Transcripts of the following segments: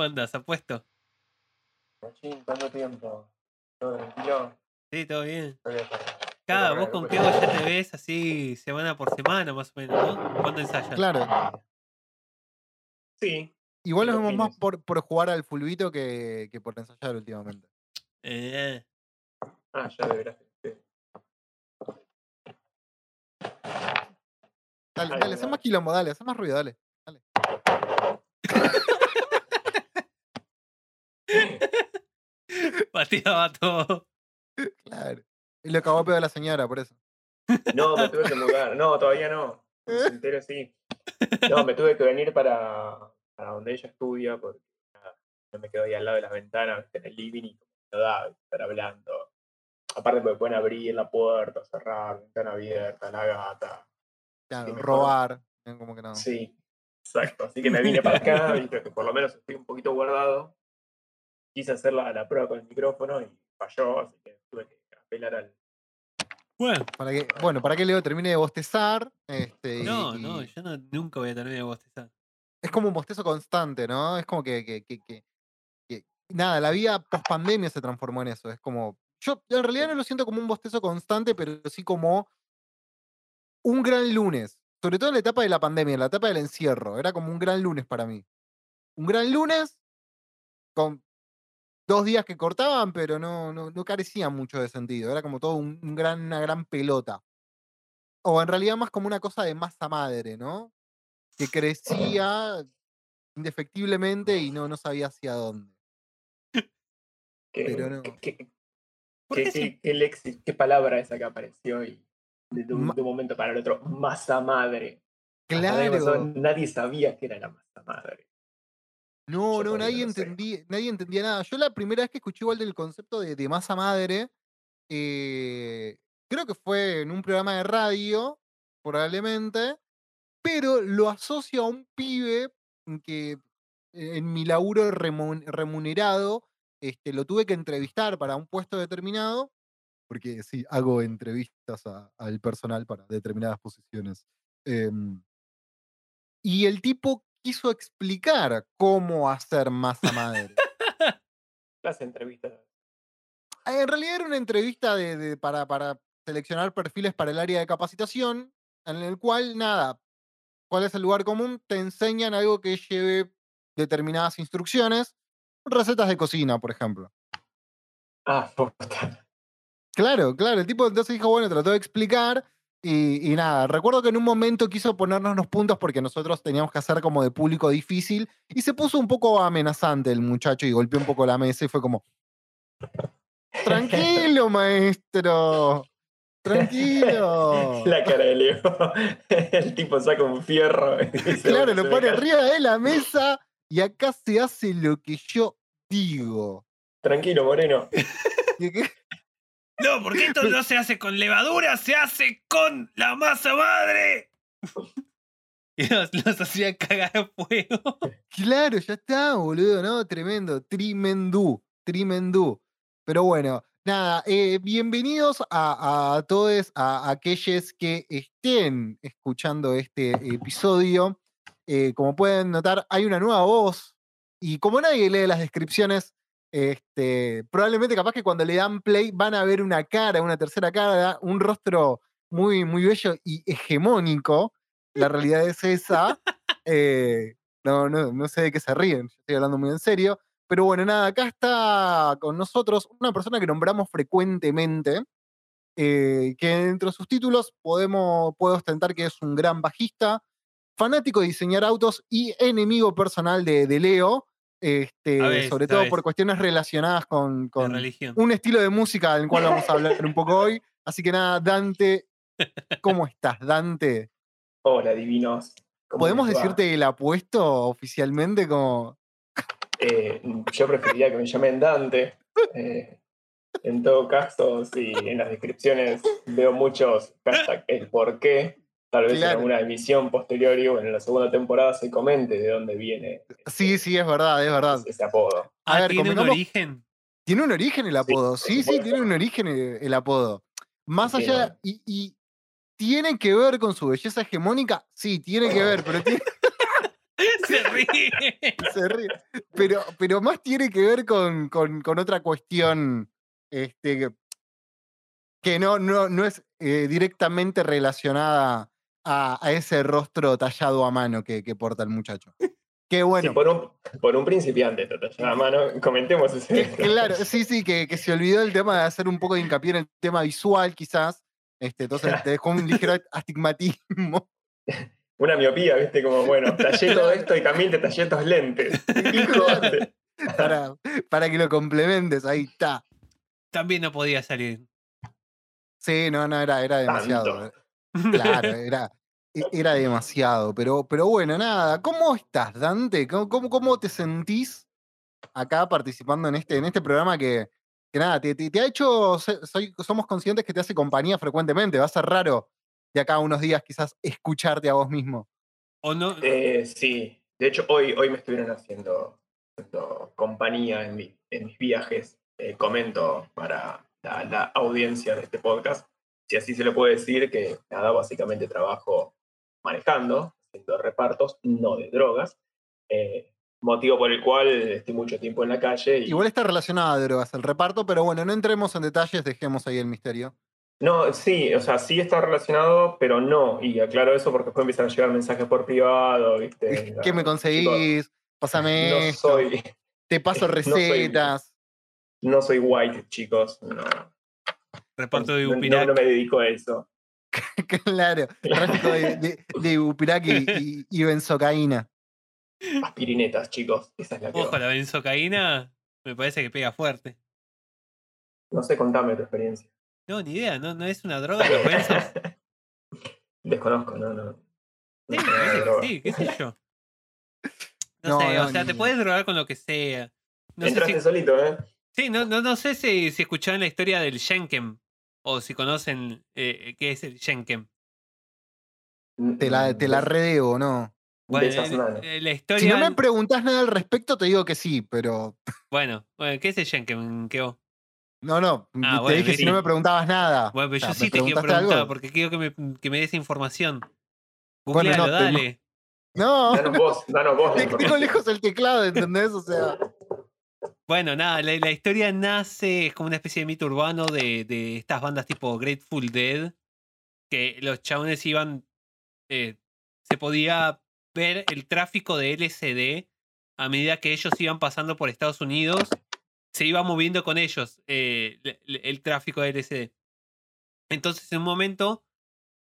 ¿Cómo andas? ¿Apuesto? Machín, ¿cuánto tiempo? ¿Todo tranquilo? Sí, todo bien. Cada, vos con Keo ya te ves así semana por semana, más o menos, ¿no? ¿Cuándo ensayas? Claro. Sí, Igual nos vemos más por, por jugar al fulbito que, que por ensayar últimamente. Eh, ah, ya deberás. sí. Dale, dale, haz más quilombo, dale, haz más ruido, dale. pateaba todo. Claro. Y lo cagó a pedo de la señora, por eso. No, me tuve que mudar. No, todavía no. Entero sí. No, me tuve que venir para, para donde ella estudia porque no me quedo ahí al lado de las ventanas, en el living y no da estar hablando. Aparte me pueden abrir la puerta, cerrar, ventana abierta, la gata. Claro, robar. Como que no. Sí, exacto. Así que me vine para acá y creo que por lo menos estoy un poquito guardado. Quise hacer la, la prueba con el micrófono y falló, así que tuve que apelar al. Bueno, Para que, bueno, para que Leo termine de bostezar. Este, no, y- no, yo no, nunca voy a terminar de bostezar. Es como un bostezo constante, ¿no? Es como que, que, que- que- que- nada, la vida post pandemia se transformó en eso. Es como. Yo en realidad no lo siento como un bostezo constante, pero sí como un gran lunes. Sobre todo en la etapa de la pandemia, en la etapa del encierro. Era como un gran lunes para mí. Un gran lunes con dos días que cortaban, pero no, no, no carecían mucho de sentido. Era como todo un, un gran, una gran pelota. O en realidad más como una cosa de masa madre, ¿no? Que crecía indefectiblemente y no, no sabía hacia dónde. ¿Qué, Pero no. qué- qué- ¿Por qué- qué qué- sí? qué léxico- qué palabra esa que apareció y de, un, Ma- de un momento para el otro? Masa madre. Claro. Nadie sabía que era la masa madre. No, no, nadie entendía, nadie entendía nada. Yo la primera vez que escuché igual del concepto de, de masa madre, eh, creo que fue en un programa de radio, probablemente, pero lo asocio a un pibe que eh, en mi laburo remun- remunerado este, lo tuve que entrevistar para un puesto determinado, porque sí, hago entrevistas a- al personal para determinadas posiciones. Em, y el tipo quiso explicar cómo hacer masa madre. Las entrevistas. En realidad era una entrevista de, de- para, para seleccionar perfiles para el área de capacitación, en el cual, nada, ¿cuál es el lugar común? Te enseñan algo que lleve determinadas instrucciones, recetas de cocina, por ejemplo. Ah, puta. Claro, claro, el tipo entonces dijo, bueno, trató de explicar y, y nada, recuerdo que en un momento quiso ponernos los puntos porque nosotros teníamos que hacer como de público difícil y se puso un poco amenazante el muchacho y golpeó un poco la mesa y fue como, tranquilo, maestro, tranquilo. La cara de Leo. El tipo saca un fierro. Claro, lo pone arriba de la mesa y acá se hace lo que yo digo. Tranquilo, Moreno. Y No, porque esto no se hace con levadura, se hace con la masa madre. Y los, los hacía cagar a fuego. Claro, ya está, boludo, ¿no? Tremendo, tremendú, tremendú. Pero bueno, nada, eh, bienvenidos a, a todos, a, aquellos que estén escuchando este episodio. Eh, como pueden notar, hay una nueva voz y como nadie lee las descripciones, este, probablemente capaz que cuando le dan play van a ver una cara, una tercera cara, un rostro muy, muy bello y hegemónico. La realidad es esa. Eh, no, no, no sé de qué se ríen, estoy hablando muy en serio. Pero bueno, nada, acá está con nosotros una persona que nombramos frecuentemente, eh, que dentro de sus títulos podemos, puede ostentar que es un gran bajista, fanático de diseñar autos y enemigo personal de, de Leo. Este, sobre todo vez. por cuestiones relacionadas con, de con religión. un estilo de música del cual vamos a hablar un poco hoy. Así que nada, Dante, ¿cómo estás, Dante? Hola, divinos. ¿Cómo ¿Podemos decirte el apuesto oficialmente como... Eh, yo preferiría que me llamen Dante. Eh, en todo caso, si en las descripciones veo muchos hashtag el por qué, tal vez Claro. en alguna emisión posterior o en la segunda temporada se comente de dónde viene Sí, sí, es verdad, es verdad. ese apodo. A Ah, ver, ¿tiene un origen? Tiene un origen el apodo. Sí, sí, tiene un origen el, el apodo. Más Sí, allá, y, y tiene que ver con su belleza hegemónica, sí, tiene que ver, pero tiene, Se ríe. se ríe. pero, pero más tiene que ver con, con- con otra cuestión este, que, que no, no, no es eh, directamente relacionada a, a ese rostro tallado a mano que, que porta el muchacho. Que Sí, bueno, por, un, por un principiante, te talló la mano, comentemos ese. que- claro, sí, sí, que, que se olvidó el tema de hacer un poco de hincapié en el tema visual, quizás. Este, entonces te dejó un ligero astigmatismo. Una miopía, ¿viste? Como, bueno, tallé todo esto y también te tallé estos lentes. Para, para que lo complementes, ahí está. También no podía salir. Sí, no, no, era, era demasiado. Tanto. Claro, era, e- era demasiado. Pero, pero bueno, nada. ¿Cómo estás, Dante? ¿Cómo, cómo, cómo te sentís acá participando en este, en este programa que, que nada, te, te- te ha hecho, soy, somos conscientes que te hace compañía frecuentemente. Va a ser raro de acá a unos días quizás escucharte a vos mismo. O no. Eh, sí, de hecho hoy, hoy me estuvieron haciendo, haciendo compañía en, mi- en mis viajes. Eh, comento para la, la audiencia de este podcast, si así se le puede decir, que nada, básicamente trabajo manejando, haciendo repartos, no de drogas, eh, motivo por el cual estoy mucho tiempo en la calle. Y, Igual está relacionada a drogas el reparto, pero bueno, no entremos en detalles, dejemos ahí el misterio. No, sí, o sea, sí está relacionado, pero no. Y aclaro eso porque después empiezan a llegar mensajes por privado, ¿viste? ¿Qué me conseguís? Pásame No esto. soy, Te paso soy- recetas. no soy white, chicos. No, Reparto de no, no- Upirac. no me dedico a eso. claro, tráfico de, de, de Upirac y, y- y benzocaína. Aspirinetas, chicos. Esa es la que. Ojo, va. la benzocaína me parece que pega fuerte. No sé, contame tu experiencia. No, ni idea, ¿no, no es una droga los benzos? Desconozco, no, no. Sí, No sé sí, qué sé yo. No, No, sé, no, o sea, te puedes drogar con lo que sea. No sé Entraste si, solito, ¿eh? sí, no, no, no sé si, si escucharon la historia del Schenken o si conocen eh, qué es el Schenken. Te la, te la redebo, ¿no? esas eh, eh, la Si historia. no me preguntás nada al respecto, te digo que sí, pero. bueno, bueno, ¿qué es el Schenken? ¿Qué vos? No, no. Ah, te bueno, dije si sí. no me preguntabas nada. Bueno, pero O sea, yo ¿me sí te quiero algo? preguntar porque quiero que me, que me des información. Bueno, no, Googlealo, te- dale. No, Danos vos, danos vos. te- tengo lejos el teclado, ¿entendés? O sea. Bueno, nada, la, historia nace, es como una especie de mito urbano de, de estas bandas tipo Grateful Dead, que los chabones iban, eh, se podía ver el tráfico de LSD a medida que ellos iban pasando por Estados Unidos, se iba moviendo con ellos eh, le- le- el tráfico de LSD. Entonces, en un momento,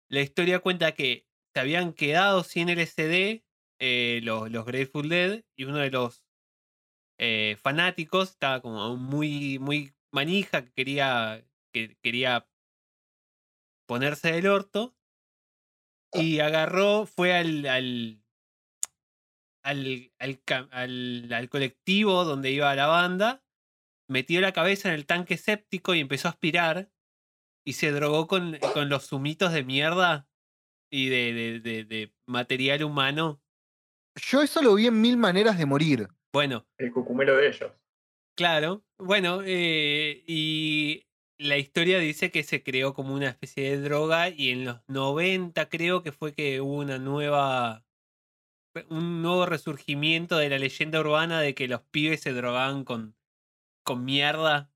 la historia cuenta que se habían quedado sin LSD eh, los, los Grateful Dead y uno de los eh, fanáticos, estaba como muy, muy manija, que quería, que quería ponerse del orto. Y agarró, fue al, al, al, colectivo donde iba la banda, metió la cabeza en el tanque séptico y empezó a aspirar. Y se drogó con, con los zumitos de mierda y de, de, de- de material humano. Yo eso lo vi en mil maneras de morir. Bueno, El cucumero de ellos. Claro, bueno, eh, y la historia dice que se creó como una especie de droga y en los 90 creo que fue que hubo una nueva, un nuevo resurgimiento de la leyenda urbana de que los pibes se drogaban con, con mierda.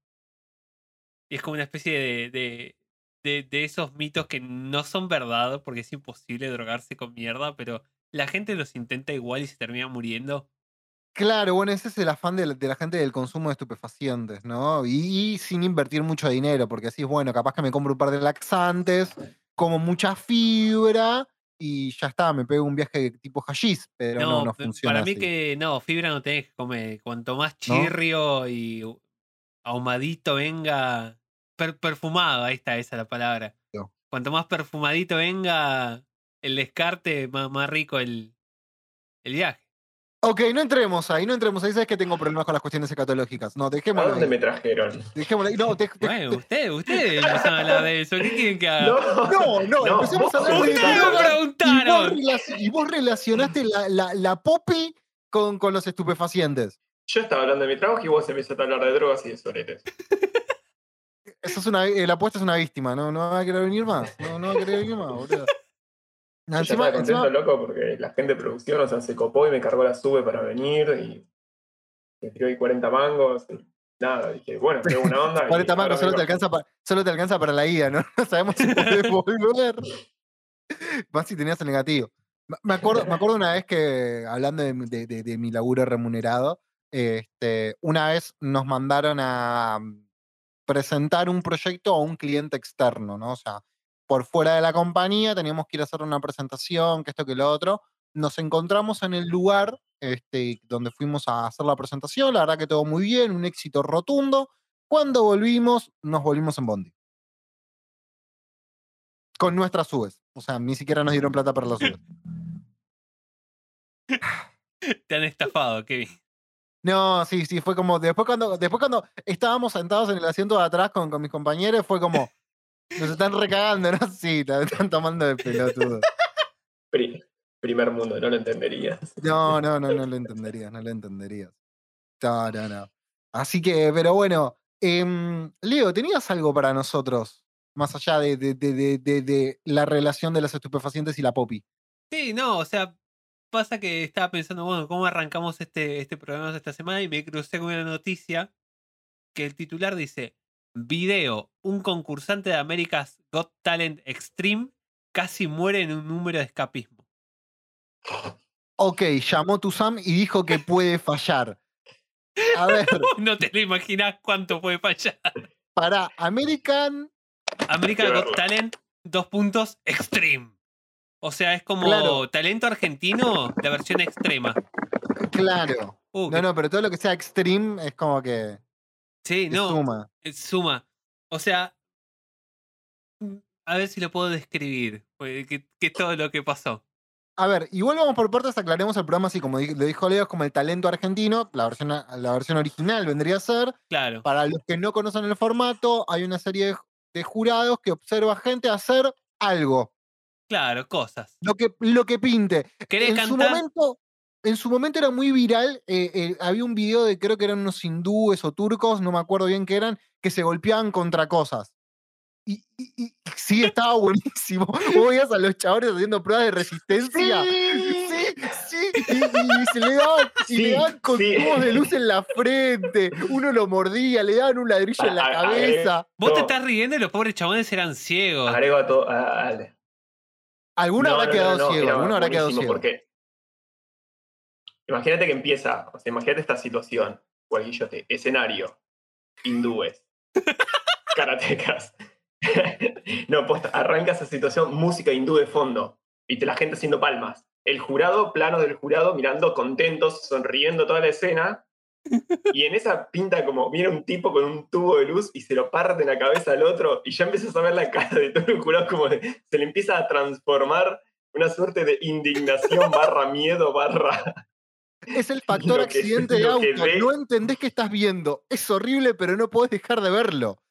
Y es como una especie de, de, de, de esos mitos que no son verdad porque es imposible drogarse con mierda, pero la gente los intenta igual y se termina muriendo. Claro, bueno, ese es el afán de la, de la gente del consumo de estupefacientes, ¿no? Y, y sin invertir mucho dinero, porque así es bueno, capaz que me compro un par de laxantes, como mucha fibra y ya está, me pego un viaje tipo hashish, pero no, no, funciona para mí así. que no, fibra no tenés que comer. Cuanto más ¿No? chirrio y ahumadito venga, per- perfumado, ahí está, esa es la palabra. No. Cuanto más perfumadito venga el descarte, más, más rico el, el viaje. Ok, no entremos ahí, no entremos ahí, sabes que tengo problemas con las cuestiones escatológicas. No, ¿A dejémoslo dónde ahí. me trajeron? Dejémoslo ahí. No, te- te- Bueno, ustedes, ustedes a hablar de eso. ¿Qué quieren que haga? no, no, empecemos a hablar de preguntaron. y vos, y vos relacionaste la, la, la popi con, con los estupefacientes. Yo estaba hablando de mi trabajo y vos empezaste a hablar de drogas y de soretes. Eso es una, eh, la apuesta es una víctima, no, no va a querer venir más. No, no va a querer venir más, boludo. Yo Encima, estaba contento, encima- loco, porque la gente de producción, o sea, se copó y me cargó la sube para venir y me tiró ahí 40 mangos. y nada, dije, bueno, tengo una onda. y 40 ahora mangos solo te, alcanza pa- solo te alcanza para la ida, ¿no? No sabemos si podés volver. Más si tenías el negativo. Me- acuerdo, me acuerdo una vez que, hablando de, mi- de- de- de mi laburo remunerado, este, una vez nos mandaron a mm, presentar un proyecto a un cliente externo, ¿no? O sea, por fuera de la compañía teníamos que ir a hacer una presentación, que esto, que lo otro. Nos encontramos en el lugar este, donde fuimos a hacer la presentación, la verdad que todo muy bien, un éxito rotundo. Cuando volvimos, nos volvimos en Bondi. Con nuestras subes. O sea, ni siquiera nos dieron plata para las subes. Te han estafado, Kevin. No, sí, sí, fue como. Después cuando, después cuando estábamos sentados en el asiento de atrás con, con mis compañeros, fue como. Nos están recagando, ¿no? Sí, te están tomando de pelotudo. Pri- primer mundo, no lo entenderías. No, no, no, no lo entenderías, no lo entenderías. No, no, no. Así que, pero bueno. em, Leo, ¿tenías algo para nosotros? Más allá de, de- de- de- de- de la relación de los estupefacientes y la popi. Sí, no, o sea, pasa que estaba pensando, bueno, ¿cómo arrancamos este, este programa esta semana? Y me crucé con una noticia que el titular dice, video, un concursante de America's Got Talent Extreme casi muere en un número de escapismo. Ok, llamó Sam y dijo que puede fallar. A ver, no te lo imaginas cuánto puede fallar. para American. America's que Got. Talent, dos puntos, Extreme. O sea, es como Claro. talento argentino, la versión extrema. Claro. Uh, No, no, pero todo lo que sea extreme es como que. Sí, que no, suma. Suma. O sea, mm, a ver si lo puedo describir. pues, Que, que es todo lo que pasó. A ver, igual vamos por partes, aclaremos el programa así como lo dijo Leo, es como el talento argentino, la versión, la versión original vendría a ser. Claro. Para los que no conocen el formato, hay una serie de, de jurados que observa gente hacer algo, Claro, cosas. lo que, lo que pinte. ¿Querés En su momento, en su momento era muy viral, eh, eh, había un video de creo que eran unos hindúes o turcos, no me acuerdo bien qué eran, que se golpeaban contra cosas. Y, y- y sí, estaba buenísimo. Vos veías a los chavales haciendo pruebas de resistencia. Sí, sí, y, y se le daban, y le Sí, daban con sí. tubos de luz en la frente, uno lo mordía, le daban un ladrillo en la A- a- cabeza. Vos te estás riendo y los pobres chabones eran ciegos. Agrego a todo. Alguno No, habrá no, quedado no, ciego, alguno habrá quedado ciego. Porque imagínate que empieza, o sea, imagínate esta situación, Guaguillote, escenario, hindúes, karatecas. no, posta, arranca esa situación, música hindú de fondo, y te la gente haciendo palmas. El jurado, plano del jurado, mirando contentos, sonriendo toda la escena. Y en esa pinta como viene un tipo con un tubo de luz y se lo parte en la cabeza al otro y ya empiezas a ver la cara de todo el jurado como de- se le empieza a transformar una suerte de indignación barra miedo barra... Es el factor que- accidente de que auto. No entendés qué estás viendo. Es horrible, pero no podés dejar de verlo.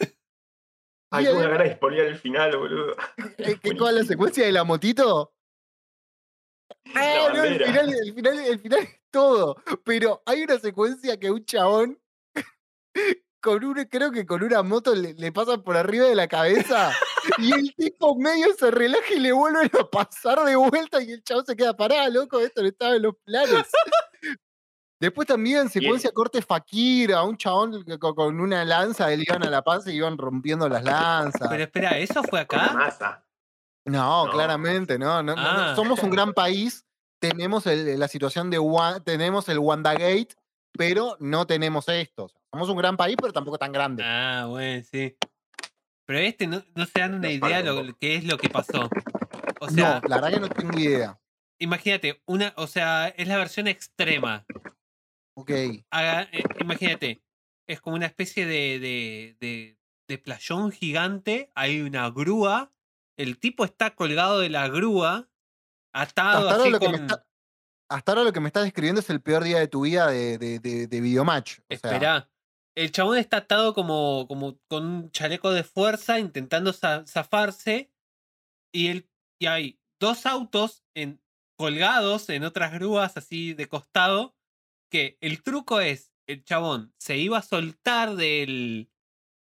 Hay una gana de spoilear el final, boludo. ¿Qué, es la secuencia de la motito? Ah, no, el bandera. final, el, final, el final es todo. Pero hay una secuencia que un chabón con un, creo que con una moto le, le pasa por arriba de la cabeza y el tipo medio se relaja y le vuelven a pasar de vuelta y el chabón se queda parado, loco, esto no estaba en los planes. Después también secuencia corte Fakir, a un chabón con, con una lanza le iban a la panza y iban rompiendo las lanzas. Pero espera, ¿eso fue acá? No, No. claramente, no, no, no, no. Ah. Somos un gran país, tenemos el- la situación de tenemos el WandaGate, pero no tenemos esto. O sea, somos un gran país, pero tampoco tan grande. Ah, bueno, sí. Pero este no, no se dan una idea un lo qué es lo que pasó. O sea, no, la verdad que no tengo idea. imagínate, una, o sea, es la versión extrema. Ok. Haga- eh, imagínate, es como una especie de, de, de, de playón gigante, hay una grúa, el tipo está colgado de la grúa, atado Hasta así lo que con... está, hasta ahora lo que me estás describiendo es el peor día de tu vida de, de, de, de videomatch. O sea, Esperá. El chabón está atado como, como con un chaleco de fuerza intentando za- zafarse y, el, y hay dos autos en, colgados en otras grúas así de costado que el truco es, el chabón se iba a soltar del,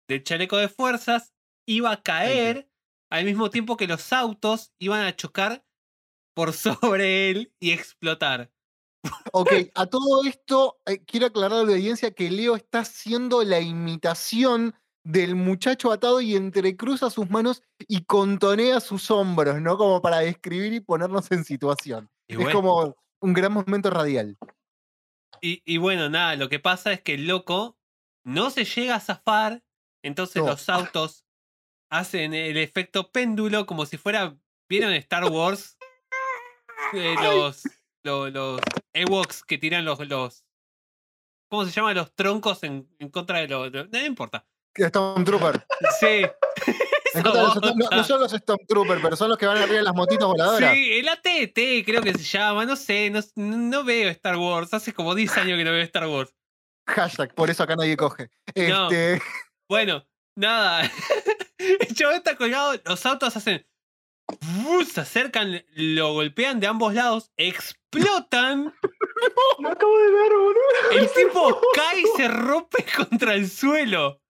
del chaleco de fuerzas, iba a caer al mismo tiempo que los autos iban a chocar por sobre él y explotar. Ok, a todo esto eh, quiero aclarar a la audiencia que Leo está haciendo la imitación del muchacho atado y entrecruza sus manos y contonea sus hombros, ¿no? Como para describir y ponernos en situación. Y es bueno. como un gran momento radial. Y, y bueno, nada, lo que pasa es que el loco no se llega a zafar, entonces No. los autos hacen el efecto péndulo como si fuera, ¿vieron Star Wars? Eh, los, los, los Ewoks que tiran los, los, ¿cómo se llaman? Los troncos en, en contra de los, no importa. Stormtrooper. Sí. En los no, son los Stormtrooper, pero son los que van arriba de las motitos voladoras. Sí, el ATT creo que se llama, no sé, no, no veo Star Wars, hace como 10 años que no veo Star Wars. Hashtag, por eso acá nadie coge. No. Este, Bueno, nada. El chabón está colgado, los autos hacen. Se acercan, lo golpean de ambos lados, explotan. Lo acabo de ver, boludo. El tipo cae y se rompe contra el suelo.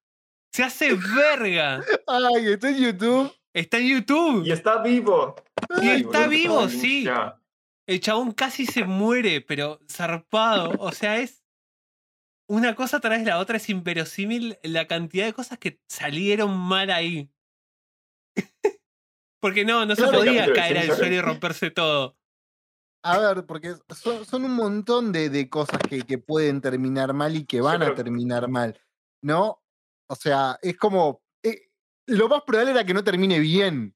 Se hace verga. Ay, está en YouTube. Está en YouTube. Y está vivo. Y Ay, está boludo, vivo, sí. ya. El chabón casi se muere, pero zarpado. O sea, es. Una cosa tras la otra es inverosímil la cantidad de cosas que salieron mal ahí. Porque no, no se podía capítulo caer al suelo y romperse todo. A ver, porque son, son un montón de, de cosas que, que pueden terminar mal y que van a pero- terminar mal, ¿no? O sea, es como. eh, lo más probable era que no termine bien.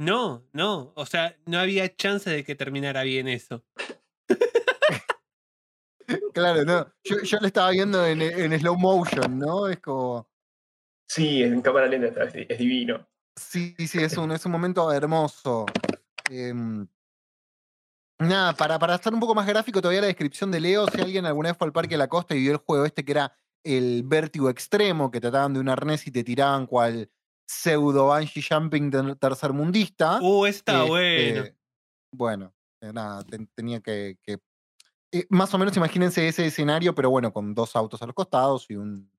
No, no. O sea, no había chance de que terminara bien eso. Claro, no. Yo, yo lo estaba viendo en, en slow motion, ¿no? Es como. Sí, en cámara lenta es divino. Sí, sí, es un, es un momento hermoso. Em, nada, para, para estar un poco más gráfico, todavía la descripción de Leo, si alguien alguna vez fue al Parque de la Costa y vio el juego este que era el vértigo extremo, que trataban de un arnés y te tiraban cual pseudo bungee jumping ter- tercermundista. Uh, está Este, bueno. Bueno, eh, nada, ten- tenía que. que- eh, más o menos imagínense ese escenario, pero bueno, con dos autos a los costados y un,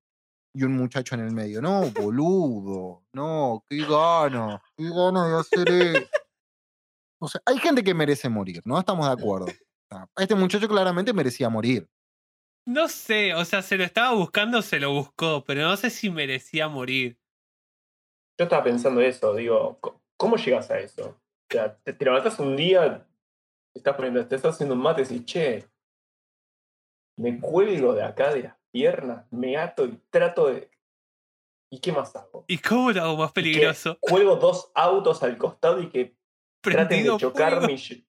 y un muchacho en el medio. No, boludo. No, qué gana. Qué gana de hacer eso. O sea, hay gente que merece morir, ¿no? Estamos de acuerdo. Este muchacho claramente merecía morir. No sé, o sea, se lo estaba buscando, se lo buscó, pero no sé si merecía morir. Yo estaba pensando eso, digo, ¿cómo llegas a eso? O sea, te, te levantás un día, te estás poniendo, te estás haciendo un mate y decís, che, me cuelgo de acá de las piernas, me ato y trato de. ¿Y qué más hago? ¿Y cómo lo hago más Y que peligroso? Cuelgo dos autos al costado y que traten de chocarme. Y,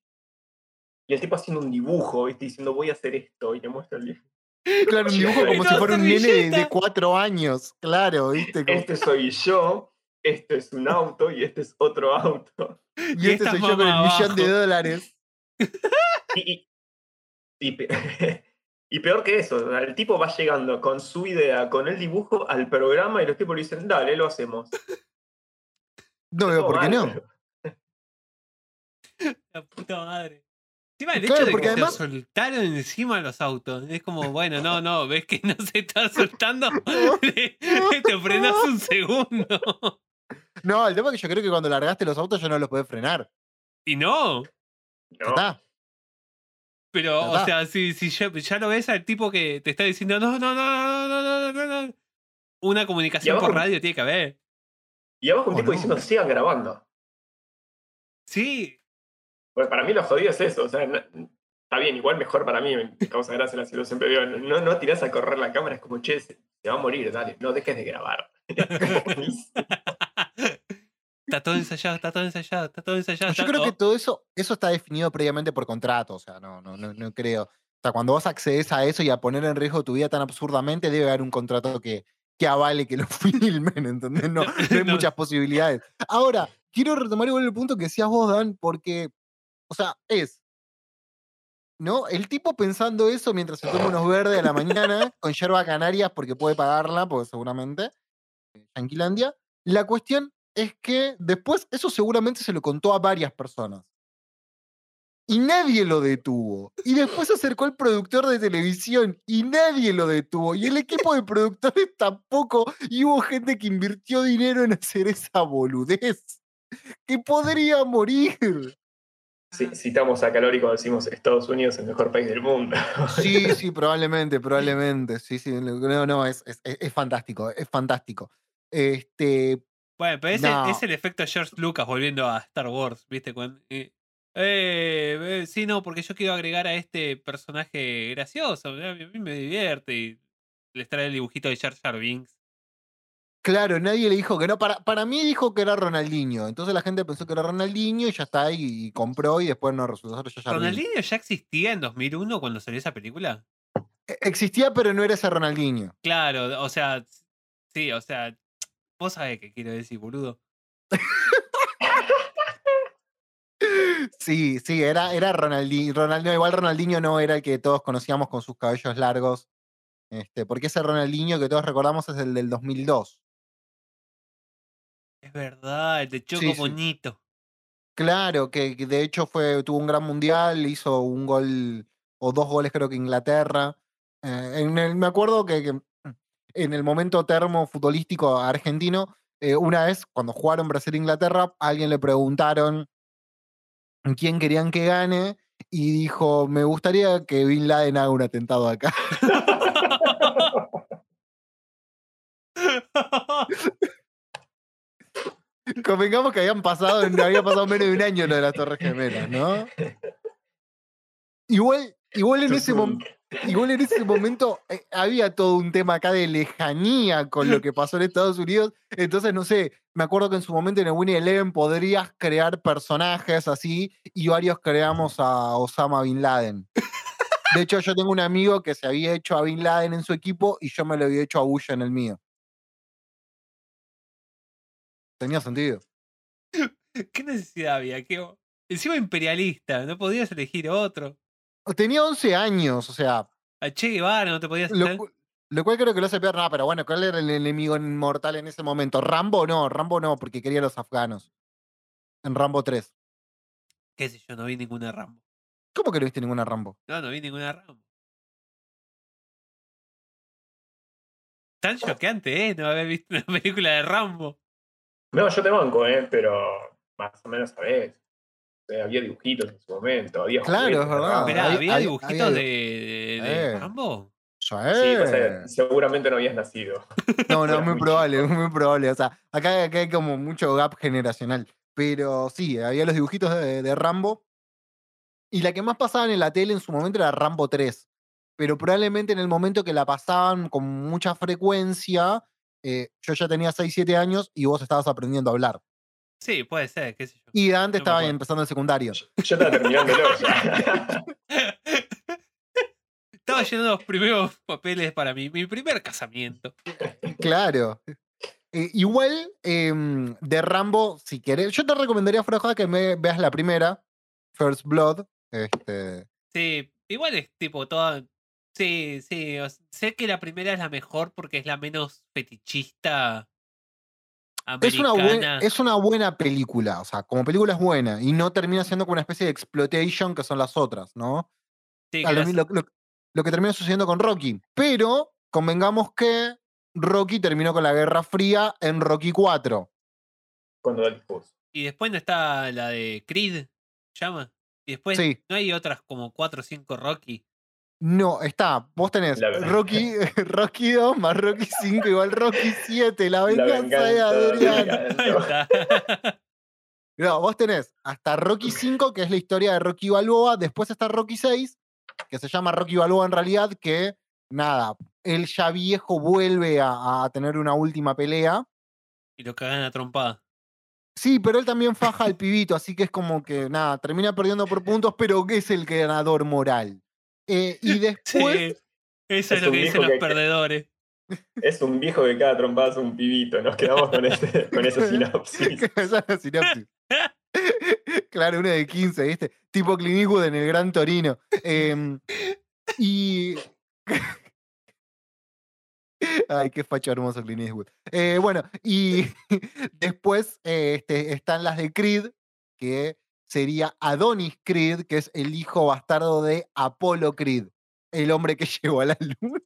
y el tipo haciendo un dibujo, ¿viste? Diciendo, voy a hacer esto. Y le muestra el dibujo. Claro, un dibujo como si fuera un nene de, cuatro años. Claro, ¿viste? Como- Este soy yo, este es un auto y este es otro auto. y y este soy yo con el millón de dólares. Y, y- y y peor que eso, el tipo va llegando con su idea, con el dibujo al programa y los tipos le dicen, dale, lo hacemos. No veo por qué no. La puta madre. Encima el Claro, hecho de porque que además- se soltaron encima los autos. Es como, bueno, no, no, ves que no se está soltando. Te frenás un segundo. No, el tema es que yo creo que cuando largaste los autos ya no los podés frenar. Y no. No, está. Pero, o sea, si, si ya, ya, lo ves al tipo que te está diciendo, no, no, no, no, no, no, no, Una comunicación por radio tiene que haber. Y además con un oh, tipo no. diciendo, sigan grabando. Sí. Pues para mí lo jodido es eso. O sea, no, está bien, igual mejor para mí. Me causa gracia la situación, pero no, no tirás a correr la cámara, es como, che, se va a morir, dale, no dejes de grabar. está todo ensayado, está todo ensayado, está todo ensayado. Yo está- creo que todo eso, eso está definido previamente por contrato, o sea, no, no, no, no creo. O sea, cuando vos accedes a eso y a poner en riesgo tu vida tan absurdamente, debe haber un contrato que, que avale que lo filmen, ¿entendés? No, no hay No. muchas posibilidades. Ahora, quiero retomar igual el punto que decías vos, Dan, porque, o sea, es, ¿no? El tipo pensando eso mientras se toma unos verdes a la mañana con yerba canarias porque puede pagarla, porque seguramente, en Yanquilandia. La cuestión es que después eso seguramente se lo contó a varias personas. Y nadie lo detuvo. Y después se acercó el productor de televisión y nadie lo detuvo. Y el equipo de productores tampoco. Y hubo gente que invirtió dinero en hacer esa boludez. Que podría morir. Si- citamos a Calórico, decimos Estados Unidos el mejor país del mundo. Sí, sí, probablemente, probablemente. Sí, sí. No, no, es, es- es- es fantástico, es fantástico. Este, Bueno, pero ese No. es el efecto George Lucas volviendo a Star Wars, ¿viste? Cuando, eh, eh, sí, no, porque yo quiero agregar a este personaje gracioso, a mí, me divierte y les trae el dibujito de Jar Jar Binks. Claro, nadie le dijo que no. Para, para mí dijo que era Ronaldinho. Entonces la gente pensó que era Ronaldinho y ya está ahí y compró y después no resultó ser. ¿Ronaldinho ya existía en 2001 cuando salió esa película? E- Existía, pero no era ese Ronaldinho. Claro, o sea, sí, o sea, vos sabés qué quiero decir, boludo. Sí, sí, era, era Ronaldinho. Ronaldinho. Igual Ronaldinho no era el que todos conocíamos con sus cabellos largos. Este, porque ese Ronaldinho que todos recordamos es el del 2002. Es verdad, el de Choco Sí, sí. Bonito. Claro, que, que de hecho fue, tuvo un gran mundial, hizo un gol o dos goles creo que Inglaterra. Eh, en el- me acuerdo que, que en el momento termo futbolístico argentino, eh, una vez cuando jugaron Brasil-Inglaterra, a alguien le preguntaron quién querían que gane y dijo, me gustaría que Bin Laden haga un atentado acá. Convengamos que habían pasado, había pasado menos de un año lo de las Torres Gemelas, ¿no? Igual, igual en ese momento. Igual en ese momento eh, había todo un tema acá de lejanía con lo que pasó en Estados Unidos. Entonces, no sé, me acuerdo que en su momento en el Winnie Eleven podrías crear personajes así y varios creamos a Osama Bin Laden. De hecho, yo tengo un amigo que se había hecho a Bin Laden en su equipo y yo me lo había hecho a Bush en el mío. Tenía sentido. ¿Qué necesidad había? ¿Qué... Encima imperialista, no podías elegir otro. Tenía 11 años, o sea, A Che Guevara no te podías lo, cu- lo cual creo que lo hace peor. No, pero bueno, ¿cuál era el enemigo inmortal en ese momento? Rambo no, Rambo no, porque quería a los afganos. En Rambo 3. ¿Qué sé yo? No vi ninguna Rambo. ¿Cómo que no viste ninguna Rambo? No, no vi ninguna Rambo. Tan choqueante, ¿eh? No haber visto una película de Rambo. No, yo te banco, ¿eh? pero más o menos sabés. O sea, había dibujitos en su momento. Había Claro, es de verdad. Había- ¿había había- dibujitos había- de, de- de Eh. Rambo? Sí, pasa que Eh. seguramente no habías nacido. No, no, muy muy probable, chico. muy probable. O sea, acá, acá hay como mucho gap generacional. Pero sí, había los dibujitos de, de Rambo. Y la que más pasaban en la tele en su momento era Rambo 3. Pero probablemente en el momento que la pasaban con mucha frecuencia, eh, yo ya tenía 6, 7 años y vos estabas aprendiendo a hablar. Sí, puede ser, qué sé yo. Y Dante No me estaba empezando el secundario. Yo estaba terminándolo. Estaba llenando los primeros papeles para mi, mi primer casamiento. Claro. Eh, igual, em, de Rambo, si querés, yo te recomendaría, fuera joda, que me veas la primera, First Blood. Este, Sí, igual es tipo toda. Sí, sí. o sé que la primera es la mejor porque es la menos fetichista es, una buen- americana. es una buena película, o sea, como película es buena, y no termina siendo como una especie de exploitation que son las otras, ¿no? Sí, lo, lo- lo- lo que termina sucediendo con Rocky. Pero convengamos que Rocky terminó con la Guerra Fría en Rocky 4. Cuando da. Y después no está la de Creed, llama. Y después Sí. no hay otras como 4 o 5 Rocky. No, está. Vos tenés La. Rocky, Rocky 2 más Rocky 5 igual Rocky 7, la venganza, de venganza de Adrián. No, vos tenés hasta Rocky 5, que es la historia de Rocky Balboa, después está Rocky 6, que se llama Rocky Balboa en realidad, que nada, él ya viejo vuelve a, a tener una última pelea. y lo cagan a trompada. Sí, pero él también faja al pibito, así que es como que, nada, termina perdiendo por puntos, pero es el ganador moral. Eh, y después, Sí, eso es, Es lo un que dicen los que- perdedores. Es un viejo que cada trompada es un pibito. Nos quedamos con, ese, con esa sinopsis. esa sinopsis. claro, uno de 15, ¿viste? Tipo Clint Eastwood en el Gran Torino. Em, y. Ay, qué facho hermoso Clint Eastwood. Eh, bueno, y después eh, este, están las de Creed, que sería Adonis Creed, que es el hijo bastardo de Apolo Creed, el hombre que llegó a la luna.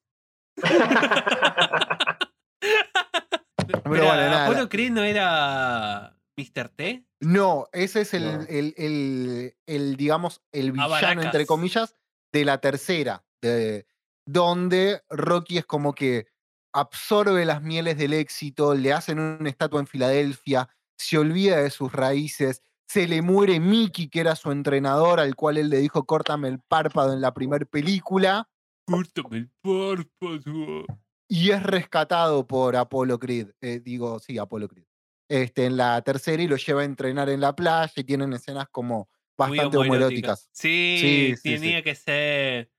Pero Pero bueno, nada. Apolo Creed no era Mr. T. No, ese es el, No. el, el- el, digamos, el villano, entre comillas, de la tercera, de- donde Rocky es como que absorbe las mieles del éxito, le hacen una estatua en Filadelfia, se olvida de sus raíces, se le muere Mickey, que era su entrenador, al cual él le dijo, córtame el párpado en la primera película, Córtame el párpado. y es rescatado por Apollo Creed, eh, digo, sí, Apollo Creed, este, en la tercera y lo lleva a entrenar en la playa y tienen escenas como bastante homoeróticas. Sí, Sí, sí, tenía que ser.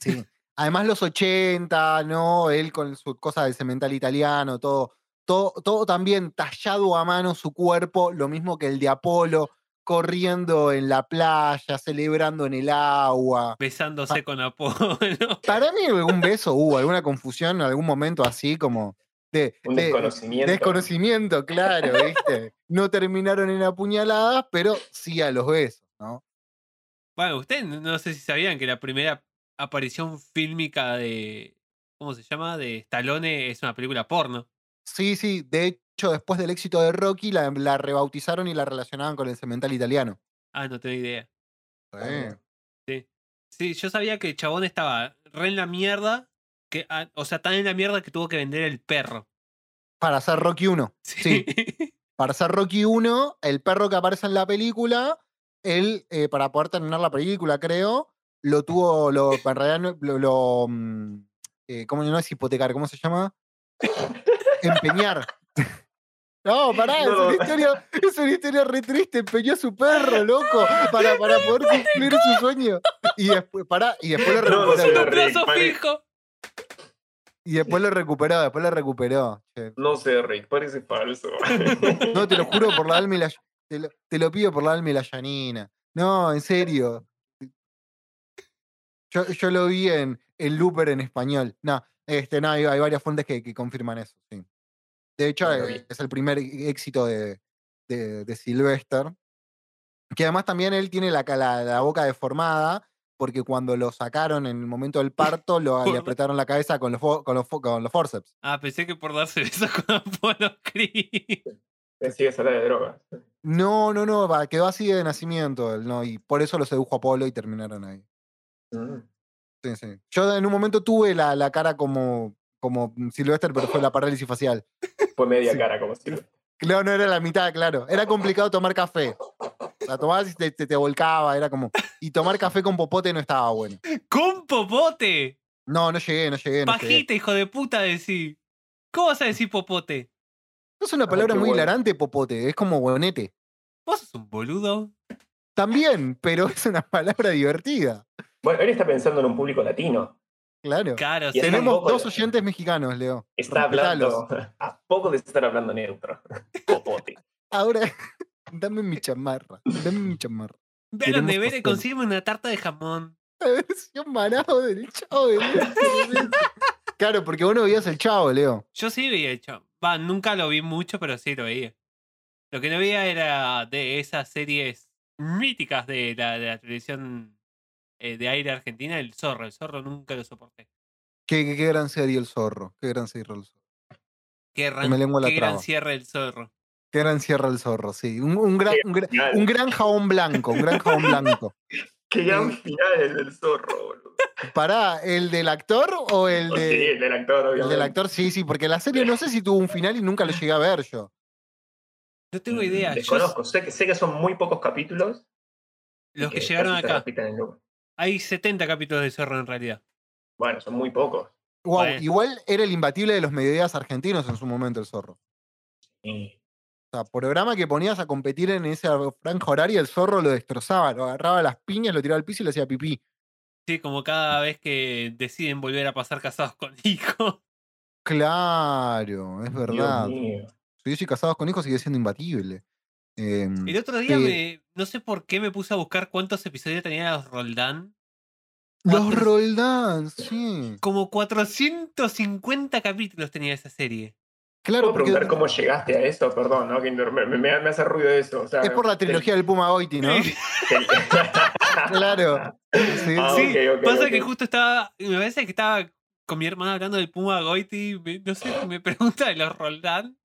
Sí. Además, los 80, ¿no? Él con su cosa del cemental italiano, todo, todo, todo también tallado a mano su cuerpo, lo mismo que el de Apolo, corriendo en la playa, celebrando en el agua. besándose con Apolo. Para mí, algún beso hubo, alguna confusión en algún momento así como de, Un de- desconocimiento. desconocimiento, claro, ¿viste? No terminaron en apuñaladas, pero sí a los besos, ¿no? Bueno, ustedes no- no sé si sabían que la primera aparición fílmica de. ¿Cómo se llama? De Stallone es una película porno. Sí, sí, de hecho, después del éxito de Rocky, la, la rebautizaron y la relacionaban con el cemental italiano. Ah, no tengo idea. Sí. Sí. Sí, yo sabía que el chabón estaba re en la mierda. Que, ah, o sea, tan en la mierda que tuvo que vender el perro. Para hacer Rocky 1. Sí. Para hacer Rocky 1, el perro que aparece en la película, él, eh, para poder terminar la película, creo, lo tuvo, lo, en realidad lo, lo, mm, eh, ¿cómo no es hipotecar? ¿Cómo se llama? Empeñar. No, pará, es, No. una historia, es una historia re triste, empeñó a su perro, loco, para, para poder cumplir su sueño. Y después, pará, y después lo No, no recuperó. se lo plazo fijo. Y después lo recuperó, después lo recuperó. che. No sé, Rick, parece falso. No, te lo juro por la alma y la. Te lo, te lo pido por la alma y la llanina. No, en serio. Yo, yo lo vi en, en Looper en español. No, este, no, hay, hay varias fuentes que, que confirman eso, sí. De hecho, eh, es el primer éxito de, de, de Sylvester. Que además también él tiene la, la, la boca deformada, porque cuando lo sacaron en el momento del parto, lo, le apretaron la cabeza con los, con los, con los forceps. Ah, pensé que por darse besos con Apolo Creed. Pensé que habla de drogas. No, no, no, quedó así de nacimiento él, ¿no? Y por eso lo sedujo Apolo y terminaron ahí. Mm. Sí, sí. Yo en un momento tuve la, la cara como, como Sylvester, pero fue la parálisis facial. Fue media Sí. cara como si. No, no era la mitad, claro. Era complicado tomar café. Sea, tomabas y te, te- te volcaba, era como. Y tomar café con popote no estaba bueno. ¡Con popote! No, no llegué, no llegué. No, llegué. Pajita, hijo de puta, decir. ¿Cómo vas a decir popote? No es una palabra muy bueno. hilarante, popote. Es como bonete. ¿Vos sos un boludo? También, pero es una palabra divertida. Bueno, él está pensando en un público latino. Claro. Claro, sí. Tenemos dos oyentes mexicanos, Leo. Está hablando. A poco de estar hablando neutro. Popote. Ahora, dame mi chamarra. Dame mi chamarra. Ve a y pastel. consígueme una tarta de jamón. La versión manado del chavo del Oeste. Claro, porque vos no veías el chavo, Leo. Yo sí veía el chavo. Va, nunca lo vi mucho, pero sí lo veía. Lo que no veía era de esas series míticas de la, de la televisión eh, de aire argentina, el zorro. El zorro nunca lo soporté. Qué, qué- qué gran serie el zorro. Qué gran serie el zorro. Qué, me lengua la qué gran cierre el zorro. Qué gran cierra el zorro, sí. Un, un gran, un, gran, un gran jabón blanco, un gran jabón blanco. Qué gran final el del zorro, boludo. ¿Pará, el del actor o el Oh, Sí, de.? el del actor, El obviamente. del actor, sí, sí, porque la serie no sé si tuvo un final y nunca lo llegué a ver yo. No tengo idea. Yo- Desconozco. Sé que, sé que son muy pocos capítulos. los que llegaron casi se acá. Hay 70 capítulos de zorro en realidad. Bueno, son muy pocos. Wow, Bueno. igual era el imbatible de los mediodías argentinos en su momento el zorro. Y O sea, programa que ponías a competir en esa franja horaria, el zorro lo destrozaba, lo agarraba a las piñas, lo tiraba al piso y le hacía pipí. Sí, como cada vez que deciden volver a pasar casados con hijos. Claro, es verdad. Dios mío. Si yo casados con hijos sigue siendo imbatible. Em, El otro día Eh, me. No sé por qué me puse a buscar cuántos episodios tenía los Roldán. los Roldán, sí. Como 450 capítulos tenía esa serie. Claro, ¿Puedo porque preguntar cómo llegaste a eso? Perdón, ¿no? Que me, me- me hace ruido eso. O sea, es por la trilogía del Puma Goiti, ¿no? Claro. Sí, Ah, Sí, ok, ok, pasa ok. que justo estaba. Me parece que estaba con mi hermana hablando del Puma Goiti. me- no sé, me pregunta de los Roldán.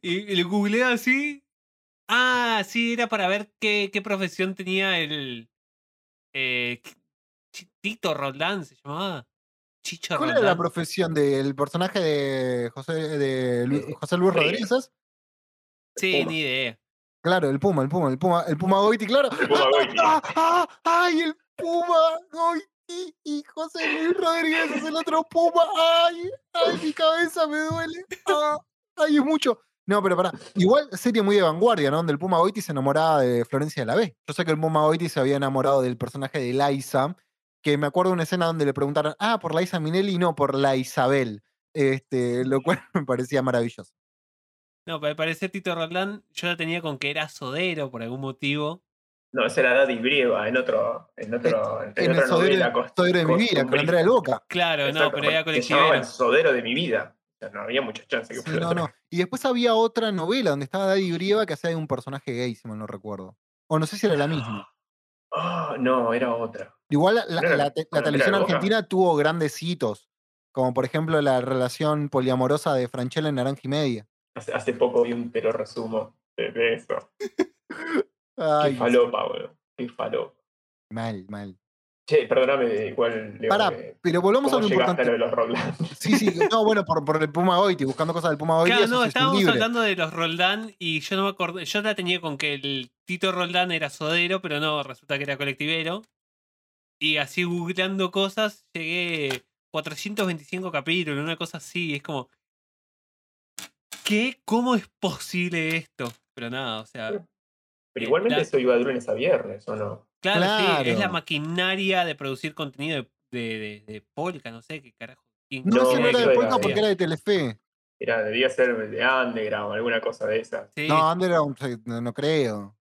Y, y lo googleé así. Ah, sí, era para ver qué, qué profesión tenía el. Eh, Tito Roldán se llamaba. Chicho ¿Cuál era la profesión del personaje de José, de Lu- Eh, José Luis Frías. Rodríguez? Sí, ni idea. Claro, el Puma, el Puma, el Puma, el Puma Goiti, claro. El Puma Goiti. ¡Ah, ah, ¡Ay, el Puma Goiti! Y José Luis Rodríguez es el otro Puma. ¡Ay! ¡Ay, mi cabeza me duele! ¡Ah! ¡Ay, es mucho! No, pero pará. Igual serie muy de vanguardia, ¿no? Donde el Puma Goiti se enamoraba de Florencia de la B. Yo sé que el Puma Goiti se había enamorado del personaje de Liza, que me acuerdo de una escena donde le preguntaron, ah, por Liza Minelli, no, por la Isabel. Este, lo cual me parecía maravilloso. No, para parecer Tito Roldán, yo la tenía con que era sodero por algún motivo. No, esa era Daddy Brieva en otro, en otro, en, En el otra novela. sodero, de mi vida, con. Andrea del Boca. Claro, no, pero era porque se llamaba colectivero. el sodero de mi vida. No había mucha chance que Sí, fuera no. Y después había otra novela donde estaba Daddy Brieva que hacía de un personaje gay, si mal no recuerdo. O no sé si era la misma. Ah, no, era otra. Igual la, la- ¿No era la te- con la Andrea televisión argentina tuvo grandes hitos, como por ejemplo la relación poliamorosa de Franchella en Naranja y Media. Hace, hace poco vi un pero resumo de, de eso. Ay, Qué falopa, boludo. Qué falopa. mal, mal. Che, perdóname, igual. Leo, Pará, que- pero volvamos a ¿Cómo lo llegaste a lo importante. de los Roland? Sí, sí, no, bueno, por, por el Puma Goiti, buscando cosas del Puma Goiti. Claro, no, estábamos libre. hablando de los Roldán y yo no me acordé. Yo la tenía con que el Tito Roldán era sodero, pero no, resulta que era colectivero. Y así googleando cosas, llegué 425 capítulos, una cosa así. Es como. ¿Qué? ¿Cómo es posible esto? Pero nada, o sea. Pero igualmente la- eso iba de lunes a viernes, ¿o no? Claro, sí, es la maquinaria de producir contenido de, de, de- de Polka, no sé qué carajo. quién No, No, ese no era de era- Polka porque era de Telefe. Era, debía ser de Underground o alguna cosa de esas. Sí, No, Underground, no, no creo.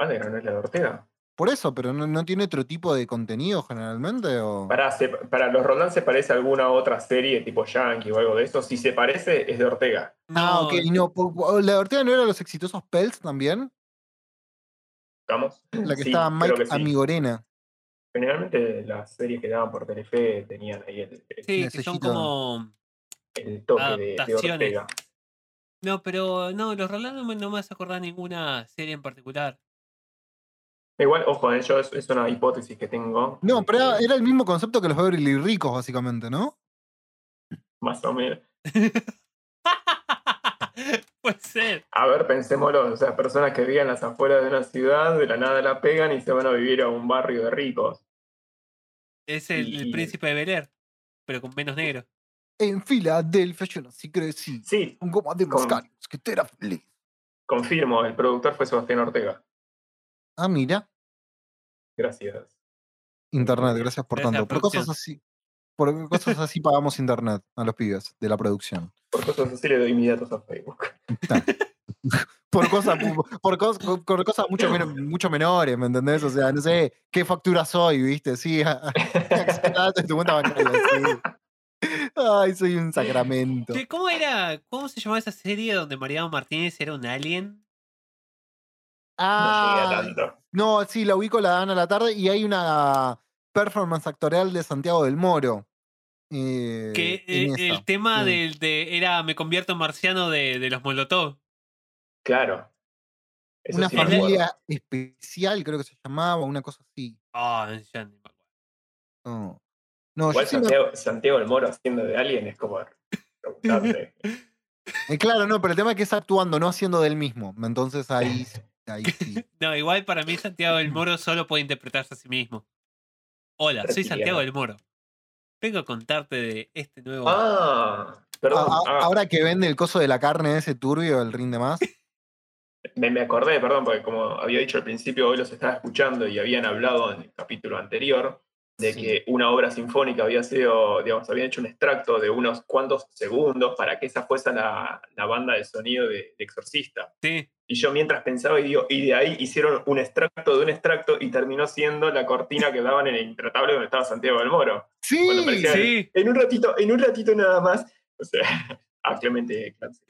Underground no es la de Ortega. Por eso, pero no, no tiene otro tipo de contenido generalmente. O... Para, para los Roland se parece a alguna otra serie tipo Yankee o algo de eso. Si se parece, es de Ortega. Ah, no, ok. y No, la de Ortega no era los exitosos Pels también. ¿Estamos? La que Sí, estaba Mike sí. Amigorena. Generalmente las series que daban por Telefe tenían ahí el, el- Sí, que son como. el toque de, de adaptaciones. Ortega. No, pero no, los Roldán no me, vas a acordar ninguna serie en particular. Igual, ojo, eh, yo es, es una hipótesis que tengo. No, pero era, era el mismo concepto que los Beverly Ricos, básicamente, ¿no? Más o menos. Puede ser. A ver, pensémoslo. O sea, personas que vivían en las afueras de una ciudad, de la nada la pegan y se van a vivir a un barrio de ricos. Es el, príncipe de Bel Air, pero con menos negro. En Filadelfia yo nací, crecí. Sí, Un goma de Con- mascarios, que te era feliz. confirmo, el productor fue Sebastián Ortega. Ah, mira. Gracias. Internet, gracias por Gracias, tanto. Por cosas así. Por cosas así pagamos internet a los pibes de la producción. Por cosas así le doy mis datos a Facebook. Está. Por cosas, por cosas, por cosas mucho, men- mucho menores, ¿me entendés? O sea, no sé, ¿qué factura soy, viste? Sí, tu cuenta bancaria, sí. Ay, soy un sacramento. ¿Cómo era? ¿Cómo se llamaba esa serie donde Mariano Martínez era un alien? No Ah, tanto. no, sí, la ubico, la dan a la tarde y hay una performance actorial de Santiago del Moro. Eh, Que eh, el tema sí. del de era Me convierto en marciano de, de los Molotov. Claro. Eso Una sí familia especial, creo que se llamaba, una cosa así. Ah. No, no Igual me- Santiago, Santiago del Moro haciendo de alguien es como eh, claro, no, pero el tema es que es actuando, no haciendo del mismo. Entonces ahí, ahí sí. No, igual para mí Santiago del Moro solo puede interpretarse a sí mismo. Hola, soy Santiago del Moro. Vengo a contarte de este nuevo. ah, A- perdón. a- ah, Ahora que vende el coso de la carne ese turbio, el rinde más. me, me acordé, perdón, porque como había dicho al principio, hoy los estaba escuchando y habían hablado en el capítulo anterior de Sí. que una obra sinfónica había sido, digamos, habían hecho un extracto de unos cuantos segundos para que esa fuese la, la banda de sonido de, de Exorcista. Sí. Y yo mientras pensaba y digo, y de ahí hicieron un extracto de un extracto y terminó siendo la cortina que daban en el Intratable donde estaba Santiago del Moro. Sí, Sí. En un ratito, en un ratito nada más. O sea, a Clemente Cancel.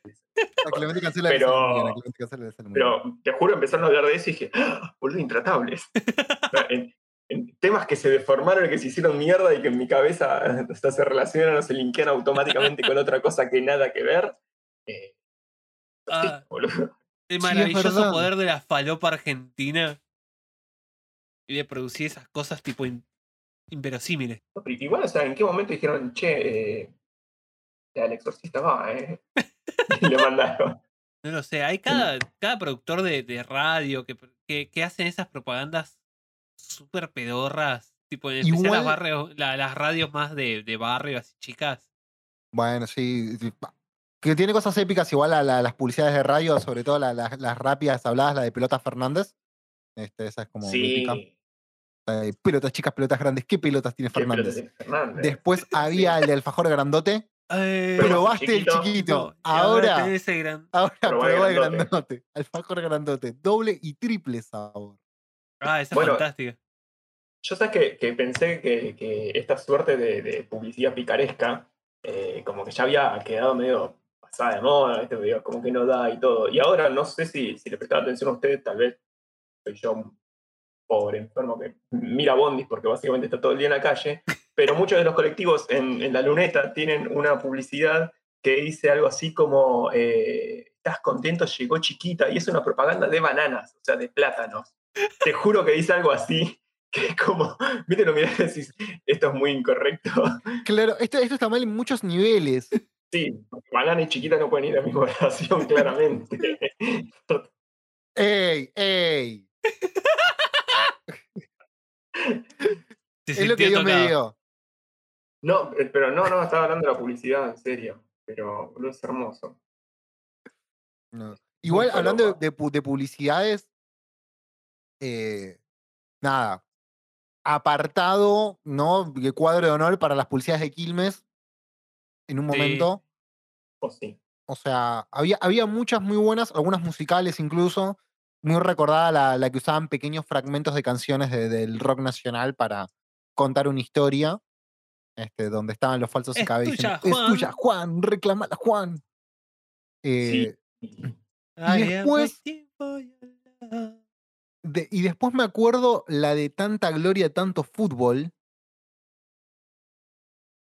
a Clemente Cancela Pero- a Clemente Cancela bien. Pero te juro, empezaron a hablar de eso y dije, ¡Ah! boludo, intratables. O sea, en, en temas que se deformaron y que se hicieron mierda y que en mi cabeza hasta se relacionan o se linkean automáticamente con otra cosa que nada que ver. eh, sí, Ah. boludo. El maravilloso poder de la falopa argentina y de producir esas cosas tipo in- inverosímiles. Igual, o sea, ¿en qué momento dijeron, che, eh, ya el exorcista va, eh? Y le mandaron. No lo sé, hay cada, cada productor de, de radio que, que, que hacen esas propagandas súper pedorras, tipo en especial las, Igual- barrios, la- las radios más de, de barrio, así chicas. Bueno, sí. Que tiene cosas épicas igual a la- las publicidades de radio, sobre todo la- la- las rápidas habladas, la de Pelota Fernández. Este, esa es como épica. Sí, de pelotas chicas, pelotas grandes. ¿Qué pelotas tiene Fernández? pelotas. Después había el de alfajor grandote. Eh, Probaste el chiquito. ahora Ahora, el probá el grandote. grandote. Alfajor grandote. Doble y triple sabor. Ah, esa es Bueno, fantástica. Yo sabes que, que pensé que, que esta suerte de, de publicidad picaresca, eh, como que ya había quedado medio pasada de moda, ¿viste? Como que no da y todo. Y ahora no sé si, si le prestaba atención a ustedes, tal vez soy yo un pobre enfermo que mira bondis porque básicamente está todo el día en la calle, pero muchos de los colectivos en, en la luneta tienen una publicidad que dice algo así como, eh, estás contento, llegó chiquita, y es una propaganda de bananas, o sea, de plátanos. Te juro que dice algo así, que es como, viste, lo mirás y decís, esto es muy incorrecto. Claro, esto, esto está mal en muchos niveles. Sí, banana y chiquita no pueden ir a misma oración, claramente. ¡Ey! ¡Ey! Es lo que Dios me dio. No, eh, pero no, no, estaba hablando de la publicidad, en serio. Pero boludo, es hermoso. No. Igual, hablando de, de publicidades, eh, nada. Apartado, ¿no? De cuadro de honor para las publicidades de Quilmes en un Sí. momento. O sí. O sea, había, había muchas muy buenas, algunas musicales incluso. Muy recordada la, la que usaban pequeños fragmentos de canciones de- del rock nacional para contar una historia. Este, donde estaban los falsos Es tuya, diciendo, Es tuya, Juan, reclamala, Juan. Eh, I am después- de- y después me acuerdo la de tanta gloria, tanto fútbol.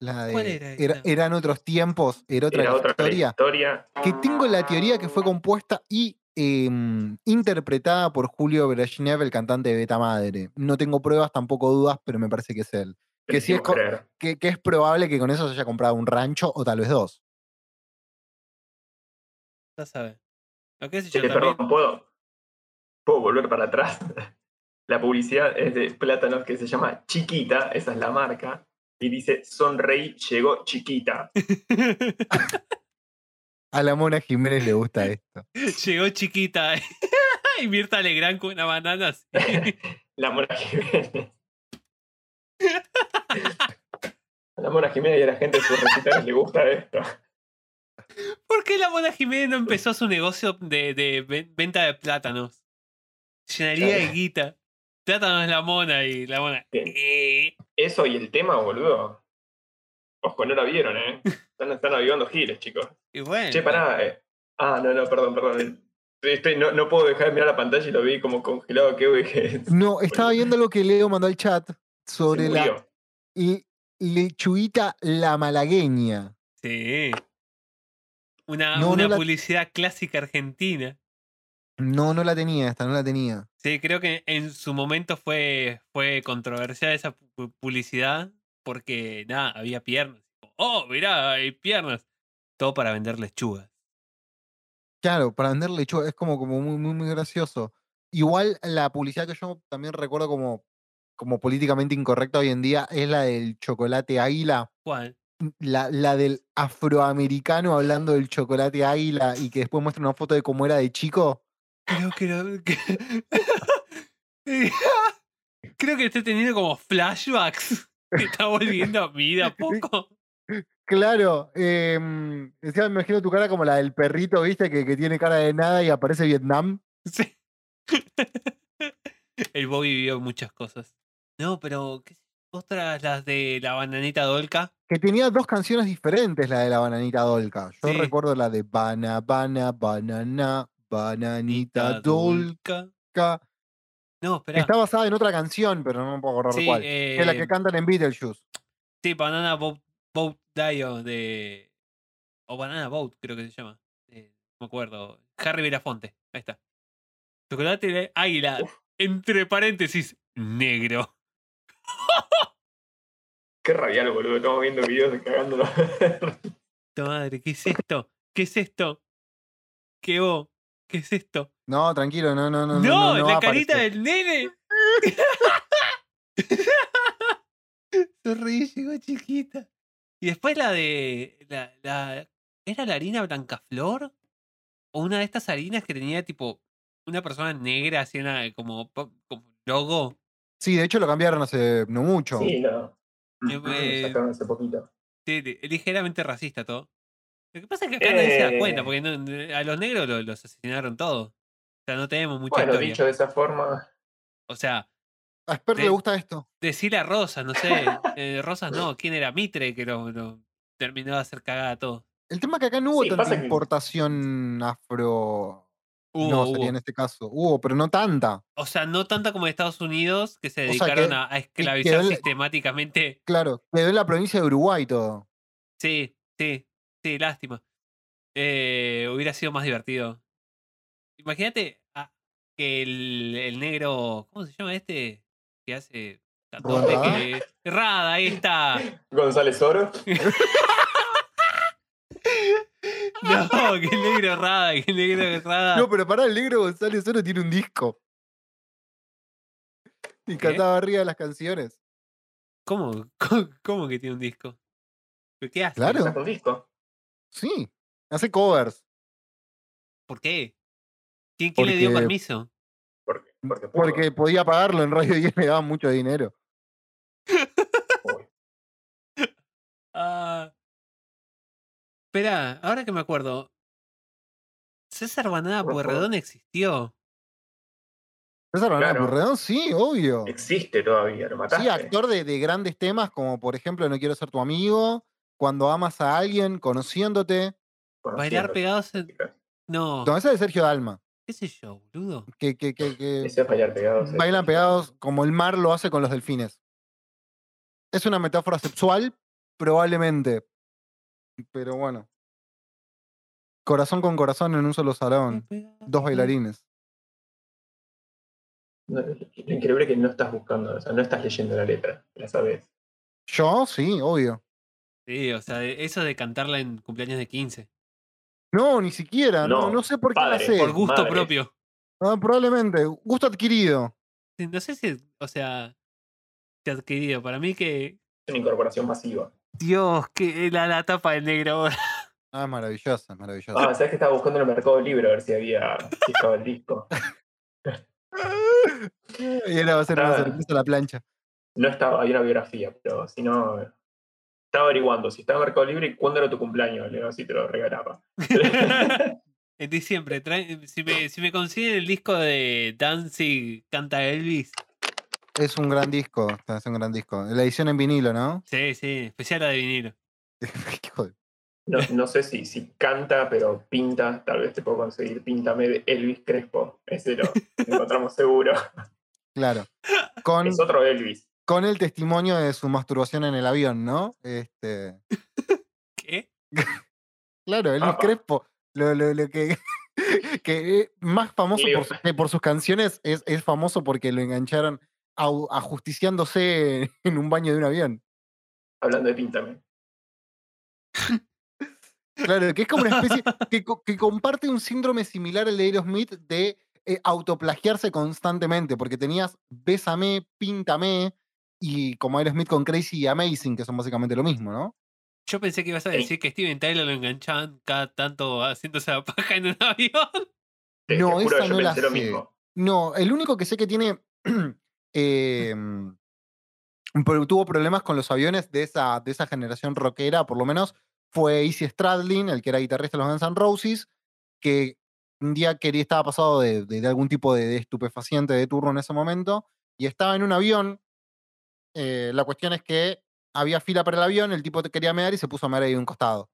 La de ¿Cuál era eran otros tiempos, era otra Era la otra historia. historia. que tengo la teoría que fue compuesta y em, interpretada por Julio Brezhnev, el cantante de Beta Madre. No tengo pruebas, tampoco dudas, pero me parece que es él. Que sí es. Que, que es probable que con eso se haya comprado un rancho o tal vez dos. Ya sé Che, yo también. perdón, ¿puedo, ¿puedo volver para atrás? La publicidad es de plátanos que se llama Chiquita, esa es la marca, y dice Sonreí llegó chiquita. A la Mona Jiménez le gusta esto. Llegó chiquita. y Mirta Legrand con una banana así. La Mona Jiménez. A la Mona Jiménez y a la gente de sus recitales le gusta esto. ¿Por qué la Mona Jiménez no empezó su negocio de, de ven- venta de plátanos? Llenaría de guita. Plátanos es la mona y la mona. "Eh". Eso y el tema, boludo. Ojo, no la vieron, ¿eh? Están, están avivando giles, chicos. Y bueno. Che, pará. eh. Ah, no, no, perdón, perdón. Estoy- no, no puedo dejar de mirar la pantalla y lo vi como congelado. ¿Qué dije? No, estaba viendo lo que Leo mandó al chat sobre la y- lechuguita la malagueña. Sí. Una, No, no una la- publicidad clásica argentina. No, no la tenía esta, no la tenía. Sí, creo que en su momento fue, fue controversial esa pu- publicidad porque, nada, había piernas. Oh, mirá, hay piernas. Todo para vender lechugas. Claro, para vender lechuga es como, como muy, muy, muy gracioso. Igual la publicidad que yo también recuerdo como, como políticamente incorrecta hoy en día es la del chocolate águila. ¿Cuál? La, la del afroamericano hablando del chocolate águila y que después muestra una foto de cómo era de chico. Creo que que- Creo que estoy teniendo como flashbacks. Que está volviendo a mi vida a poco. Claro, eh, me imagino tu cara como la del perrito, ¿viste? Que, que tiene cara de nada y aparece Vietnam. Sí. El Bobby vivió muchas cosas. No, pero. ¿qué? Otras, las de la bananita dolca. Que tenía dos canciones diferentes, la de la bananita dolca. Yo Sí. recuerdo la de Bana, Bana, Banana, Bananita dolca. No, espera. Está basada en otra canción, pero no me puedo acordar Sí, cuál. que es la que eh, cantan en Beetlejuice. Sí, Banana Boat, Boat Dio de. O Banana Boat, creo que se llama. Eh, no me acuerdo. Harry Belafonte. Ahí está. Chocolate de águila. Entre paréntesis, negro. Qué radial, boludo. Estamos viendo videos de cagándolo. Madre, ¿qué es esto? ¿Qué es esto? ¿Qué vos? ¿Qué es esto? No, tranquilo, no, no, no. ¡No! no, ¡La carita del nene! Sonreí, llegó chiquita. Y después la de. La, la- ¿Era la harina Blancaflor? ¿O una de estas harinas que tenía tipo una persona negra así una, como, como logo? Sí, de hecho lo cambiaron hace no mucho. Sí, no. Eh, Lo eh, sacaron hace poquito. Sí, li- ligeramente racista todo. Lo que pasa es que acá nadie se da cuenta, Eh. porque no- a los negros lo- los asesinaron todos. O sea, no tenemos mucha Bueno, historia. dicho de esa forma, O sea, A Sper le de- gusta esto. decirle a Rosas, no sé. eh, Rosas no, ¿quién era Mitre que lo, lo terminó de hacer cagada todo? El tema es que acá no hubo Sí, tanta pasa que- importación afro. Hubo, no, hubo. sería en este caso. Hubo, pero no tanta. O sea, no tanta como en Estados Unidos, que se O sea, dedicaron que- a, a esclavizar quedó sistemáticamente. Claro, quedó en la provincia de Uruguay todo. Sí, sí, sí, lástima. Eh, hubiera sido más divertido. Imagínate a- que el, el negro, ¿cómo se llama este? Que hace ¿Rada? que- Rada, ahí está. González Oro. No, que el negro Rada, que el negro Rada. No, pero pará, el negro González solo tiene un disco. Y cantaba arriba de las canciones. ¿Cómo, cómo, que tiene un disco? ¿Pero qué hace? Claro. Un disco. Sí. Hace covers. ¿Por qué? ¿Quién, quién le dio permiso? Porque, porque, pudo. Porque podía pagarlo en Radio 10, le daban mucho dinero. Uy, Ah. Espera, ahora que me acuerdo. César Banada. Puerredón existió. César Banana Claro. Purredón, sí, obvio. Existe todavía, lo mataste. Sí, actor de, de grandes temas como por ejemplo No quiero ser tu amigo, Cuando amas a alguien, Conociéndote. Bailar pegados en... No, No, esa es de Sergio Dalma. qué sé yo, boludo. Que, que, que, que Ese es bailar pegados. bailan pegados como el mar lo hace con los delfines. Es una metáfora sexual, probablemente. Pero bueno. Corazón con corazón en un solo salón. Dos bailarines. No, lo increíble es que no estás buscando, o sea, no estás leyendo la letra, la sabes. Yo, sí, obvio. Sí, o sea, eso de cantarla en cumpleaños de 15. No, ni siquiera. No, No, no sé por qué la sé. Por gusto madre. propio. Ah, probablemente. Gusto adquirido. Sí, No sé si, o sea, se ha adquirido. Para mí que. Es una incorporación masiva. Dios, que la, la tapa del negro. Ah, es maravillosa, maravillosa. Ah, sabes que estaba buscando en el mercado libre a ver si había, si estaba el disco. y ahora va a ser una Ah. sorpresa la plancha. No estaba, había una biografía, pero si no. Estaba averiguando si estaba en Mercado Libre y cuándo era tu cumpleaños, Leo, si te lo regalaba. En diciembre, trae- si, me, si me consiguen el disco de Danzig Canta Elvis. Es un gran disco. Es un gran disco. La edición en vinilo, ¿no? Sí, sí, especial la de vinilo. No, no sé si, si canta, pero pinta. Tal vez te puedo conseguir Píntame de Elvis Crespo. Ese lo encontramos seguro. Claro. Con, Es otro Elvis. Con el testimonio de su masturbación en el avión, ¿no? Este. ¿Qué? Claro, Elvis Apa. Crespo. Lo, lo- lo que, que eh, más famoso por, su- por sus canciones es, es famoso porque lo engancharon au- ajusticiándose en un baño de un avión. Hablando de Píntame. Claro, que es como una especie que, que comparte un síndrome similar al de Aerosmith de eh, autoplagiarse constantemente, porque tenías Bésame, Píntame y como Aerosmith con Crazy y Amazing, que son básicamente lo mismo, ¿no? Yo pensé que ibas a Sí. decir que Steven Tyler lo enganchaban cada tanto haciéndose la paja en un avión. Te- te No, juro esa no la sé. mismo. No, el único que sé que tiene. em, pero tuvo problemas con los aviones de esa, de esa generación rockera, por lo menos, fue Easy Stradlin, el que era guitarrista de los Guns N' Roses, que un día quería, estaba pasado de, de- de algún tipo de, de estupefaciente de turno en ese momento, y estaba en un avión. Eh, la cuestión es que había fila para el avión, el tipo te quería mear y se puso a mear ahí de un costado.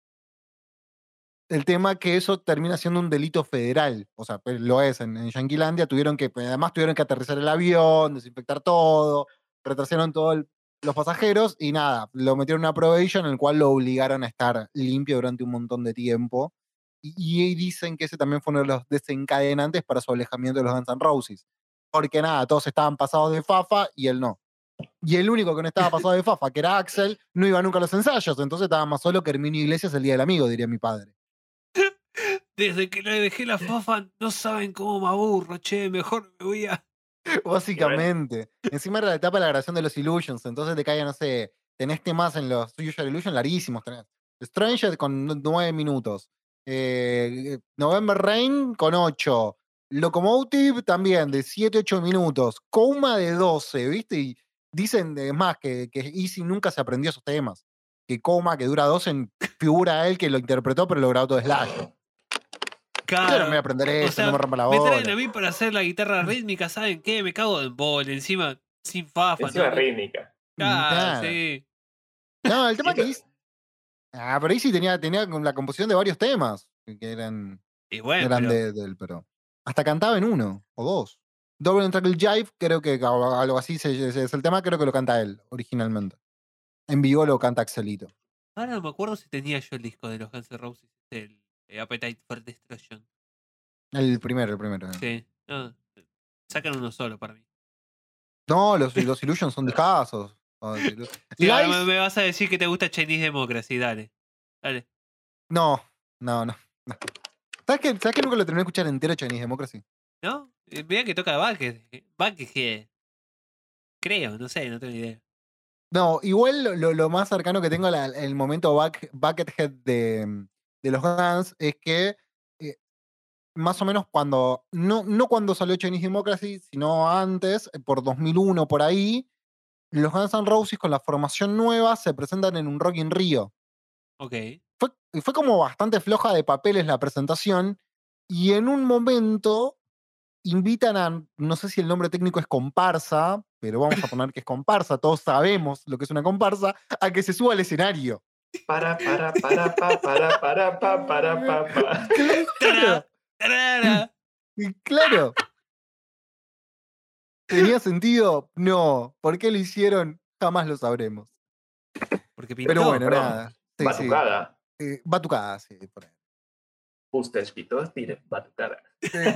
El tema que eso termina siendo un delito federal, o sea, pues, lo es en, en Yanquilandia, tuvieron que, pues, además tuvieron que aterrizar el avión, desinfectar todo, retrasaron todos los pasajeros y nada, lo metieron en una probation en el cual lo obligaron a estar limpio durante un montón de tiempo. Y, y dicen que ese también fue uno de los desencadenantes para su alejamiento de los Guns N' Roses. Porque nada, todos estaban pasados de fafa y él no. Y el único que no estaba pasado de fafa, que era Axel, no iba nunca a los ensayos, entonces estaba más solo que Herminio Iglesias el día del amigo, diría mi padre. Desde que le dejé la fafa, no saben cómo me aburro, che. Mejor me voy a. Básicamente. Encima era la etapa de la grabación de los Illusions, entonces te caía, no sé, tenés temas en los Usual Illusion larguísimos. Tenés Stranger con nu- nueve minutos. eh, November Rain con ocho. Locomotive también de 7, 8 minutos. Coma de 12, ¿viste? Y dicen, es más, que, que Easy nunca se aprendió esos temas. Que Coma, que dura 12, figura él que lo interpretó, pero lo grabó todo Slash. Yo no me voy a aprender o eso, sea, no me rompa la me traen a mí para hacer la guitarra rítmica, ¿saben qué? Me cago en bol, encima sin fafa. Encima ¿no? rítmica. Claro, Claro. sí. No, el tema que dice. Ah, pero ahí sí tenía, tenía con la composición de varios temas que eran, Y bueno, eran pero- de, del, pero. Hasta cantaba en uno o dos. Double Triple Jive, creo que algo así es el tema, creo que lo canta él originalmente. En vivo lo canta Axelito. ahora no me acuerdo si tenía yo el disco de los Guns N' Roses, el eh, Appetite for Destruction. El primero, el primero. eh. Sí. No, sacan uno solo para mí. No, los, los Illusions son discasos. Ah, sí, ahora me vas a decir que te gusta Chinese Democracy, dale. Dale. No, no, no. no. ¿Sabes que, ¿Sabes que nunca lo terminé de escuchar entero Chinese Democracy? ¿No? Eh, Mira que toca Bucket. Buckethead. Creo, no sé, no tengo ni idea. No, igual lo, lo- lo más cercano que tengo al el momento back, Buckethead de, de los Guns es que eh, más o menos cuando, no, no cuando salió Chinese Democracy, sino antes, eh, por 2001 por ahí, los Guns N' Roses con la formación nueva se presentan en un Rock in Rio. Ok. Fue, fue como bastante floja de papeles la presentación y en un momento invitan a, no sé si el nombre técnico es comparsa, pero vamos a poner que es comparsa, todos sabemos lo que es una comparsa, a que se suba al escenario. Para, para, para, pa, para, para, pa, para, pa, pa. Claro, claro. ¿Tenía sentido? No. ¿Por qué lo hicieron? Jamás lo sabremos. Porque pintó. Pero bueno, perdón. nada. Sí, sí. Batucada. Eh, batucada, sí. por ahí. Ustedes pitos tiren batucada. Eh,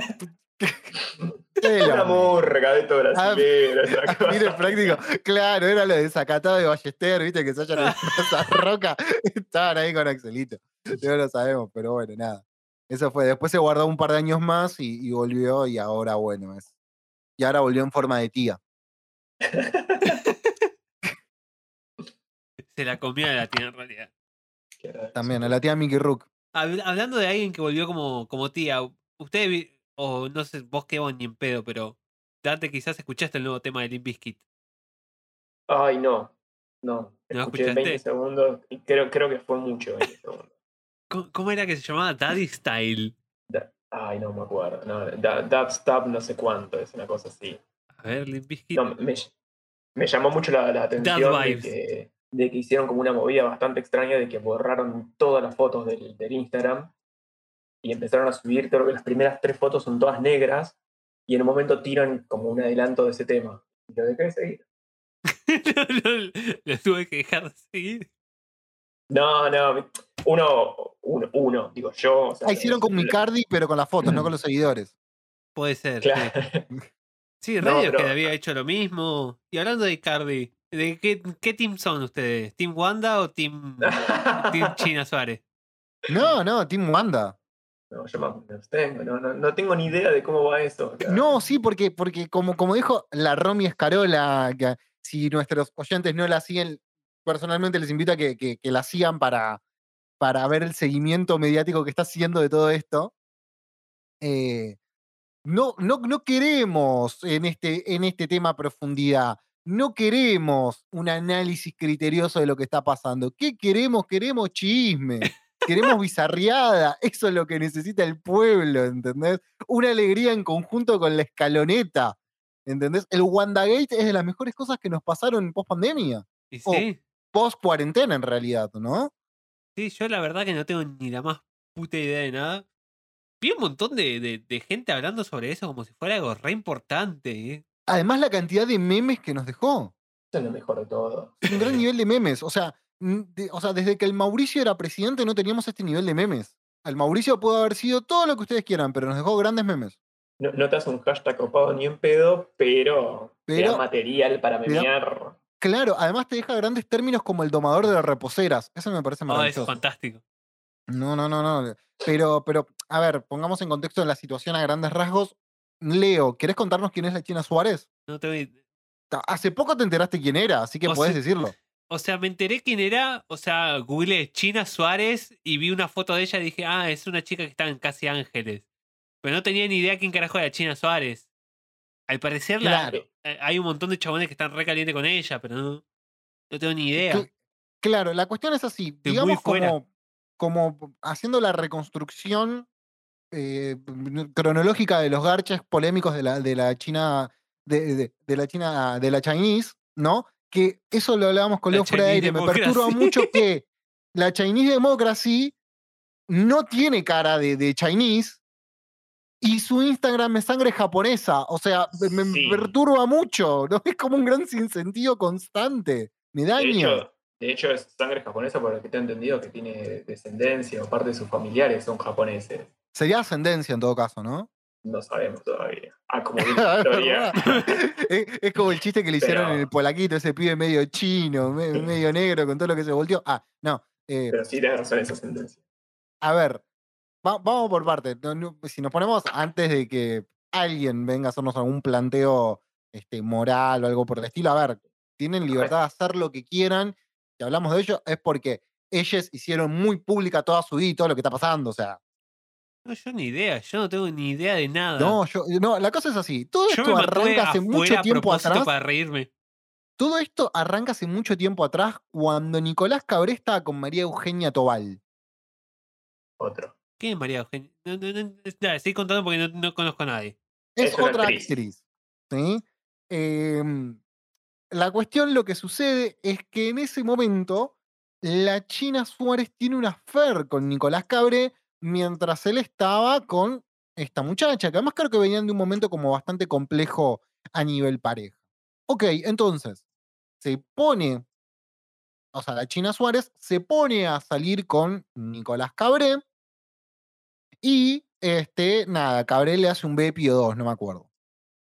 Una murga de todo brasilero. esa Ah. Mire, práctico. Claro, era lo desacatado de Ballester, viste, que se hayan en esa roca. Estaban ahí con Axelito. No lo sabemos, pero bueno, nada. Eso fue. Después se guardó un par de años más y, y volvió, y ahora, bueno, es. Y ahora volvió en forma de tía. Se la comió a la tía en realidad. También, a la tía Mickey Rook. Hab- Hablando de alguien que volvió como, como tía, ustedes, o no sé, vos qué vos ni en pedo, pero Dante quizás escuchaste el nuevo tema de Limp Bizkit. Ay, no. No. ¿No Escuché escuchaste? 20 segundos y creo, creo que fue mucho 20 segundos. ¿Cómo, cómo era que se llamaba? Daddy Style. Da- Ay, no me acuerdo. No, dubstep no sé cuánto, es una cosa así. A ver, Limp Bizkit. No, me, me llamó mucho la, la atención de que, de que hicieron como una movida bastante extraña de que borraron todas las fotos del, del Instagram y empezaron a subir, creo que las primeras tres fotos son todas negras y en un momento tiran como un adelanto de ese tema. Y lo dejé de seguir. no, no, lo tuve que dejar de seguir. No, no, uno, uno, uno digo yo. o sea, Ah, hicieron con Micardi, pero con las fotos, no con los seguidores. Puede ser. sí. Claro. Sí, No, Radio que pero- había hecho lo mismo. Y hablando de Cardi, ¿de qué, qué team son ustedes? ¿Team Wanda o Team, team China Suárez? No, no, Team Wanda. No, yo me me abstengo, no, no, no tengo ni idea de cómo va esto. No, sí, porque, porque como, como dijo la Romy Escarola, que si nuestros oyentes no la siguen, personalmente les invito a que, que- que la sigan para, para ver el seguimiento mediático que está haciendo de todo esto. Eh, no, no, no queremos en este, en este tema profundidad. No queremos un análisis criterioso de lo que está pasando. ¿Qué queremos? Queremos chisme. Queremos bizarriada. Eso es lo que necesita el pueblo, ¿entendés? Una alegría en conjunto con la escaloneta. ¿Entendés? El WandaGate es de las mejores cosas que nos pasaron post pandemia. Y sí, Post cuarentena, en realidad, ¿no? sí, yo la verdad que no tengo ni la más puta idea de nada. Vi un montón de, de- de gente hablando sobre eso como si fuera algo re importante. ¿eh? Además, la cantidad de memes que nos dejó. Eso es lo mejor de todo. Un gran nivel de memes. O sea, de- o sea, desde que el Mauricio era presidente no teníamos este nivel de memes. El Mauricio pudo haber sido todo lo que ustedes quieran, pero nos dejó grandes memes. No, no te hace un hashtag copado ni en pedo, pero, te Pero- da material para te memear. Claro, además te deja grandes términos como el domador de las reposeras. Eso me parece Oh, es maravilloso. fantástico. No, no, no, no. Pero, pero, a ver, pongamos en contexto la situación a grandes rasgos. Leo, ¿querés contarnos quién es la China Suárez? No ni- Ta- Hace poco te enteraste quién era, así que O puedes sea- decirlo. O sea, me enteré quién era. O sea, googleé China Suárez y vi una foto de ella y dije, ah, es una chica que está en Casi Ángeles. Pero no tenía ni idea quién carajo era China Suárez. Al parecer Claro. eh, hay un montón de chabones que están re calientes con ella, pero no, no tengo ni idea. Cl- Claro, la cuestión es así, digamos como, como haciendo la reconstrucción eh, cronológica de los garches polémicos de la, de la China, de, de- de la China, de la Chinese, ¿no? Que eso lo hablábamos con Leo fuera de aire. Me perturba mucho que la Chinese Democracy no tiene cara de, de Chinese y su Instagram es sangre japonesa. O sea, me, Sí. perturba mucho, ¿no? Es como un gran sinsentido constante. Me De hecho, de hecho, es sangre japonesa por lo que te he entendido que tiene descendencia o parte de sus familiares son japoneses. Sería ascendencia en todo caso, ¿no? No sabemos todavía. Ah, como viene Es es, como el chiste que le hicieron en el polaquito, ese pibe medio chino, me- medio negro, con todo lo que se volteó. Ah, no. eh, Pero sí tienes razón esa ascendencia. a ver, va- vamos por no, si nos ponemos antes de que alguien venga a hacernos algún planteo este, moral o algo por el estilo, a ver, tienen libertad de hacer lo que quieran. Si hablamos de ello, es porque ellos hicieron muy pública toda su vida y todo lo que está pasando. O sea, No, yo ni idea, yo no tengo ni idea de nada. no, yo, no, la cosa es así. Todo yo esto arranca hace mucho tiempo atrás. para reírme. Todo esto arranca hace mucho tiempo atrás cuando Nicolás Cabré estaba con María Eugenia Tobal. Otro. ¿Quién es María Eugenia? No, no, dale, seguí contando porque no, no conozco a nadie. Es, otra actriz. actriz. ¿sí? Em, la cuestión, lo que sucede es que en ese momento la China Suárez tiene una affair con Nicolás Cabré mientras él estaba con esta muchacha, que además creo que venían de un momento como bastante complejo a nivel pareja. Ok, entonces, se pone, o sea, la China Suárez se pone a salir con Nicolás Cabré y, este, nada, Cabré le hace un o dos, no me acuerdo.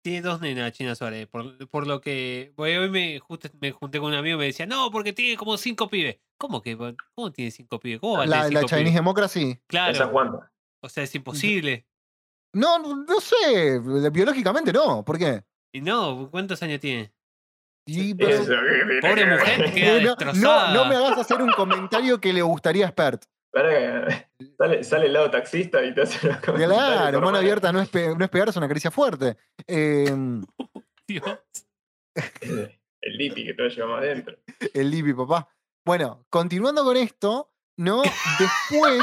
Tiene dos nenas, China Suárez. Por, por lo que. hoy me, justo me junté con un amigo y me decía, no, porque tiene como cinco pibes. ¿Cómo que? ¿Cómo tiene cinco pibes? ¿Cómo va a La, la cinco Chinese pibes? Democracy. Esa Claro. O sea, es imposible. No, no no sé, biológicamente no, ¿por qué? Y no, ¿cuántos años tiene? Y, pero- Pobre mujer, queda no, no, no me hagas hacer un comentario que le gustaría a Spert. Pará Sale, sale el lado taxista y te hace comentarios Claro, mano abierta no es, pe- no es una caricia fuerte. Em, Dios. El lipi que te llevamos adentro. el Libby, papá. Bueno, continuando con esto, ¿no? Después.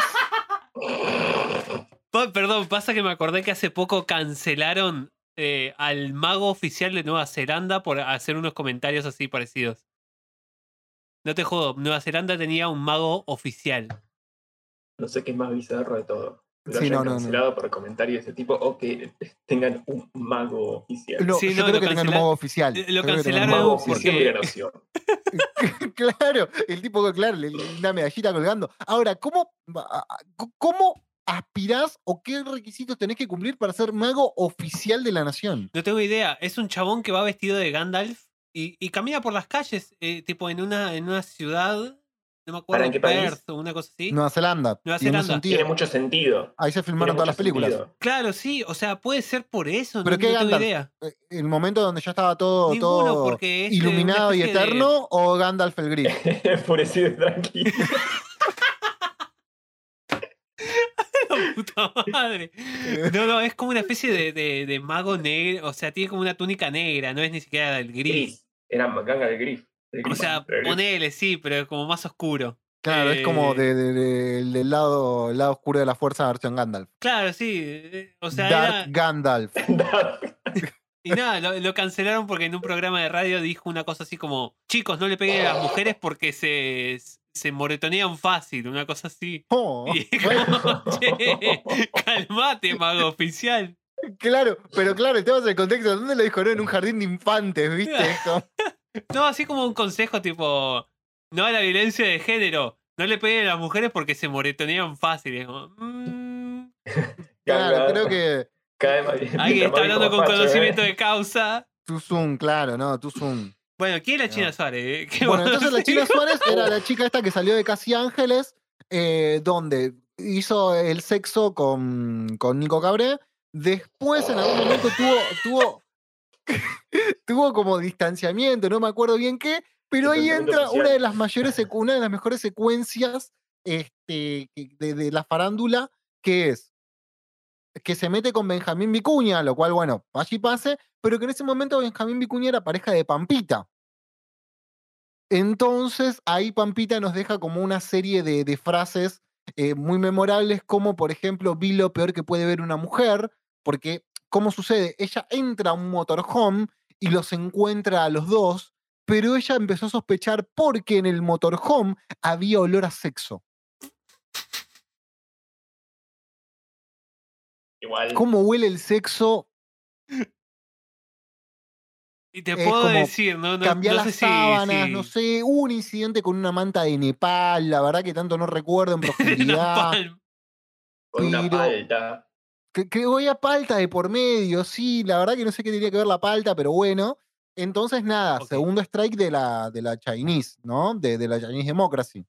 Pa- Perdón, pasa que me acordé que hace poco cancelaron eh, al mago oficial de Nueva Zelanda por hacer unos comentarios así parecidos. No te jodo, Nueva Zelanda tenía un mago oficial. No sé qué es más bizarro de todo. Que lo Sí, hayan no, no, no. cancelado por comentarios de ese tipo o que tengan un mago oficial. No, Sí, yo no, creo lo que tengan un modo oficial. lo un cancelaron mago oficial porque- claro, el tipo, claro, una medallita colgando. Ahora, ¿cómo, cómo aspirás o qué requisitos tenés que cumplir para ser mago oficial de la nación? No tengo idea. Es un chabón que va vestido de Gandalf y, y camina por las calles, eh, tipo en una, en una ciudad, no me acuerdo, ¿en qué país? Perth o una cosa así. Nueva Zelanda. Nueva tiene Zelanda. sentido. Tiene mucho sentido. Ahí se filmaron Tiene todas las películas. sentido. Claro, sí, o sea, puede ser por eso, ¿Pero no, qué no tengo Gandalf? idea. Eh, El momento donde ya estaba todo, Ninguno, todo porque es de una iluminado y de- eterno o Gandalf el gris. Enfurecido y tranquilo. puta madre. No, no, es como una especie de, de- de mago negro. O sea, tiene como una túnica negra, no es ni siquiera el gris. Gris. Era ganga del Griff. O sea, ponele, sí, pero es como más oscuro. Claro, es como Eh, de- de- de- del lado, el lado oscuro de la fuerza versión Gandalf. Claro, sí. eh, O sea, Dark era- Gandalf. y nada, lo, lo cancelaron porque en un programa de radio dijo una cosa así como: Chicos, no le peguen a las mujeres porque se, se moretonean fácil, una cosa así. Oh, Y como, che, calmate, mago oficial. claro, pero claro, estamos en el contexto. ¿Dónde lo dijo? No, en un jardín de infantes, ¿viste? Como- No, así como un consejo tipo, no a la violencia de género, no le peguen a las mujeres porque se moretonean fácil. Mm, Claro, creo que alguien está hablando con facho, conocimiento ¿eh? de causa. tu Zoom, claro, no, tu Zoom. Bueno, ¿quién es la China No. Suárez? eh? ¿Qué Bueno, entonces la China? Suárez era la chica esta que salió de Casi Ángeles, eh, donde hizo el sexo con, con Nico Cabré. Después, en algún momento, tuvo, tuvo, tuvo como distanciamiento, no me acuerdo bien qué, pero ahí entra una de las mayores, una de las mejores secuencias este, de, de la farándula, que es que se mete con Benjamín Vicuña, lo cual, bueno, allí pase, pero que en ese momento Benjamín Vicuña era pareja de Pampita. Entonces, ahí Pampita nos deja como una serie de, de frases eh, muy memorables, como por ejemplo, vi lo peor que puede ver una mujer, porque, ¿cómo sucede? Ella entra a un motorhome y los encuentra a los dos, pero ella empezó a sospechar porque en el motorhome había olor a sexo. Igual. ¿Cómo huele el sexo? Y te puedo como decir, no, no, cambiar no las sé sábanas, si- no sé, hubo un incidente con una manta de Nepal, la verdad que tanto no recuerdo en profundidad. Con una palta. Que, que había palta de por medio, sí, la verdad que no sé qué tenía que ver la palta, pero bueno. Entonces, nada, segundo strike de la, de la Chinese, ¿no? De, de la Chinese Democracy.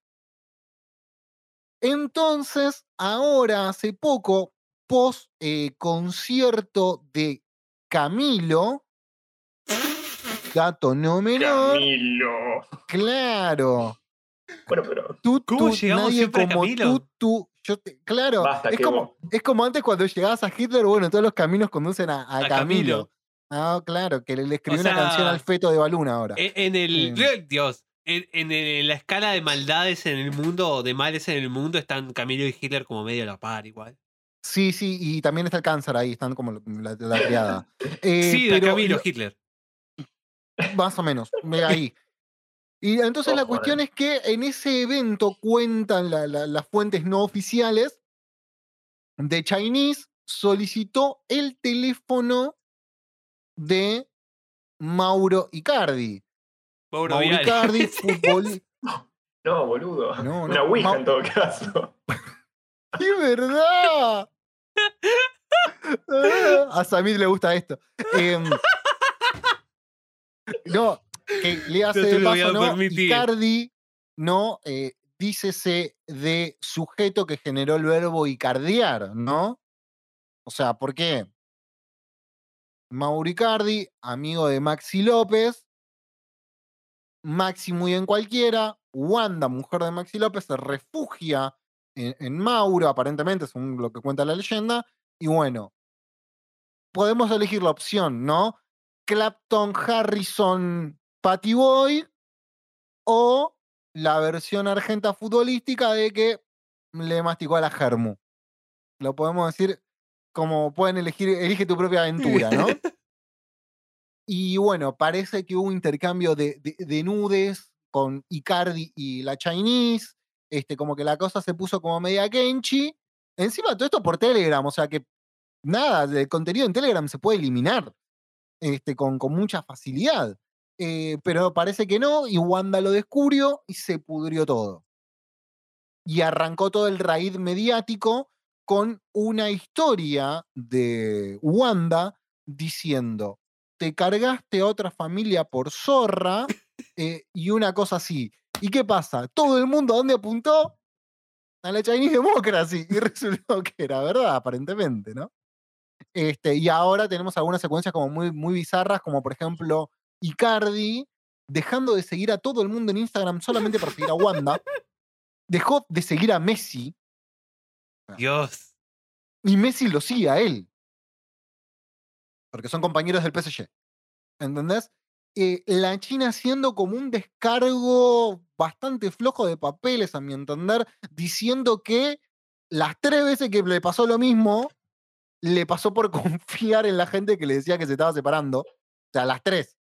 Entonces, ahora, hace poco, post eh, concierto de Camilo, dato no menor, Camilo. claro. Bueno, pero Tú, ¿Cómo tú, llegamos nadie siempre a como Camilo? tú, tú. Yo te- claro, Basta, es como, vos- es como antes cuando llegabas a Hitler, bueno, todos los caminos conducen a, a A Camilo. Camilo. Ah, claro, que le, le escribió sea, una canción al feto de Baluna ahora. En, en el. Sí. Dios. En, en la escala de maldades en el mundo, o de males en el mundo, están Camilo y Hitler como medio a la par, igual. Sí, sí, y también está el cáncer ahí, están como la, la triada. Eh, sí, de pero Camilo lo- Hitler. Más o menos, ahí. Y entonces la cuestión eh. es que en ese evento cuentan la- la- las fuentes no oficiales de Chinese solicitó el teléfono de Mauro Icardi. Mauro Mauro. Icardi, futbol... No, boludo. No, Una no, Ouija Ma- en todo caso. ¡Es verdad! A Samir le gusta esto. Em, no, que le hace No de paso, ¿no? Icardi, ¿no? Eh, dícese de sujeto que generó el verbo icardiar, ¿no? O sea, ¿por qué? Mauro Icardi, amigo de Maxi López, Maxi muy en cualquiera, Wanda, mujer de Maxi López, se refugia en, en Mauro, aparentemente, según lo que cuenta la leyenda, y bueno, podemos elegir la opción, ¿no? Clapton, Harrison, Patty Boy, o la versión argenta futbolística de que le masticó a la Germu. Lo podemos decir como pueden elegir, elige tu propia aventura, ¿no? Y bueno, parece que hubo intercambio de, de- de nudes con Icardi y la Chinese. Este, como que la cosa se puso como media Kenchi. Encima todo esto por Telegram, o sea que nada, el contenido en Telegram se puede eliminar este, con, con mucha facilidad. Eh, pero parece que no, y Wanda lo descubrió y se pudrió todo. Y arrancó todo el raíz mediático con una historia de Wanda diciendo, te cargaste a otra familia por zorra eh, y una cosa así. ¿Y qué pasa? Todo el mundo a dónde apuntó? A la Chinese Democracy. Y resultó que era verdad, aparentemente, ¿no? Este, y ahora tenemos algunas secuencias como muy, muy bizarras, como por ejemplo Icardi dejando de seguir a todo el mundo en Instagram solamente para seguir a Wanda. Dejó de seguir a Messi. Dios. y Messi lo sigue a él. Porque son compañeros del PSG. ¿Entendés? Eh, la China haciendo como un descargo bastante flojo de papeles, a mi entender, diciendo que las tres veces que le pasó lo mismo, le pasó por confiar en la gente que le decía que se estaba separando. O sea, las tres.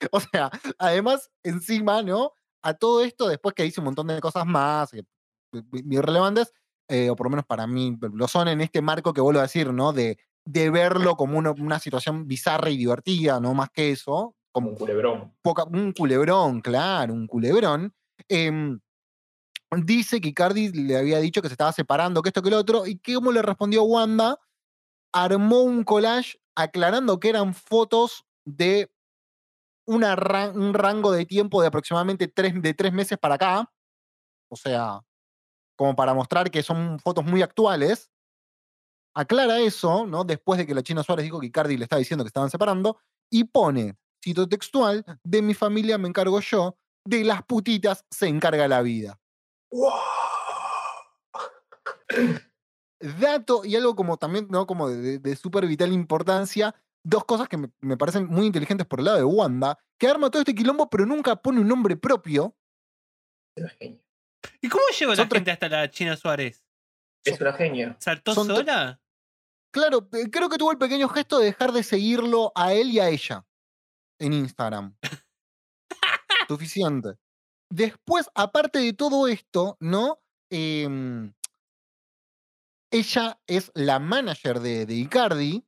o sea, además, encima, ¿no? A todo esto, después que hice un montón de cosas más, que, eh, muy relevantes, eh, o por lo menos para mí lo son en este marco que vuelvo a decir, ¿no? De, de verlo como una, una situación bizarra y divertida, no más que eso, Como un culebrón. poca- un culebrón, claro, un culebrón. em, dice que Icardi le había dicho que se estaba separando, que esto, que lo otro, y que como le respondió Wanda, armó un collage aclarando que eran fotos de una ra- un rango de tiempo de aproximadamente tres, de tres meses para acá, o sea, como para mostrar que son fotos muy actuales. Aclara eso, ¿no? Después de que la China Suárez dijo que Icardi le estaba diciendo que estaban separando, y pone, cito textual, de mi familia me encargo yo, de las putitas se encarga la vida. Dato y algo como también, ¿no? Como de, de súper vital importancia, dos cosas que me, me parecen muy inteligentes por el lado de Wanda, que arma todo este quilombo, pero nunca pone un nombre propio. Es una genia. ¿Y cómo llegó la Son gente hasta la China Suárez? Es una genia. ¿Saltó Son sola? Claro, eh, creo que tuvo el pequeño gesto de dejar de seguirlo a él y a ella en Instagram. Suficiente. Después, aparte de todo esto, ¿no? Em, ella es la manager de, de Icardi,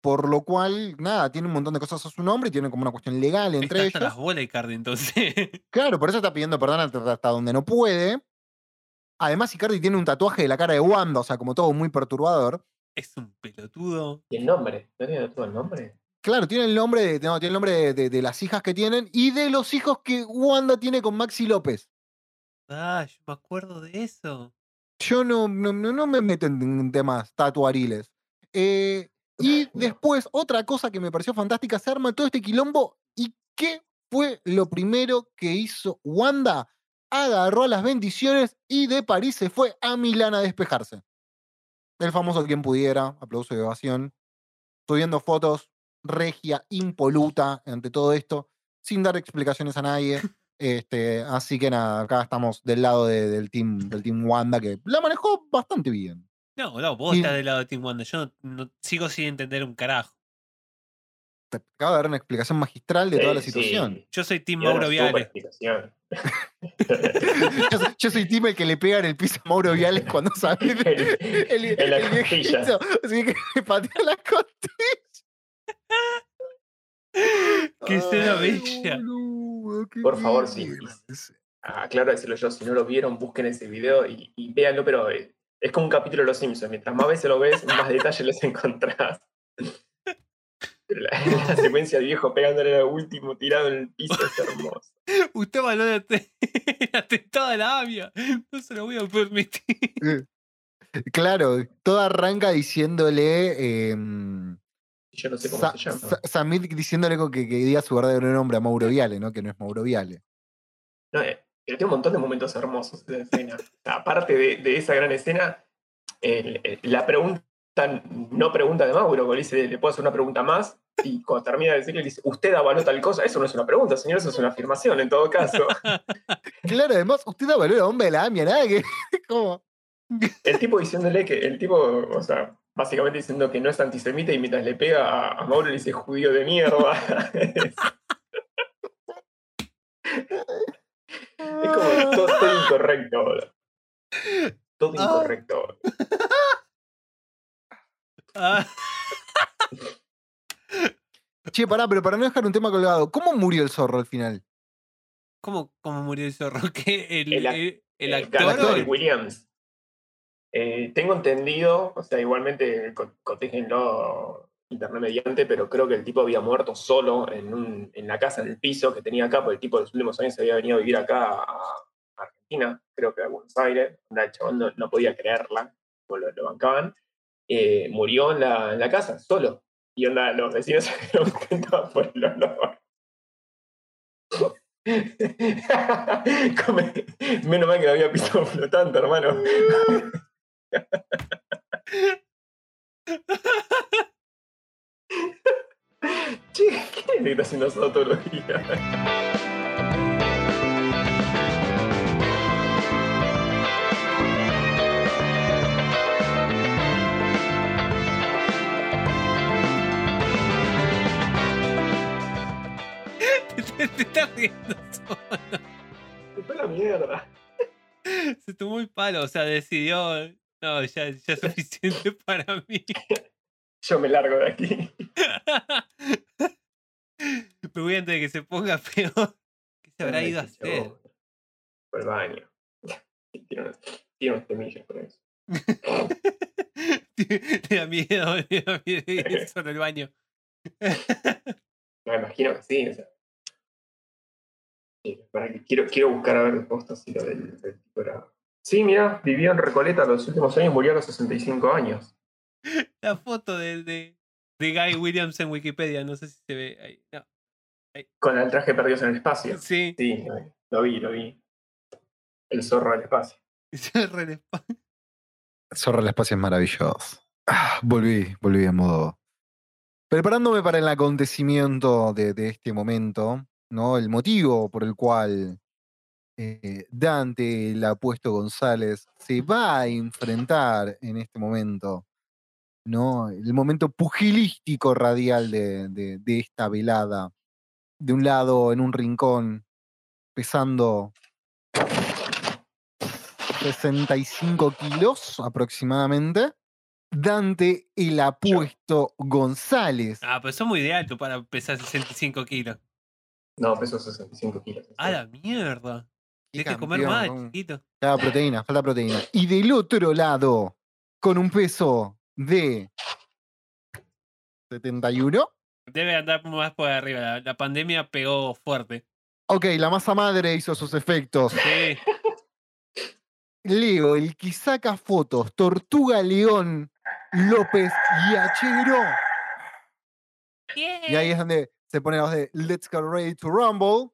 por lo cual, nada, tiene un montón de cosas a su nombre y tiene como una cuestión legal entre Está hasta las ellos. bolas Icardi, entonces. Claro, por eso está pidiendo perdón hasta donde no puede. Además, Icardi tiene un tatuaje de la cara de Wanda, o sea, como todo muy perturbador. es un pelotudo. ¿Y el nombre? ¿No tiene otro el nombre? Claro, tiene el nombre de, no, tiene el nombre de, de- de las hijas que tienen y de los hijos que Wanda tiene con Maxi López. Ah, yo me acuerdo de eso. Yo no, no, no- me meto en, en temas tatuariles. Eh, y después, otra cosa que me pareció fantástica, se arma todo este quilombo. ¿Y qué fue lo primero que hizo Wanda? Agarró las bendiciones y de París se fue a Milán a despejarse. El famoso quien pudiera, aplauso de ovación, subiendo fotos, regia, impoluta ante todo esto, sin dar explicaciones a nadie. Este, así que nada, acá estamos del lado de- del, team, del team Wanda, que la manejó bastante bien. No, no, vos Y- estás del lado de Team Wanda. Yo no, no- sigo sin entender un carajo. Te acabo de dar una explicación magistral de toda la situación. sí. Yo soy Team Mauro super Viale. explicación. Yo, soy- yo soy Tim el que le pega en el piso a Mauro Viales cuando sale el, el, en la el costilla. viejito, Así que le patea la costilla. Qué escena bella. boludo, Por favor, sí. Ah, claro, decirlo yo, si no lo vieron, busquen ese video y, y véanlo, pero eh, es como un capítulo de Los Simpsons. Mientras más veces lo ves, más detalles les encontrás. Pero la, la secuencia del viejo pegándole al último tirado en el piso es hermoso. Usted való la tentada de la avia. No se lo voy a permitir. Claro, todo arranca diciéndole. em, Yo no sé cómo Sa- se llama. Sa- Samit diciéndole que, que diga su verdadero nombre a Mauro Viale, ¿no? Que no es Mauro Viale. No, eh, pero tiene un montón de momentos hermosos esa escena. O sea, aparte de, de esa gran escena, el- el- la pregunta, no pregunta de Mauro, le dice, le puedo hacer una pregunta más, y cuando termina de decirle, le dice, ¿usted avaló tal cosa? Eso no es una pregunta, señor, eso es una afirmación en todo caso. Claro, además, usted da valor a hombre de la AMIA, nada que. como- El tipo diciéndole que, el tipo, o sea, básicamente diciendo que no es antisemita y mientras le pega a, a Mauro le dice judío de mierda. es como todo, todo incorrecto. boludo. Todo Ah. incorrecto. Ah, Che, pará, pero para no dejar un tema colgado, ¿cómo murió el zorro al final? ¿cómo, ¿Cómo murió el zorro? ¿Qué? ¿El, El ac- el- el Eh, actor? Williams. Eh, tengo entendido, o sea, igualmente co- cotéjenlo internet mediante, pero creo que el tipo había muerto solo en, un- en la casa, en el piso que tenía acá, porque el tipo de los últimos años había venido a vivir acá a Argentina, creo que a Buenos Aires. El chabón no, no podía creerla, lo, lo bancaban. Eh, murió en la, en la casa, solo. Y onda, los vecinos se dieron cuenta por el olor. Menos mal que no había piso flotante, hermano. Che, ¿qué está haciendo días? te, te estás riendo solo. Se fue la mierda. Se tomó el palo, o sea, decidió. No, ya, ya es suficiente para mí. Yo me largo de aquí. Me voy antes de que se ponga peor. ¿Qué se habrá ido a hacer? Por el baño. Tiene unas, tiene unas semillas por eso. Le da miedo, le da miedo ir solo al baño. Me imagino que sí. O sea. Sí, para que quiero, quiero buscar a ver postas si lo del, del tipo era. Sí, mira, vivió en Recoleta los últimos años, murió a los 65 años. La foto de, de, de Guy Williams en Wikipedia, no sé si se ve ahí. No. Con el traje perdidos en el espacio. Sí, Sí, lo vi, lo vi. El zorro del espacio. se re le pa- Zorro el espacio es maravilloso. Ah, volví, volví a modo. Preparándome para el acontecimiento de, de este momento, ¿no? El motivo por el cual eh, Dante, el apuesto González, se va a enfrentar en este momento, ¿no? El momento pugilístico radial de, de- de esta velada. De un lado, en un rincón, pesando 65 kilos aproximadamente. Dante el apuesto González. Ah, pero son muy de alto para pesar 65 kilos. No, peso 65 kilos. A la mierda. Tienes que comer más, ¿no? chiquito. Falta proteína, falta proteína. Y del otro lado, con un peso de 71. Debe andar más por arriba. La, la pandemia pegó fuerte. Ok, la masa madre hizo sus efectos. Sí. Leo, el que saca fotos, Tortuga León, López y Achero. Y ahí es donde se pone la voz de Let's Get Ready to Rumble.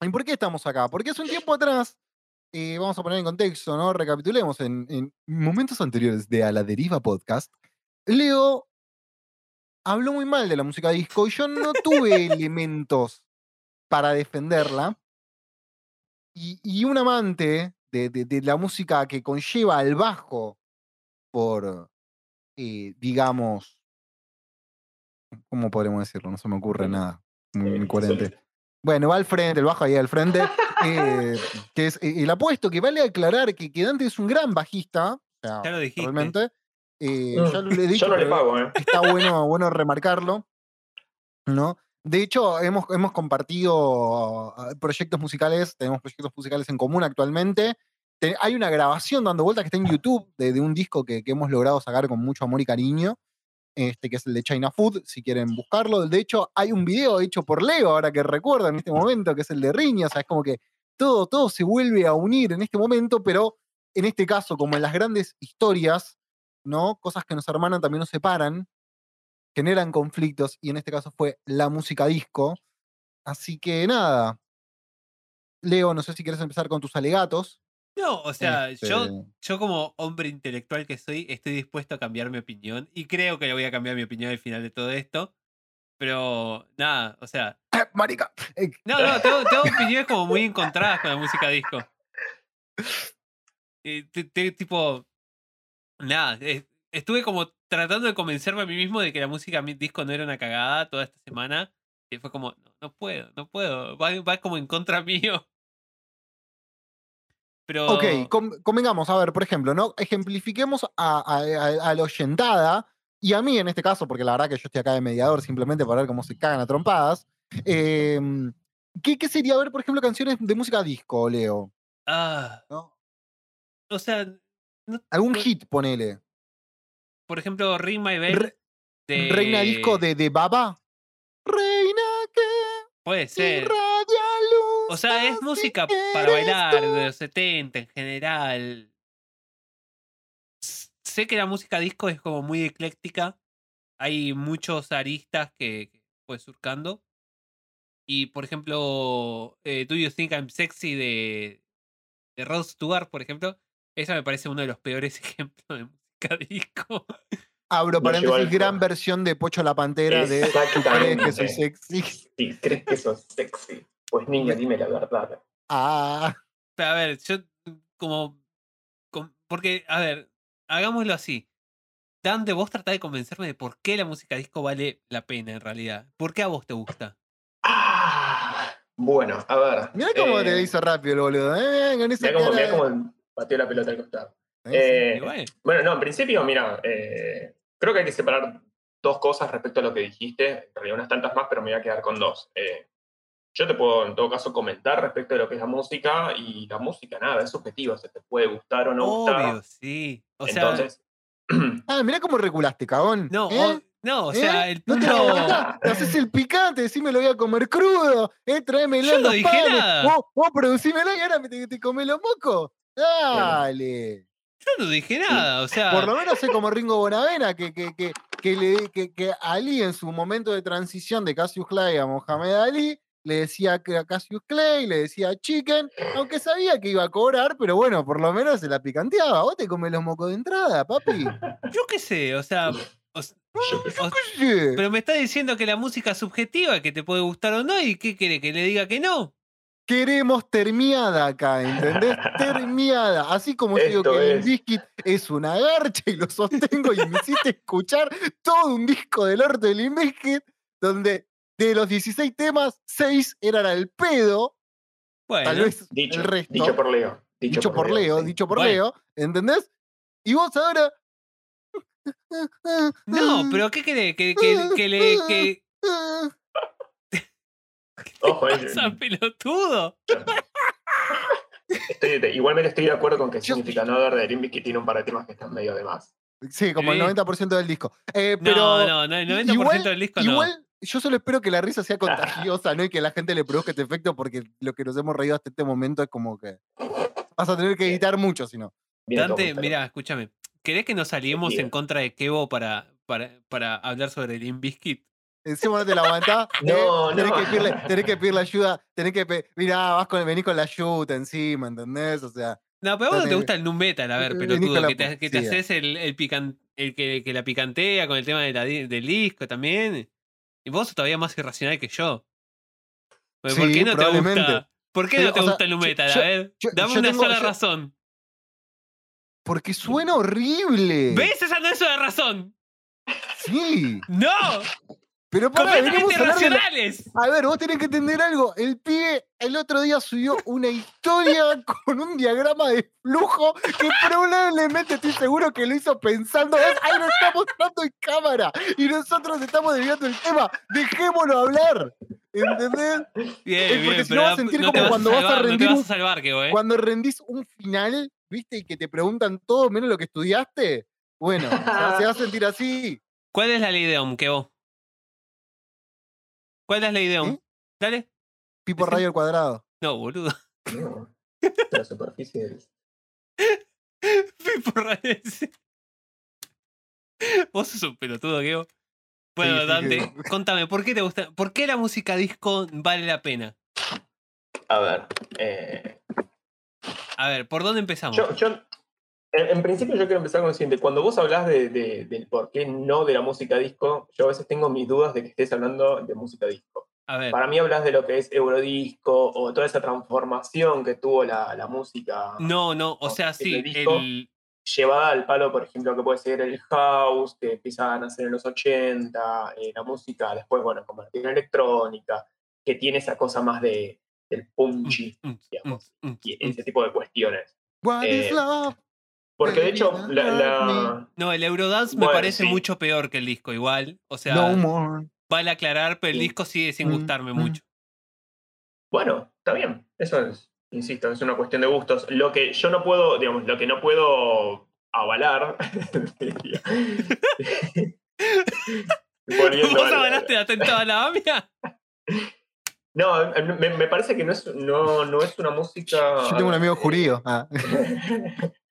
¿Y por qué estamos acá? Porque hace un tiempo atrás, eh, vamos a poner en contexto, ¿no? Recapitulemos en, en momentos anteriores de A la Deriva Podcast. Leo habló muy mal de la música disco y yo no tuve elementos para defenderla. Y, y un amante de, de- de la música que conlleva al bajo por, eh, digamos, ¿cómo podremos decirlo? No se me ocurre nada. Muy Eh, incoherente. Bueno, va al frente, el bajo ahí al frente. eh, que es eh, el apuesto, que vale aclarar que, que Dante es un gran bajista. O sea, Ya lo dijiste. realmente. eh, Mm, ya lo he dicho, Yo no le pago, ¿eh? está bueno, bueno remarcarlo. ¿no? De hecho, hemos, hemos compartido ah, proyectos musicales, tenemos proyectos musicales en común actualmente. Te- hay una grabación dando vueltas que está en YouTube de, de un disco que, que hemos logrado sacar con mucho amor y cariño, este, que es el de China Food, si quieren buscarlo. De hecho, hay un video hecho por Leo, ahora que recuerdo en este momento, que es el de Riña, o sea, es como que todo, todo se vuelve a unir en este momento, pero en este caso, como en las grandes historias, ¿no? Cosas que nos hermanan también nos separan, generan conflictos, y en este caso fue la música disco. Así que nada. Leo, no sé si quieres empezar con tus alegatos. No, o sea, yo, Este, yo como hombre intelectual que soy, estoy dispuesto a cambiar mi opinión. Y creo que le voy a cambiar mi opinión al final de todo esto. Pero nada, o sea. Marica. eh, No, no, tengo, tengo opiniones como muy encontradas con la música disco. Eh, te- te- tipo. Nada, eh, estuve como tratando de convencerme a mí mismo de que la música mi- disco no era una cagada toda esta semana. Y fue como, no, no puedo, no puedo. Va, va como en contra mío. Pero. Ok, com- convengamos, a ver, por ejemplo, ¿no? Ejemplifiquemos a, a- a- a la oyentada, y a mí en este caso, porque la verdad que yo estoy acá de mediador simplemente para ver cómo se cagan a trompadas. em, ¿qué, qué sería ver, por ejemplo, canciones de música disco, Leo? Ah, ¿no? o sea, no- Algún no- hit, ponele. por ejemplo, Ring My Bell. Re- de- Reina disco de, de Baba. Reina que Puede ser. O sea, es música para bailar de los 70 en general. Sé que la música disco es como muy ecléctica. Hay muchos aristas que, que fue surcando. Y por ejemplo, eh, Do You Think I'm Sexy de, de Rod Stewart, por ejemplo. Esa me parece uno de los peores ejemplos de música disco. Abro llevó paréntesis, gran versión de Pocho la Pantera de ¿Tú crees que soy sexy? Crees que sos sexy, pues niña, dime la verdad. Ah, Pero a ver, yo como, com- Porque, a ver, hagámoslo así. Dante, vos tratá de convencerme de por qué la música disco vale la pena en realidad. ¿Por qué a vos te gusta? Ah, bueno, a ver. mirá cómo eh, te hizo rápido el boludo. ¿eh? Con esa Mirá cómo, mirá cómo pateó la pelota al costado. ¿Eh? Sí. Eh, bueno, Bueno, no, en principio, mira, eh, creo que hay que separar dos cosas respecto a lo que dijiste. En realidad, unas tantas más, pero me voy a quedar con dos. Eh, yo te puedo, en todo caso, comentar respecto a lo que es la música. Y la música, nada, es subjetiva. Se te puede gustar o no gustar. obvio, sí. O sea, Entonces, Ah, mirá cómo reculaste, cagón. no, ¿eh? o- no, o sea, ¿Eh? el ¿No te punto. haces el picante, decime lo voy a comer crudo, eh, tráeme Yo no dije panes, nada. Vos, vos producímelo y ahora me te, te comés los mocos. Dale. Yo no dije nada, o sea. Por lo menos sé como Ringo Bonavena, que, que, que, que, le, que, que Ali en su momento de transición de Cassius Clay a Mohamed Ali, le decía que a Cassius Clay, le decía chicken, aunque sabía que iba a cobrar, pero bueno, por lo menos se la picanteaba. Vos te comés los mocos de entrada, papi. Yo qué sé, o sea. o s- yo qué sé. o- Sí. pero me está diciendo que la música es subjetiva, que te puede gustar o no, y ¿qué quiere? ¿Que le diga que no? Queremos termiada acá, ¿entendés? Termiada. Así como yo digo Esto que el. Biscuit es una garcha y lo sostengo y me hiciste escuchar todo un disco del orto del Limbiskit, donde de los 16 temas, 6 eran al pedo, Bueno, tal vez dicho, el resto. dicho por Leo. Dicho, dicho por Leo, sí. dicho por Bueno. Leo, ¿entendés? Y vos ahora. no, pero ¿qué quiere? Que, que, que le. Que, Ojo, ¿Qué eh, pasa, pelotudo? estoy de- igualmente estoy de acuerdo con que Yo- Significant Other de Limbic que tiene un par de temas que están medio de más. Sí, como el Sí. 90% del disco. Eh, pero no, no, no, el 90% igual- del disco no. Igual, yo solo espero que la risa sea contagiosa, ¿no? Y que la gente le produzca este efecto, porque lo que nos hemos reído hasta este momento es como que. Vas a tener que editar mucho, si no. Dante, mira, escúchame. ¿Querés que nos Diga. en contra de Kevo para, para, para hablar sobre el Inviskit? Encima no te la aguantás. No, eh, tenés, no. Que pedirle, tenés que pedirle ayuda. Tenés que. pe- Mirá, vas con, venís con la ayuda encima, ¿entendés? O sea. No, pero a vos no te gusta el nu metal, a ver, pelotudo, que te, que te sí, haces el, el, pican- el que, que la picantea con el tema de la del disco también. Y vos sos todavía más irracional que yo. Pues, ¿Por Sí, qué no te gusta? ¿Por qué Pero, no te sea, gusta el metal? yo- a ver, yo- dame yo una tengo- sola razón. Porque suena horrible. ¿Ves? Esa no es una razón. Sí. ¡No! Pero para. A ver, vos tenés que entender algo. El pibe el otro día subió una historia con un diagrama de flujo que probablemente estoy seguro que lo hizo pensando. "Es- Ahí lo está mostrando en cámara y nosotros estamos desviando el tema. Dejémoslo hablar. ¿Entendés? Bien, porque bien, si no vas a sentir como cuando vas a salvar, no rendir vas a salvar, Kevo, ¿eh? Cuando rendís un final, ¿viste? Y que te preguntan todo menos lo que estudiaste. Bueno, se va- a sentir así. ¿Cuál es la ley de Ohm, Kevo? ¿Cuál es la Ohm? ¿Eh? Dale. Tipo Ese- radio al cuadrado. No, boludo. No. La superficie del- Pipo Reyes. Vos sos un pelotudo, Kevo. Bueno, Sí, sí, Dante, contame, ¿por qué te gusta? ¿Por qué la música disco vale la pena? A ver. eh, A ver, ¿por dónde empezamos? yo, yo- en, en principio yo quiero empezar con lo siguiente. Cuando vos hablas de, de- del por qué no de la música disco, yo a veces tengo mis dudas de que estés hablando de música disco. A ver, Para mí hablas de lo que es Eurodisco o toda esa transformación que tuvo la, la música no, no, o sea, sí, disco. el, llevada al palo, por ejemplo, que puede ser el house, que empieza a nacer en los 80, eh, la música después, bueno, convertida en electrónica, que tiene esa cosa más de, del punchy, mm, digamos, mm, mm, y mm. ese tipo de cuestiones. What is Eh, love? Porque de hecho, la, No, el Eurodance me parece sí. mucho peor que el disco, igual. O sea, no more. vale aclarar, pero el Sí. disco sigue sin Mm, gustarme mm. mucho. Bueno, está bien. Eso es, insisto, es una cuestión de gustos. Lo que yo no puedo, digamos, lo que no puedo avalar. ¿Vos al- avalaste atentado a la AMIA? No, me, me parece que no es, no, no es una música. Yo tengo un amigo judío. Ah.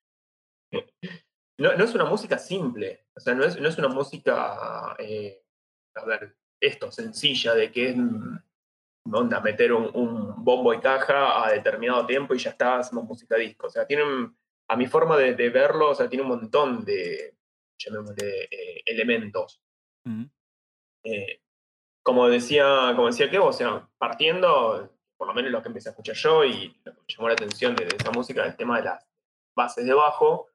no, no es una música simple. O sea, no es, no es una música. eh, a ver, esto, sencilla, de que es. mm, Onda, meter un, un bombo y caja a determinado tiempo y ya está, hacemos música disco. O sea, tiene un- a mi forma de, de verlo, o sea, tiene un montón de, llamémosle, eh, elementos. Mm. Eh, como decía, como decía Kevo, o sea, partiendo, por lo menos lo que empecé a escuchar yo y lo que me llamó la atención de, de esa música, el tema de las bases de bajo,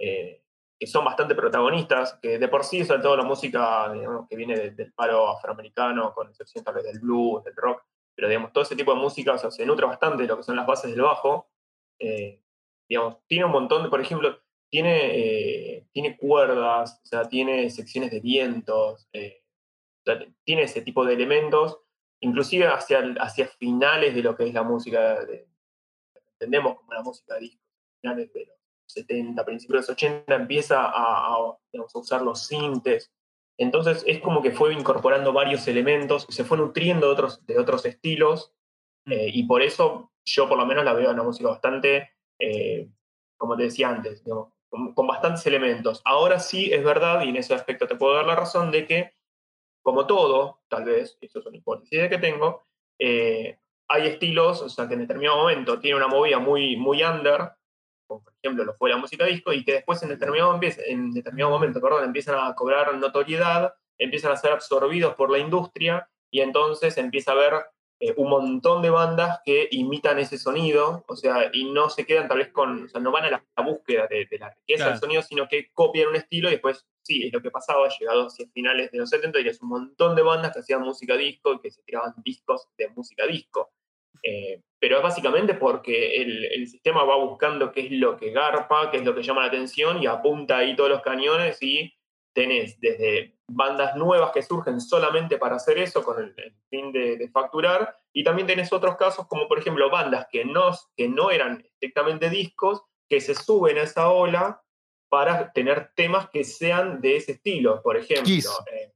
eh, que son bastante protagonistas, que de por sí, sobre todo la música que viene de- del palo afroamericano, con excepción tal vez del blues, del rock, pero digamos, todo ese tipo de música se nutre bastante de lo que son las bases del bajo. Eh, digamos, tiene un montón de, por ejemplo, tiene, eh, tiene cuerdas, o sea, tiene secciones de vientos, tiene ese tipo de elementos, inclusive hacia, hacia finales de lo que es la música, de, entendemos como la música disco, finales de los 70, principios de los 80, empieza a, a, digamos, a usar los sintes. Entonces es como que fue incorporando varios elementos, se fue nutriendo de otros, de otros estilos, Mm. eh, y por eso yo por lo menos la veo una música bastante, eh, como te decía antes, digamos, con, con bastantes elementos. Ahora sí es verdad, y en ese aspecto te puedo dar la razón, de que, como todo, tal vez, y esto es una hipótesis que tengo, eh, hay estilos, o sea, que en determinado momento tiene una movida muy, muy under, como por ejemplo lo fue la música disco, y que después en determinado, empieza- en determinado momento perdón, empiezan a cobrar notoriedad, empiezan a ser absorbidos por la industria, y entonces empieza a haber eh, un montón de bandas que imitan ese sonido, o sea, y no se quedan tal vez con, o sea, no van a la, la búsqueda de, de la riqueza Claro. del sonido, sino que copian un estilo y después, sí, es lo que pasaba, llegado hacia finales de los 70, y es un montón de bandas que hacían música disco y que se tiraban discos de música disco. Eh, pero es básicamente porque el, el sistema va buscando qué es lo que garpa, qué es lo que llama la atención y apunta ahí todos los cañones y tenés desde bandas nuevas que surgen solamente para hacer eso con el, el fin de, de facturar y también tenés otros casos como por ejemplo bandas que no, que no eran estrictamente discos que se suben a esa ola para tener temas que sean de ese estilo. Por ejemplo, Kiss. eh,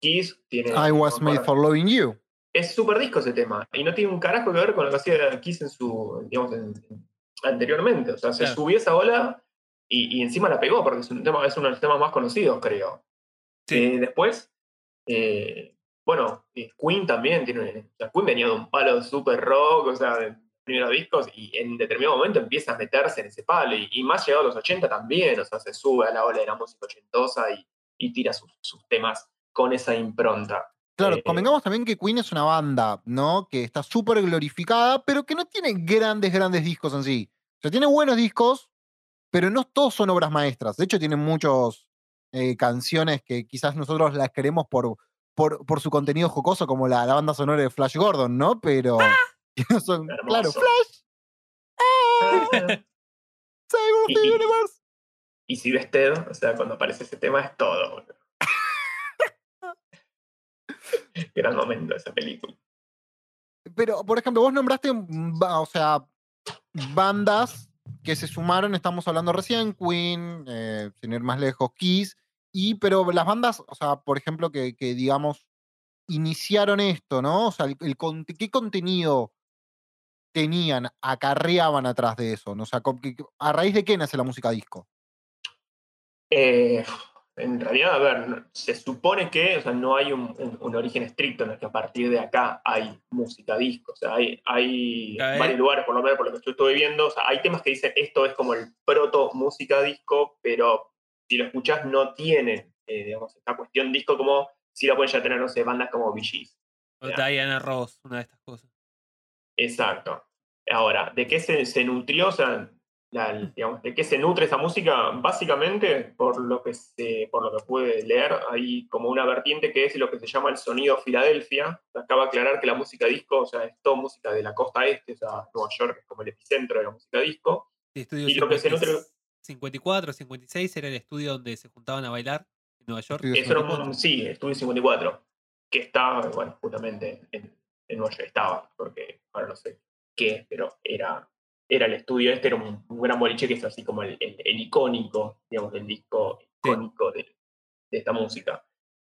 Kiss tiene... I was made for loving you. Es súper disco ese tema y no tiene un carajo que ver con lo que hacía Kiss en su, digamos, en- en- anteriormente. O sea, se Claro. subió esa ola y, y encima la pegó porque es, un tema, es uno de los temas más conocidos, creo. Sí. Eh, después, eh, bueno, eh, Queen también tiene. o sea, Queen venía de un palo súper rock, o sea, de primeros discos, y en determinado momento empieza a meterse en ese palo. Y, y más llegado a los 80 también, o sea, se sube a la ola de la música ochentosa y, y tira sus, sus temas con esa impronta. Claro, Eh, convengamos también que Queen es una banda, ¿no? Que está súper glorificada, pero que no tiene grandes, grandes discos en sí. O sea, tiene buenos discos, pero no todos son obras maestras. De hecho, tiene muchas canciones que quizás nosotros las queremos por, por, por su contenido jocoso, como la, la banda sonora de Flash Gordon, ¿no? Pero que no son. Claro, Hermoso. Flash, Cyber of Y- the y- Universe. Y si ves Ted, o sea, cuando aparece ese tema es todo. boludo. Gran momento esa película. Pero, por ejemplo, vos nombraste, o sea, bandas que se sumaron, estamos hablando recién, Queen, eh, sin ir más lejos, Kiss, y, pero las bandas, o sea, por ejemplo, que, que, digamos, iniciaron esto, ¿no? O sea, el, ¿qué contenido tenían, acarreaban atrás de eso? ¿no? O sea, ¿a raíz de qué nace la música disco? Eh, en realidad, a ver, se supone que o sea, no hay un, un- un origen estricto en el que a partir de acá hay música disco. O sea, hay, hay A ver. varios lugares, por lo menos por lo que yo estuve viendo. O sea, hay temas que dicen esto es como el proto música disco, pero si lo escuchás no tienen, eh, digamos, esta cuestión disco como si la pueden ya tener, no sé, bandas como Gees. O Ya. Diana Ross, una de estas cosas. Exacto. Ahora, ¿de qué se, se nutrió? O sea, la- digamos, ¿de qué se nutre esa música? Básicamente, por lo que se, por lo que pude leer, hay como una vertiente que es lo que se llama el sonido Filadelfia. Acaba de aclarar que la música disco, o sea, es toda música de la costa este, o sea, Nueva York es como el epicentro de la música disco. Sí, estudio Y lo que se nutre- 54, 56 era el estudio donde se juntaban a bailar en Nueva York. Eso era 54. un, sí, Estudio 54, que está, bueno, justamente en, en Nueva York estaba, porque ahora no sé qué, pero era, era el estudio este, era un, un gran boliche que es así como el, el- el icónico, digamos, el disco icónico de, de esta música.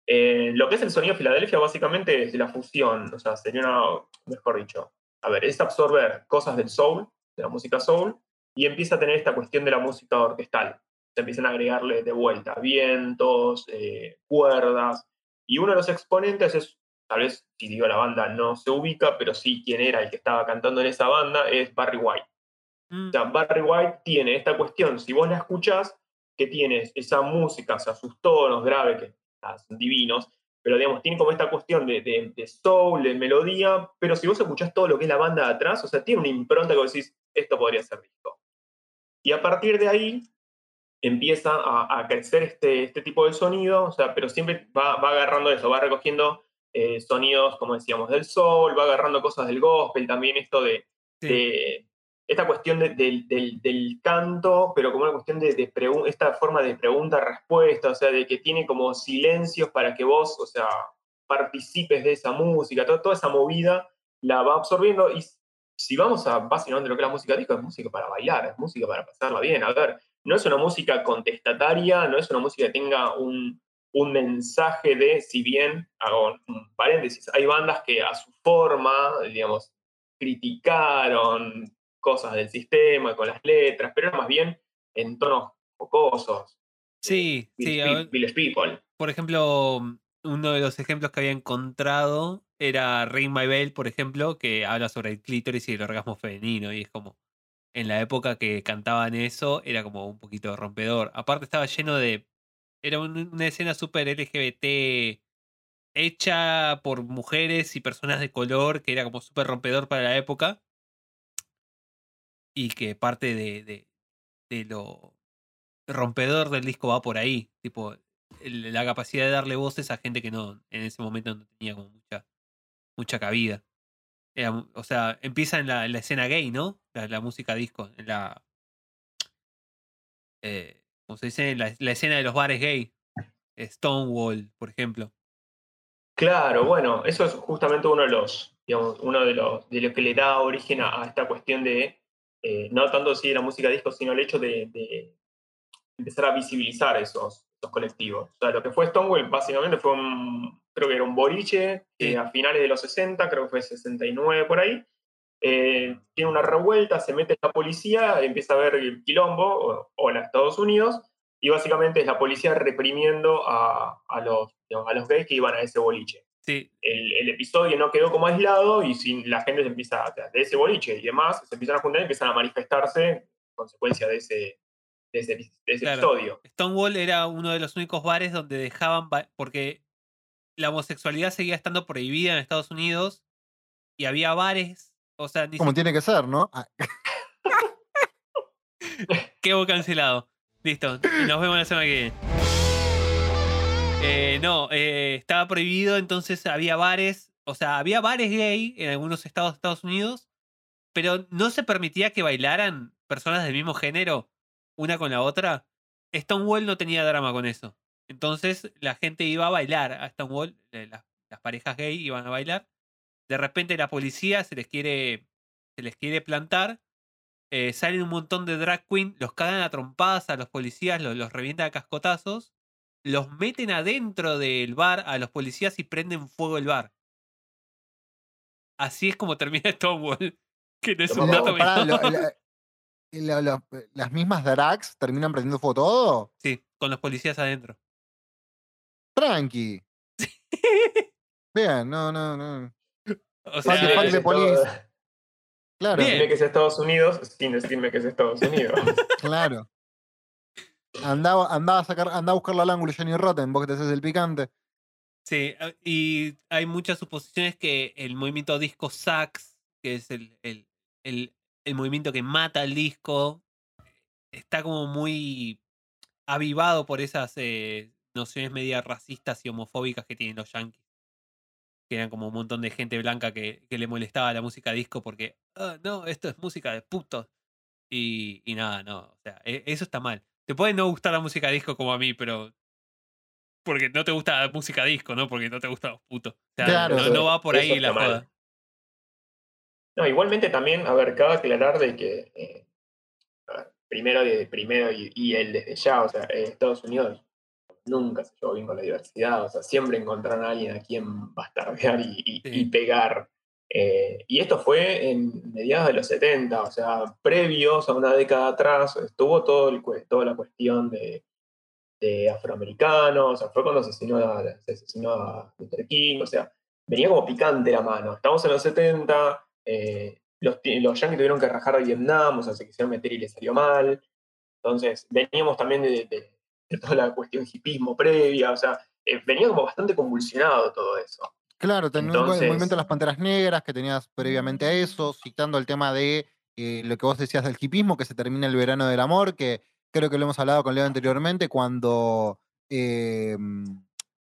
Eh, lo que es el sonido de Filadelfia básicamente es la fusión, o sea, sería una, mejor dicho, a ver, es absorber cosas del soul, de la música soul, y empieza a tener esta cuestión de la música orquestal. Se empiezan a agregarle de vuelta vientos, eh, cuerdas, y uno de los exponentes es, tal vez, si digo la banda no se ubica, pero sí quién era el que estaba cantando en esa banda, es Barry White. Mm, O sea, Barry White tiene esta cuestión, si vos la escuchás, que tiene esa música, o sea, sus tonos graves, que ah, son divinos, pero digamos, tiene como esta cuestión de, de, de soul, de melodía, pero si vos escuchás todo lo que es la banda de atrás, o sea, tiene una impronta que vos decís, esto podría ser disco. Y a partir de ahí empieza a, a crecer este, este tipo de sonido, o sea, pero siempre va, va agarrando eso, va recogiendo eh, sonidos, como decíamos, del soul, va agarrando cosas del gospel, también esto de, Sí. de- esta cuestión de- del, del- canto, pero como una cuestión de, de esta forma de pregunta-respuesta, o sea, de que tiene como silencios para que vos, o sea, participes de esa música, to- toda esa movida la va absorbiendo y si vamos a básicamente lo que es la música disco, es música para bailar, es música para pasarla bien. A ver, no es una música contestataria, no es una música que tenga un, un mensaje de, si bien, hago un paréntesis, hay bandas que a su forma, digamos, criticaron cosas del sistema con las letras, pero era más bien en tonos jocosos. Sí, sí. Village ver, Village People. por ejemplo, uno de los ejemplos que había encontrado era Ring My Bell, por ejemplo, que habla sobre el clítoris y el orgasmo femenino. Y es como, en la época que cantaban eso, era como un poquito rompedor. Aparte estaba lleno de... Era un- una escena súper LGBT hecha por mujeres y personas de color, que era como súper rompedor para la época. Y que parte de, de, lo rompedor del disco va por ahí. Tipo, la capacidad de darle voces a gente que no en ese momento no tenía como mucha mucha cabida. O sea, empieza en la, en la escena gay, ¿no? La, música disco, en la eh, ¿cómo se dice? La, la escena de los bares gay. Stonewall, por ejemplo. Claro, bueno, eso es justamente uno de los, digamos, uno de los, de lo que le da origen a esta cuestión de, eh, no tanto de la música disco, sino el hecho de, de empezar a visibilizar esos, esos colectivos. O sea, lo que fue Stonewall básicamente fue un, creo que era un boliche Sí. a finales de los 60, creo que fue 69 por ahí, eh, tiene una revuelta, se mete la policía, empieza a ver el quilombo, o, o en Estados Unidos, y básicamente es la policía reprimiendo a, a los, digamos, a los gays que iban a ese boliche. Sí, El, el episodio no quedó como aislado y sin, la gente se empieza, a- de ese boliche y demás, se empiezan a juntar y empiezan a manifestarse en consecuencia de ese, de ese, de ese Claro. episodio. Stonewall era uno de los únicos bares donde dejaban, ba- porque la homosexualidad seguía estando prohibida en Estados Unidos y había bares, o sea, ni Como tiene que ser, ¿no? Ah, quedó cancelado. Listo, nos vemos la semana que viene. Eh, no, eh, estaba prohibido, entonces había bares, o sea, había bares gay en algunos estados de Estados Unidos, pero no se permitía que bailaran personas del mismo género una con la otra. Stonewall no tenía drama con eso. Entonces la gente iba a bailar a Stonewall, eh, las, parejas gay iban a bailar. De repente la policía se les quiere, se les quiere plantar. eh, salen un montón de drag queen, los cagan a trompadas a los policías, los, los revientan a cascotazos, los meten adentro del bar a los policías y prenden fuego el bar. Así es como termina Stonewall. Que no es un dato lo- lo- la- las mismas drags terminan prendiendo fuego todo. Sí, con los policías adentro. Tranqui. Bien, no, no, no. O sea, Claro. Decime que es Estados Unidos sin decirme que es Estados Unidos. claro. Andaba, andaba a sacar, andaba a al ángulo Johnny Rotten, vos que te haces el picante. Sí, ah, y hay muchas suposiciones que el movimiento disco sax, que es el, el, el, el movimiento que mata al disco, está como muy avivado por esas eh, nociones media racistas y homofóbicas que tienen los yankees. Que eran como un montón de gente blanca que, que le molestaba la música disco porque, "Ah, no, esto es música de putos. Y, y nada, no, o sea, e- eso está mal. Te puede no gustar la música disco como a mí, pero porque no te gusta la música disco, ¿no? Porque no te gustan los putos. O sea, Claro. no, no va por ahí la mal. joda. No, igualmente también, a ver, cabe aclarar de que eh, ver, primero, de- primero y, y el desde ya, o sea, eh, Estados Unidos nunca se llevó bien con la diversidad, o sea, siempre encontraron a alguien a quien bastardear y, y- Sí. y pegar. Eh, y esto fue en mediados de los 70, o sea, previos a una década atrás, estuvo todo el, toda la cuestión de, afroamericanos, o sea, fue cuando se asesinó a, se asesinó a Luther King, o sea, venía como picante la mano. Estamos en los 70, eh, los, los yankees tuvieron que rajar de Vietnam, o sea, se quisieron meter y les salió mal. Entonces, veníamos también de toda la cuestión hipismo previa, o sea, eh, venía como bastante convulsionado todo eso. Claro, el Entonces- movimiento de las Panteras Negras que tenías previamente a eso, citando el tema de eh, lo que vos decías del hipismo, que se termina el verano del amor, que creo que lo hemos hablado con Leo anteriormente, cuando eh,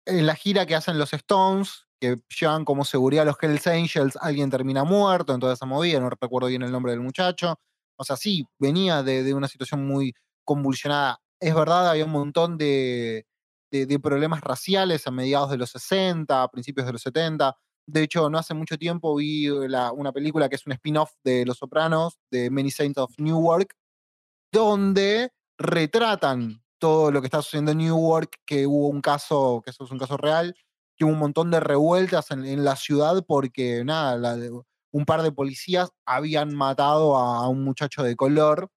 en la gira que hacen los Stones, que llevan como seguridad a los Hells Angels, alguien termina muerto en toda esa movida, no recuerdo bien el nombre del muchacho. O sea, sí, venía de, de una situación muy convulsionada. Es verdad, había un montón de, de- problemas raciales a mediados de los 60, a principios de los 70. De hecho, no hace mucho tiempo vi la- una película que es un spin-off de Los Sopranos, de Many Saints of Newark, donde retratan todo lo que está sucediendo en Newark, que hubo un caso, que eso es un caso real, que hubo un montón de revueltas en, la ciudad porque, nada, un par de policías habían matado a un muchacho de color.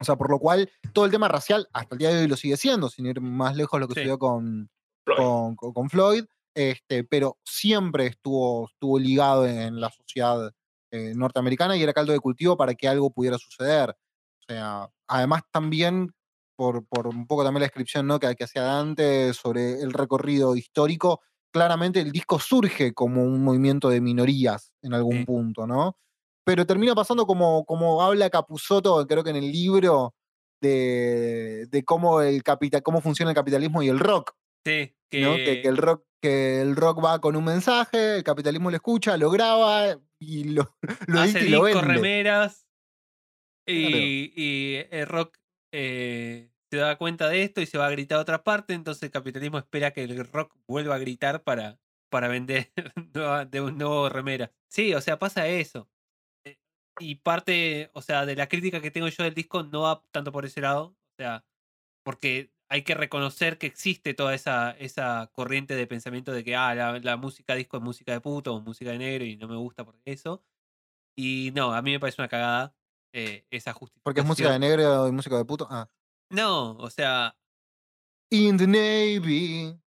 O sea, por lo cual todo el tema racial hasta el día de hoy lo sigue siendo, sin ir más lejos lo que Sí. sucedió con, Floyd. con, con- con Floyd, este, pero siempre estuvo, estuvo ligado en la sociedad eh, norteamericana y era caldo de cultivo para que algo pudiera suceder. O sea, además también, por, por un poco también la descripción ¿no? que, que hacía Dante sobre el recorrido histórico, claramente el disco surge como un movimiento de minorías en algún Sí. punto, ¿no? Pero termina pasando como, como habla Capusotto, creo que en el libro, de, de cómo, el capital, cómo funciona el capitalismo y el rock. Sí, que, ¿no? Que, que el rock, que el rock va con un mensaje, el capitalismo lo escucha, lo graba y lo, lo hace y lo vende. remeras. Claro. Y, y el rock eh, se da cuenta de esto y se va a gritar a otra parte. Entonces el capitalismo espera que el rock vuelva a gritar para, para vender de un nuevo remera. Sí, o sea, pasa eso. Y parte, o sea, de la crítica que tengo yo del disco no va tanto por ese lado. O sea, porque hay que reconocer que existe toda esa, esa corriente de pensamiento de que ah, la, la música disco es música de puto o música de negro y no me gusta por eso. Y no, a mí me parece una cagada eh, esa justificación. Porque es música de negro y música de puto. Ah. No, o sea, In the Navy.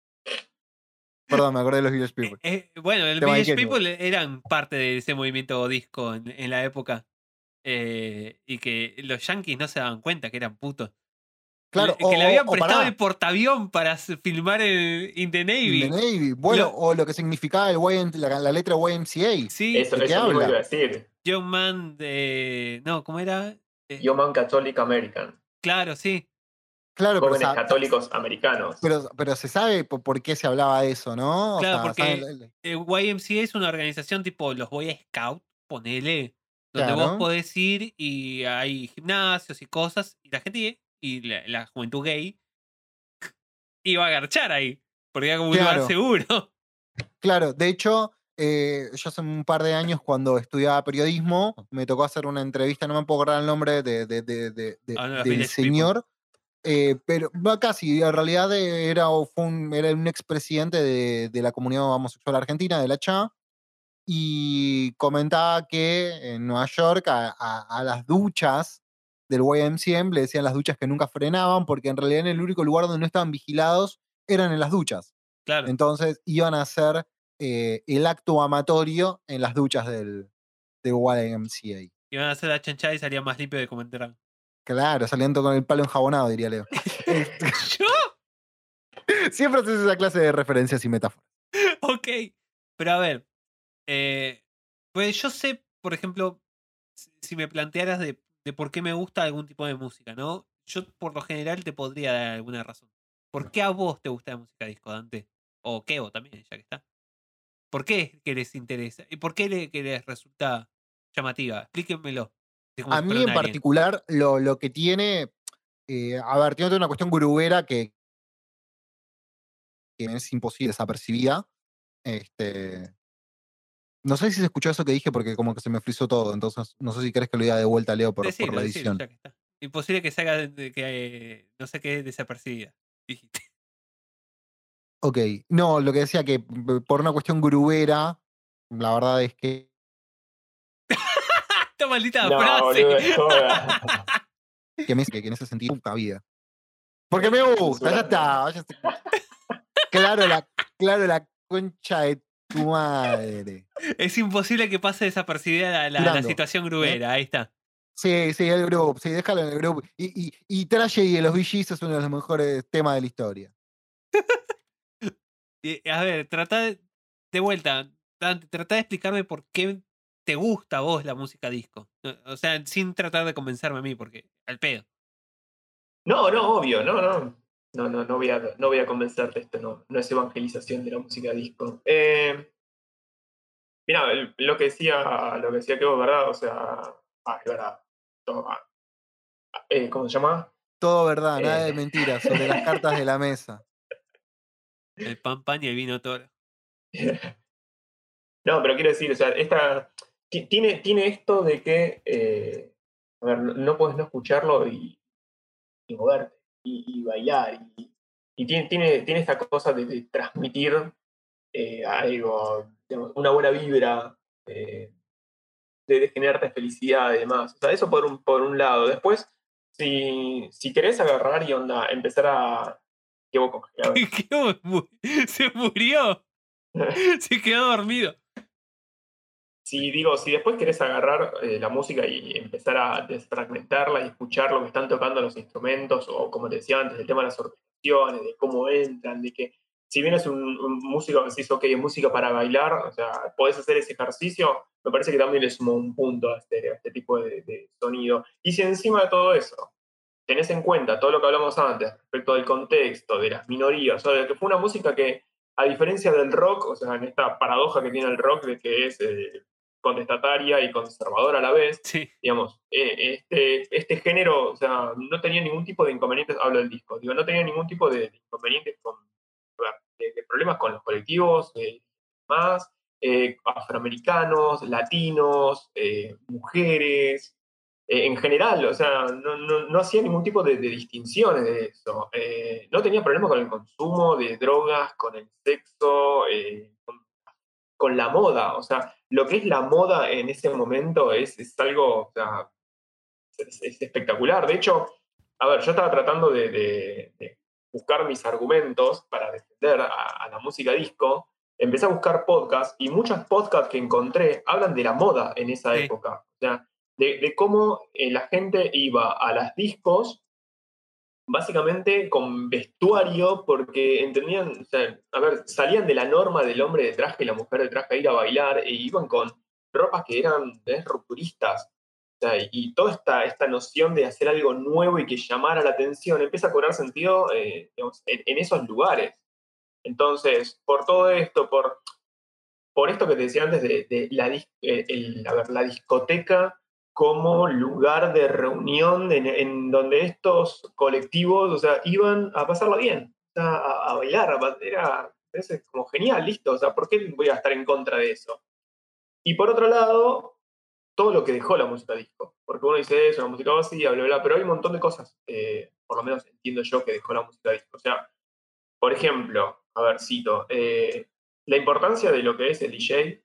Perdón, me acordé de los Village eh, People. eh, bueno, de Village People eran parte de ese movimiento disco en, en la época. eh, y que los yankees no se daban cuenta que eran putos. Claro, que le habían prestado el portaavión para filmar el In the Navy. In the Navy. Bueno, Lo- o lo que significaba el YM la, la letra YMCA. Sí, Eso, ¿de qué eso habla? iba a decir. Young Man de. No, ¿cómo era? Eh, Yo Man Catholic American. Claro, sí. Claro, Jóvenes católicos americanos. pero, pero se sabe por, por qué se hablaba de eso, ¿no? O Claro, sea, porque- Eh, YMCA es una organización tipo los Boy Scout, ponele, donde vos podés ir y hay gimnasios y cosas, y la gente y la, la juventud gay iba a garchar ahí, porque era como un Claro. lugar seguro. Claro, de hecho, eh, yo hace un par de años cuando estudiaba periodismo, me tocó hacer una entrevista, no me puedo acordar el nombre de, de- de- de- de- A uno de los del People. Eh, pero va casi, en realidad eh, era, fue un, era un expresidente de, de la comunidad homosexual argentina, de la CHA, y comentaba que en Nueva York a, a- a las duchas del YMCM le decían las duchas que nunca frenaban, porque en realidad en el único lugar donde no estaban vigilados eran en las duchas. Claro. Entonces iban a hacer eh, el acto amatorio en las duchas del, del YMCA. Iban a hacer la chanchada y salía más limpio de como entraron. Claro, saliendo con el palo enjabonado, diría Leo. Este, ¿Yo? Siempre haces esa clase de referencias y metáforas. ok. Pero a ver. eh, pues yo sé, por ejemplo, si- me plantearas de, de por qué me gusta algún tipo de música, ¿no? Yo por lo general te podría dar alguna razón. ¿Por qué a vos te gusta la música disco, Dante? O Kevo también, ya que está. ¿Por qué que les interesa? ¿Y por qué le- que les resulta llamativa? Explíquenmelo. A mí en particular, lo, lo que tiene, eh, a ver, tiene una cuestión grubera que, que es imposible desapercibida. Este, no sé si se escuchó eso que dije porque como que se me frizó todo, entonces no sé si querés que lo diga de vuelta, Leo, por, la edición. que. Imposible que salga de, que eh, no sé qué desapercibida. Dijiste. Ok, no, lo que decía que p- por una cuestión grubera, la verdad es que Esta maldita No, frase. boludo, que, me, que en ese sentido, puta vida. Porque me gusta, ya está. Claro, la, claro, la concha de tu madre. Es imposible que pase desapercibida la, la- situación grubera. Ahí está. Sí, sí, el grupo, sí, déjalo en el grupo. Y, y, y Tragedy de los VGs es uno de los mejores temas de la historia. A ver, trata de, de vuelta, trata de explicarme por qué te gusta a vos la música disco. O sea, sin tratar de convencerme a mí, porque al pedo. No, no, obvio, no, no. No, no, no voy a, no voy a convencerte, esto no, no es evangelización de la música disco. Eh, mira, lo que decía, lo que decía que vos, ¿verdad? O sea, ah, es verdad. Todo, ah, eh, ¿Cómo se llama? Todo verdad, nada de Eh. mentiras, sobre las cartas de la mesa. El pan pan y el vino toro. No, pero quiero decir, o sea, esta tiene, tiene esto de que, eh, a ver, no, puedes no escucharlo y, y moverte y, y bailar. Y, y tiene, tiene, tiene esta cosa de, de transmitir eh, algo, digamos, una buena vibra, eh, de, de generarte felicidad y demás. O sea, eso por un, por un lado. Después, si, si querés agarrar y onda, empezar a... ¿Qué? ¿Qué Se murió. Se quedó dormido. Si digo, si después querés agarrar eh, la música y empezar a desfragmentarla y escuchar lo que están tocando los instrumentos, o como te decía antes, el tema de las orquestaciones, de cómo entran, de que si bien es un, un músico que decís, ok, es música para bailar, o sea, podés hacer ese ejercicio, me parece que también le suma un punto a este, a este tipo de, de sonido. Y si encima de todo eso tenés en cuenta todo lo que hablamos antes respecto del contexto, de las minorías, o sea, de que fue una música que, a diferencia del rock, o sea, en esta paradoja que tiene el rock de que es eh, contestataria y conservadora a la vez, Sí. digamos, eh, este, este género, o sea, no tenía ningún tipo de inconvenientes, hablo del disco, digo, no tenía ningún tipo de, de inconvenientes con, de, de problemas con los colectivos, eh, más, eh, afroamericanos, latinos, eh, mujeres, en general, o sea, no, no, no hacía ningún tipo de, de distinciones de eso. Eh, no tenía problemas con el consumo de drogas, con el sexo, eh, con, con la moda, o sea, lo que es la moda en ese momento es, es algo, o sea, es, es espectacular. De hecho, a ver, yo estaba tratando de, de- de buscar mis argumentos para defender a, a la música disco. Empecé a buscar podcasts y muchos podcasts que encontré hablan de la moda en esa Sí. época. O sea, de, de cómo eh, la gente iba a las discos básicamente con vestuario porque entendían, o a ver, salían de la norma del hombre de traje y la mujer de traje a ir a bailar e iban con ropas que eran ¿ves? rupturistas. Y- toda esta, esta noción de hacer algo nuevo y que llamara la atención empieza a cobrar sentido eh, en, esos lugares. Entonces, por todo esto, por, por esto que te decía antes de, la, eh, la discoteca como lugar de reunión en, en donde estos colectivos, o sea, iban a pasarlo bien, a, a bailar, a era es como genial, listo, o sea, ¿por qué voy a estar en contra de eso? Y por otro lado, todo lo que dejó la música disco, porque uno dice eso, la música vacía, bla, bla, pero hay un montón de cosas, eh, por lo menos entiendo yo, que dejó la música disco, o sea, por ejemplo, a ver, cito, eh, la importancia de lo que es el DJ,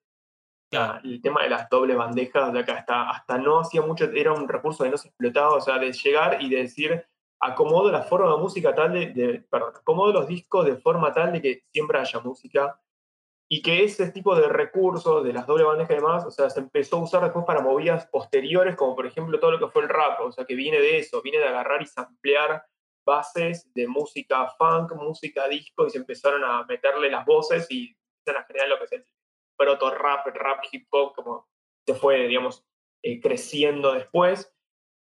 El tema de las dobles bandejas, de acá hasta, hasta no hacía mucho, era un recurso que no se explotaba, o sea, de llegar y de decir, acomodo la forma de música tal de, de- perdón, acomodo los discos de forma tal de que siempre haya música, y que ese tipo de recursos, de las dobles bandejas y demás, o sea, se empezó a usar después para movidas posteriores, como por ejemplo todo lo que fue el rap, o sea, que viene de eso, viene de agarrar y samplear bases de música funk, música disco, y se empezaron a meterle las voces y empiezan a generar lo que es el proto rap, rap hip hop, como se fue, digamos, eh, creciendo después.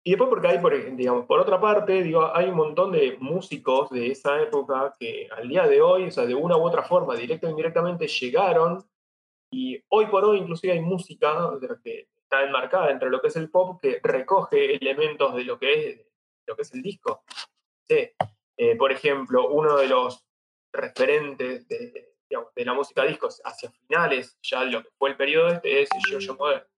Y después porque hay, por, ej- digamos, por otra parte, digo, hay un montón de músicos de esa época que al día de hoy, o sea, de una u otra forma, directa o indirectamente, llegaron y hoy por hoy inclusive hay música de que está enmarcada entre lo que es el pop que recoge elementos de lo que es, lo que es el disco. Sí. Eh, por ejemplo, uno de los referentes de, digamos, de la música disco hacia finales, ya lo que fue el periodo este, es Giorgio Moroder.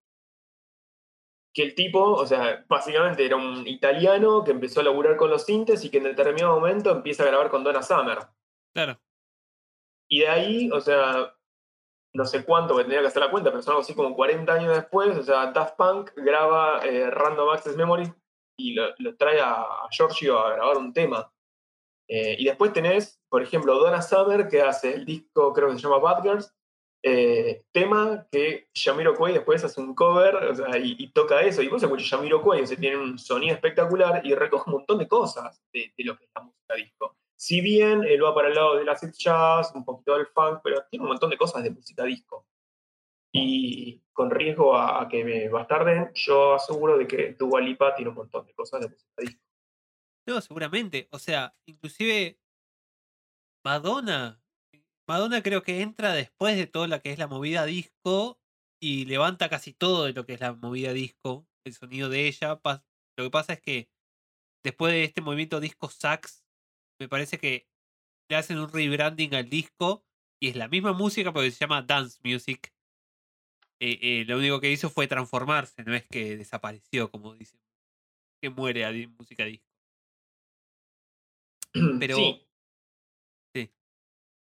Que el tipo, o sea, básicamente era un italiano que empezó a laburar con los sintes y que en determinado momento empieza a grabar con Donna Summer. Claro. Y de ahí, o sea, no sé cuánto, que tendría que hacer la cuenta, pero son algo así como 40 años después, o sea, Daft Punk graba eh, Random Access Memory y lo, lo trae a, a Giorgio a grabar un tema. Eh, y después tenés, por ejemplo, Donna Summer, que hace el disco, creo que se llama Bad Girls, eh, tema que Jamiroquai después hace un cover y, toca eso. Y vos escuchas Jamiroquai, o sea, tiene un sonido espectacular y recoge un montón de cosas de, lo que es la música disco. Si bien él va para el lado del acid jazz, un poquito del funk, pero tiene un montón de cosas de música disco. Y con riesgo a, a que me bastarden, yo aseguro de que Dua Lipa tiene un montón de cosas de música disco. No, seguramente. O sea, inclusive Madonna. Madonna creo que entra después de toda la que es la movida disco y levanta casi todo de lo que es la movida disco, el sonido de ella. Lo que pasa es que después de este movimiento disco sax, me parece que le hacen un rebranding al disco y es la misma música pero se llama dance music. Eh, eh, lo único que hizo fue transformarse, no es que desapareció, como dicen, que muere a música disco. Pero Sí. Sí.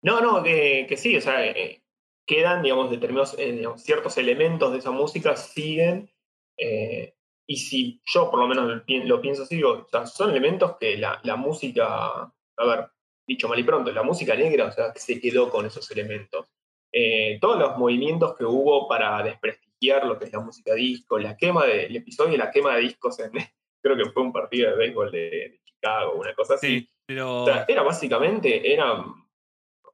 No, no, que, que sí, o sea, eh, quedan, digamos, determinados, eh, digamos, ciertos elementos de esa música siguen, eh, y si yo por lo menos lo, pi- lo pienso así, digo, o sea, son elementos que la, la música, a ver, dicho mal y pronto, la música negra, o sea, que se quedó con esos elementos. Todos los movimientos que hubo para desprestigiar lo que es la música disco, la quema de, el episodio de la quema de discos en, creo que fue un partido de béisbol de, de Chicago, una cosa así. sí, pero O sea, era básicamente, eran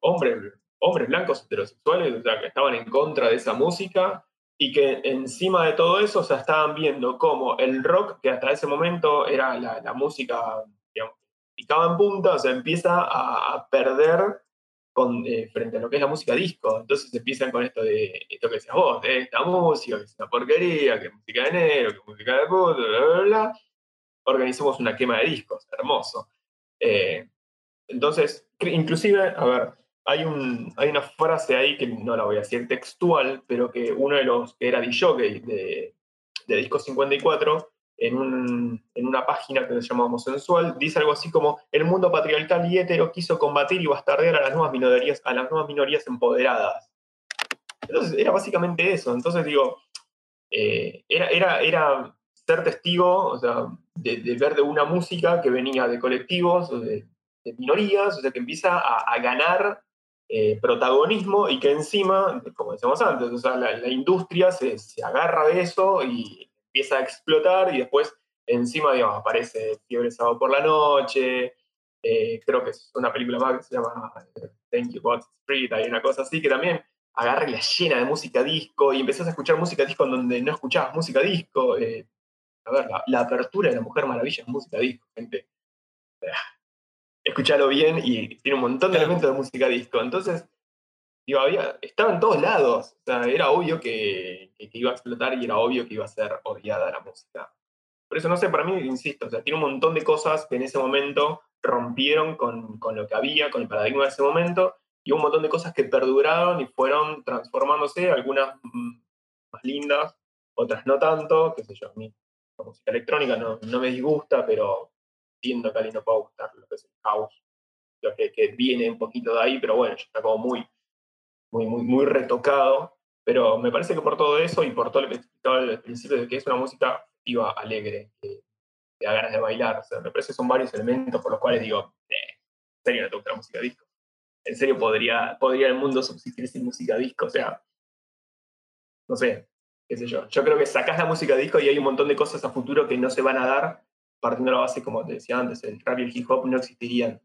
hombres, hombres blancos heterosexuales, o sea, que estaban en contra de esa música y que encima de todo eso, o estaban viendo cómo el rock, que hasta ese momento era la, la música, digamos, picaba en punta, o empieza a, a perder con, eh, frente a lo que es la música disco. Entonces empiezan con esto de, esto que decías vos, de esta música, que es una porquería, que es música de negro, que es música de puto, bla, bla, bla. Organizamos una quema de discos, hermoso. Eh, entonces, inclusive, a ver, hay, un, hay una frase ahí que no la voy a decir textual, pero que uno de los que era DJ de, de Disco 54, en, en una página que se llama Homosensual, dice algo así como, el mundo patriarcal y hetero quiso combatir y bastardear a las nuevas minorías, a las nuevas minorías empoderadas. Entonces, era básicamente eso. Entonces, digo, eh, era, era, era ser testigo, o sea, de, ver de una música que venía de colectivos, de, de minorías, o sea, que empieza a, ganar eh, protagonismo y que encima, como decíamos antes, o sea, la, industria se, se agarra de eso y empieza a explotar y después encima, digamos, aparece Fiebre Sábado por la Noche, eh, creo que es una película más que se llama eh, Thank You God Street, hay una cosa así que también agarra y la llena de música disco y empezás a escuchar música disco donde no escuchabas música disco. A ver, la, la apertura de la Mujer Maravilla es música disco, gente. Escuchalo bien y tiene un montón de elementos de música disco. Entonces, digo, había, estaba en todos lados. O sea, era obvio que, iba a explotar y era obvio que iba a ser odiada la música. Por eso, no sé, para mí, insisto, o sea, tiene un montón de cosas que en ese momento rompieron con, con lo que había, con el paradigma de ese momento, y un montón de cosas que perduraron y fueron transformándose, algunas más lindas, otras no tanto, qué sé yo, a mí la música electrónica no, no me disgusta, pero entiendo que a alguien no pueda gustar lo que es el house, lo que, que viene un poquito de ahí, pero bueno, ya está como muy, muy, muy, retocado, pero me parece que por todo eso y por todo lo que explicaba al principio de que es una música festiva, alegre, que te da ganas de bailar, o me parece que son varios elementos por los cuales digo, eh, en serio no te gusta la música disco en serio podría, podría el mundo subsistir sin música disco, o sea, no sé, qué sé yo. Yo creo que sacás la música disco y hay un montón de cosas a futuro que no se van a dar, partiendo de la base, como te decía antes, el rap y el hip hop no existirían,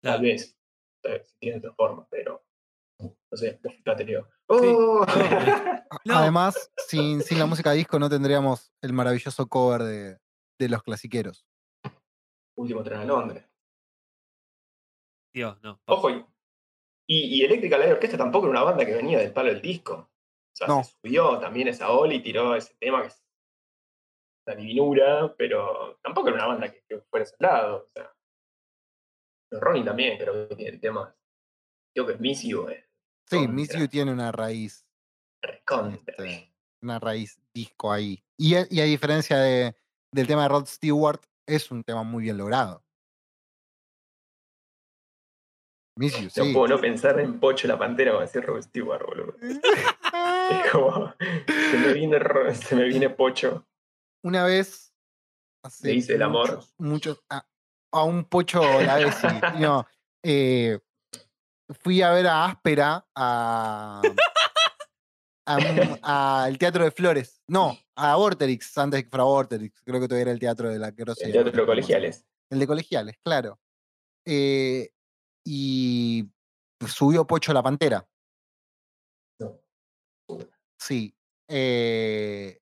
tal vez, existirían de otra forma, pero, no sé, Leo. ¡Oh! No. Además, sin, sin la música disco no tendríamos el maravilloso cover de, de los clasiqueros. Último tren a Londres. Dios, no. Ojo, y, y Electrical Light Orchestra tampoco era una banda que venía del palo del disco. O sea, No. se subió también esa ola y tiró ese tema que es una divinura, pero tampoco era una banda que, que fuera ese lado. O sea, Ronnie también creo que tiene temas. Creo que es Miss You, eh, Sí. Miss You tiene una raíz, recontra. este, una raíz disco ahí. Y, a- y a diferencia de, del tema de Rod Stewart, es un tema muy bien logrado. Miss You, No sí. puedo no pensar en Pocho la Pantera cuando decía Rob Stewart, boludo. Es como, se me viene, se me viene Pocho. Una vez, hace Le hice el amor. muchos, muchos- a, a un pocho la vez sí, no, eh, fui a ver a Áspera a, al Teatro de Flores. No, a Vorterix, antes que fuera Vorterix. Creo que todavía era el teatro de la que El teatro llama. colegiales. El de colegiales, claro. Eh, y subió Pocho la Pantera. No. Sí. eh,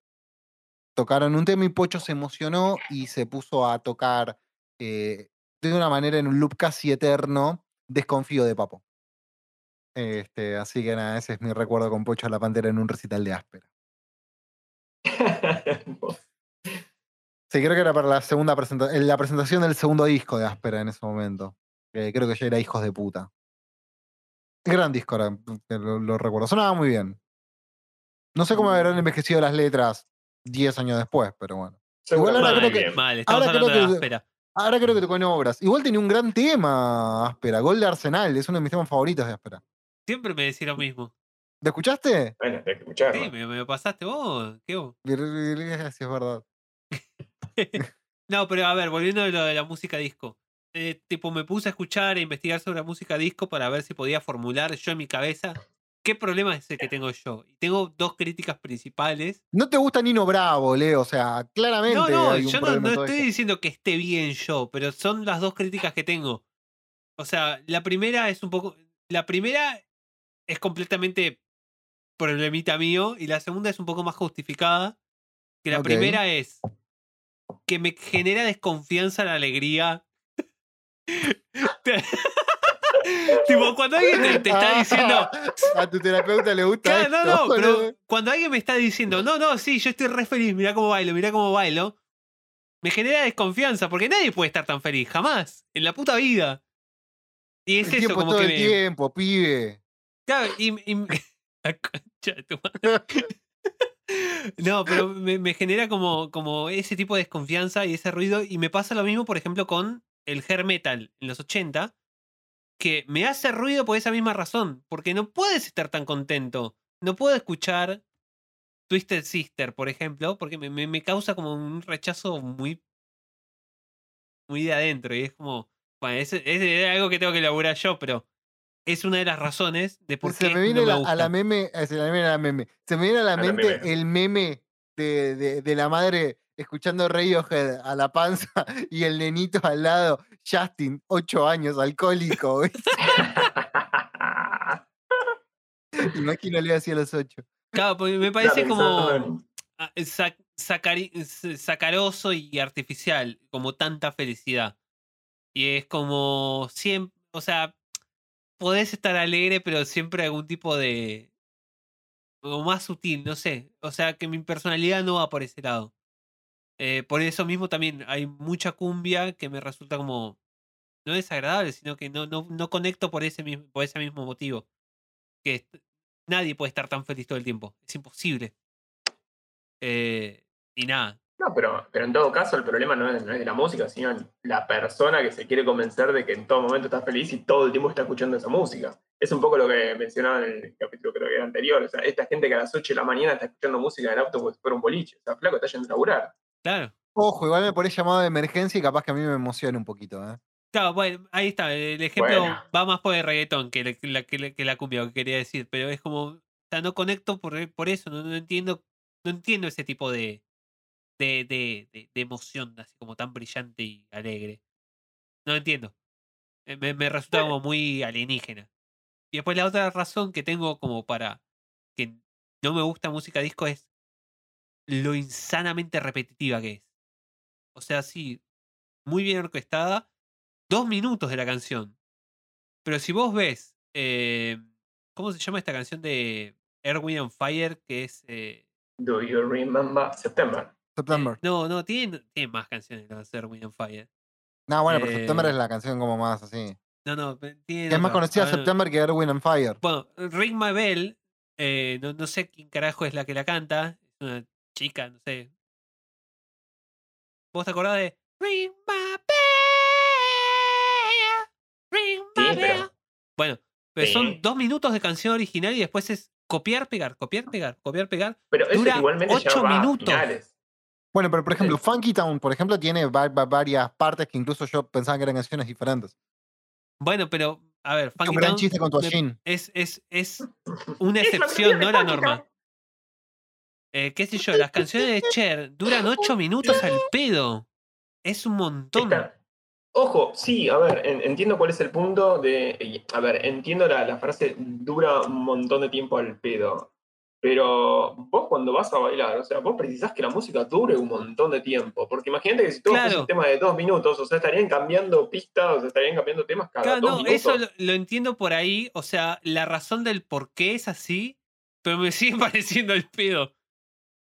tocaron un tema y Pocho se emocionó y se puso a tocar eh, de una manera en un loop casi eterno, Desconfío de Papo. Este, así que nada, ese es mi recuerdo con Pocho la Pantera en un recital de áspera. Sí, creo que era para la segunda presentación, la presentación del segundo disco de áspera en ese momento. Que creo que ya era Hijos de Puta. Gran disco, ahora que lo, lo recuerdo. Sonaba muy bien. No sé cómo habrán envejecido las letras 10 años después, pero bueno. Igual ahora creo que- bien. Mal, estamos Ahora hablando creo de que- áspera. Ahora creo que tocó en obras. Igual tenía un gran tema, Áspera. Gol de Arsenal. Es uno de mis temas favoritos de Áspera. Siempre me decís lo mismo. ¿Lo escuchaste? Bueno, hay que escucharlo. Sí, me, me lo pasaste vos. ¿Qué vos? Sí, es verdad. No, pero a ver, volviendo a lo de la música disco. Eh, tipo, me puse a escuchar e investigar sobre la música disco para ver si podía formular yo en mi cabeza qué problema es el que tengo yo. Y tengo dos críticas principales. No te gusta Nino Bravo, Leo. O sea, claramente. No, no, hay un yo no, no estoy esto. diciendo que esté bien yo, pero son las dos críticas que tengo. O sea, la primera es un poco. La primera es completamente problemita mío y la segunda es un poco más justificada. Que la primera es que me genera desconfianza la alegría. tipo, cuando alguien te, te está diciendo. A tu terapeuta le gusta Claro, esto. no, no, pero cuando alguien me está diciendo, no, no, sí, yo estoy re feliz, mirá cómo bailo, mirá cómo bailo, me genera desconfianza, porque nadie puede estar tan feliz, jamás, en la puta vida. Y es el eso, como todo que el me. tiempo, pibe. Claro, y, y- la concha de tu madre. No, pero me, me genera como, como ese tipo de desconfianza y ese ruido. Y me pasa lo mismo, por ejemplo, con el hair metal en los 80, que me hace ruido por esa misma razón. Porque no puedes estar tan contento. No puedo escuchar Twisted Sister, por ejemplo, porque me, me- me causa como un rechazo muy. muy de adentro. Y es como. Bueno, es, es algo que tengo que elaborar yo, pero es una de las razones de por se qué me viene no me gusta. a la meme, eh, se me viene a la meme. Se me viene a la A la mente meme. el meme de, de- de la madre escuchando Radiohead a la panza y el nenito al lado, Justin, 8 años, alcohólico. Imagínale así a los 8. Claro, porque me parece como ah, sac- sacari- s- sacaroso y artificial, como tanta felicidad. Y es como siempre, o sea, podés estar alegre, pero siempre algún tipo de... o más sutil, no sé. O sea, que mi personalidad no va por ese lado. Eh, por eso mismo también hay mucha cumbia que me resulta como... No desagradable, sino que no, no, no conecto por ese, mismo, por ese mismo motivo. Que nadie puede estar tan feliz todo el tiempo. Es imposible. Eh, y nada. No, pero, pero en todo caso el problema no es, no es de la música, sino la persona que se quiere convencer de que en todo momento está feliz y todo el tiempo está escuchando esa música. Es un poco lo que mencionaba en el capítulo creo que era anterior. O sea, esta gente que a las 8 de la mañana está escuchando música en el auto como si fuera un boliche. O sea, flaco, está yendo a laburar. Claro. Ojo, igual me pones llamado de emergencia y capaz que a mí me emociona un poquito. ¿eh? Claro, bueno, ahí está. El ejemplo Bueno. va más por el reggaetón que la, que la, que la- que la cumbia, que quería decir. Pero es como. O sea, no conecto por, por eso. No, no entiendo. No entiendo ese tipo de, de, de, de- de emoción, así como tan brillante y alegre. No entiendo. Eh, Me, me resulta como muy alienígena. Y después la otra razón que tengo como para que no me gusta música disco es lo insanamente repetitiva que es. O sea, sí, muy bien orquestada, dos minutos de la canción. Pero si vos ves, eh, ¿cómo se llama esta canción de Erwin on Fire? Que es... eh, Do you remember September? September. eh, no, no, tiene, tiene más canciones las de Erwin on Fire. No, bueno, pero September es la canción como más así. No, no, tiene Es más conocida A ver, September que Erwin and Fire. Bueno, Ring My Bell, eh, no, no sé quién carajo es la que la canta. Es una chica, no sé. ¿Vos te acordás de Ring My Bell? Ring Sí, pero-. Bueno, pero Sí. son dos minutos de canción original y después es copiar, pegar, copiar, pegar, copiar, pegar. Pero eso Dura igualmente ocho minutos. finales. Bueno, pero por Sí. ejemplo, Funky Town, por ejemplo, tiene va- va- varias partes que incluso yo pensaba que eran canciones diferentes. Bueno, pero, a ver, Es un Funky gran Town chiste con tu me- es, es, es una Es la excepción, no la Funky norma. Eh, qué sé yo, las canciones de Cher duran 8 minutos al pedo. Es un montón. Está- Ojo, sí, a ver, en- entiendo cuál es el punto de. A ver, entiendo la, la frase dura un montón de tiempo al pedo. Pero vos cuando vas a bailar, o sea, vos precisás que la música dure un montón de tiempo. Porque imagínate que si todo fuese Claro. un tema de dos minutos, o sea, estarían cambiando pistas, o sea, estarían cambiando temas cada Claro, dos no, minutos. eso lo, lo entiendo por ahí. O sea, la razón del por qué es así, pero me sigue pareciendo el pedo.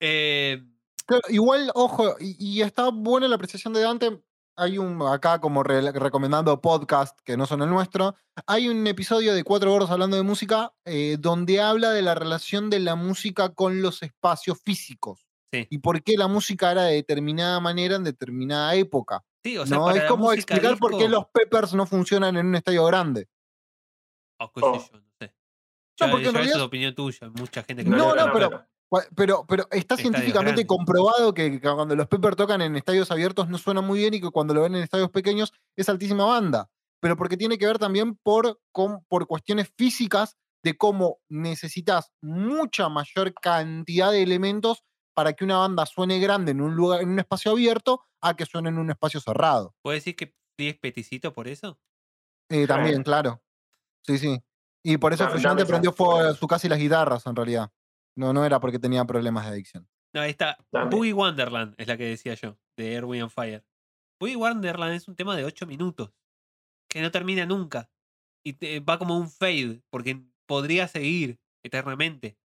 Eh, Claro, igual, ojo, y, y está buena la apreciación de Dante. Hay un, acá como re- recomendando podcast que no son el nuestro, hay un episodio de Cuatro Gordos hablando de música eh, donde habla de la relación de la música con los espacios físicos. Sí. Y por qué la música era de determinada manera en determinada época. sí, o sea, no es como explicar por qué los Peppers no funcionan en un estadio grande. Oh, Oh. yo, no sé. No, Ya- porque en ya eso realidad- es opinión tuya, mucha gente que No, pero- Pero, pero está Estadios científicamente grandes. comprobado que, cuando los Pepper tocan en estadios abiertos no suena muy bien y que cuando lo ven en estadios pequeños es altísima banda. Pero porque tiene que ver también por, con- por cuestiones físicas de cómo necesitas mucha mayor cantidad de elementos para que una banda suene grande en un lugar, en un espacio abierto, a que suene en un espacio cerrado. ¿Puedes decir que es peticito por eso? Eh, también, claro. Sí, sí. Y por eso dame prendió fuego a su casa y las guitarras, en realidad. No, no era porque tenía problemas de adicción. No, ahí está. Boogie Wonderland es la que decía yo, de Air, Wind and Fire. Boogie Wonderland es un tema de 8 minutos, que no termina nunca. Y te- va como un fade, porque podría seguir eternamente.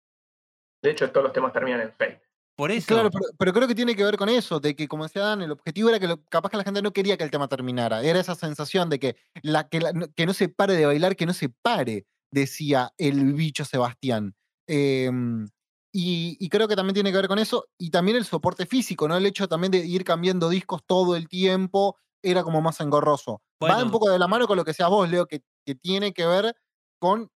De hecho, todos los temas terminan en fade. Por eso. Claro, pero, pero creo que tiene que ver con eso, de que como decía Dan, el objetivo era que lo- capaz que la gente no quería que el tema terminara. Era esa sensación de que, la, que, la- que no se pare de bailar, que no se pare, decía el bicho Sebastián. Em, y, y creo que también tiene que ver con eso. Y también el soporte físico, ¿no? El hecho también de ir cambiando discos todo el tiempo era como más engorroso. Va un Bueno. poco de la mano con lo que decías vos, Leo, que, que tiene que ver con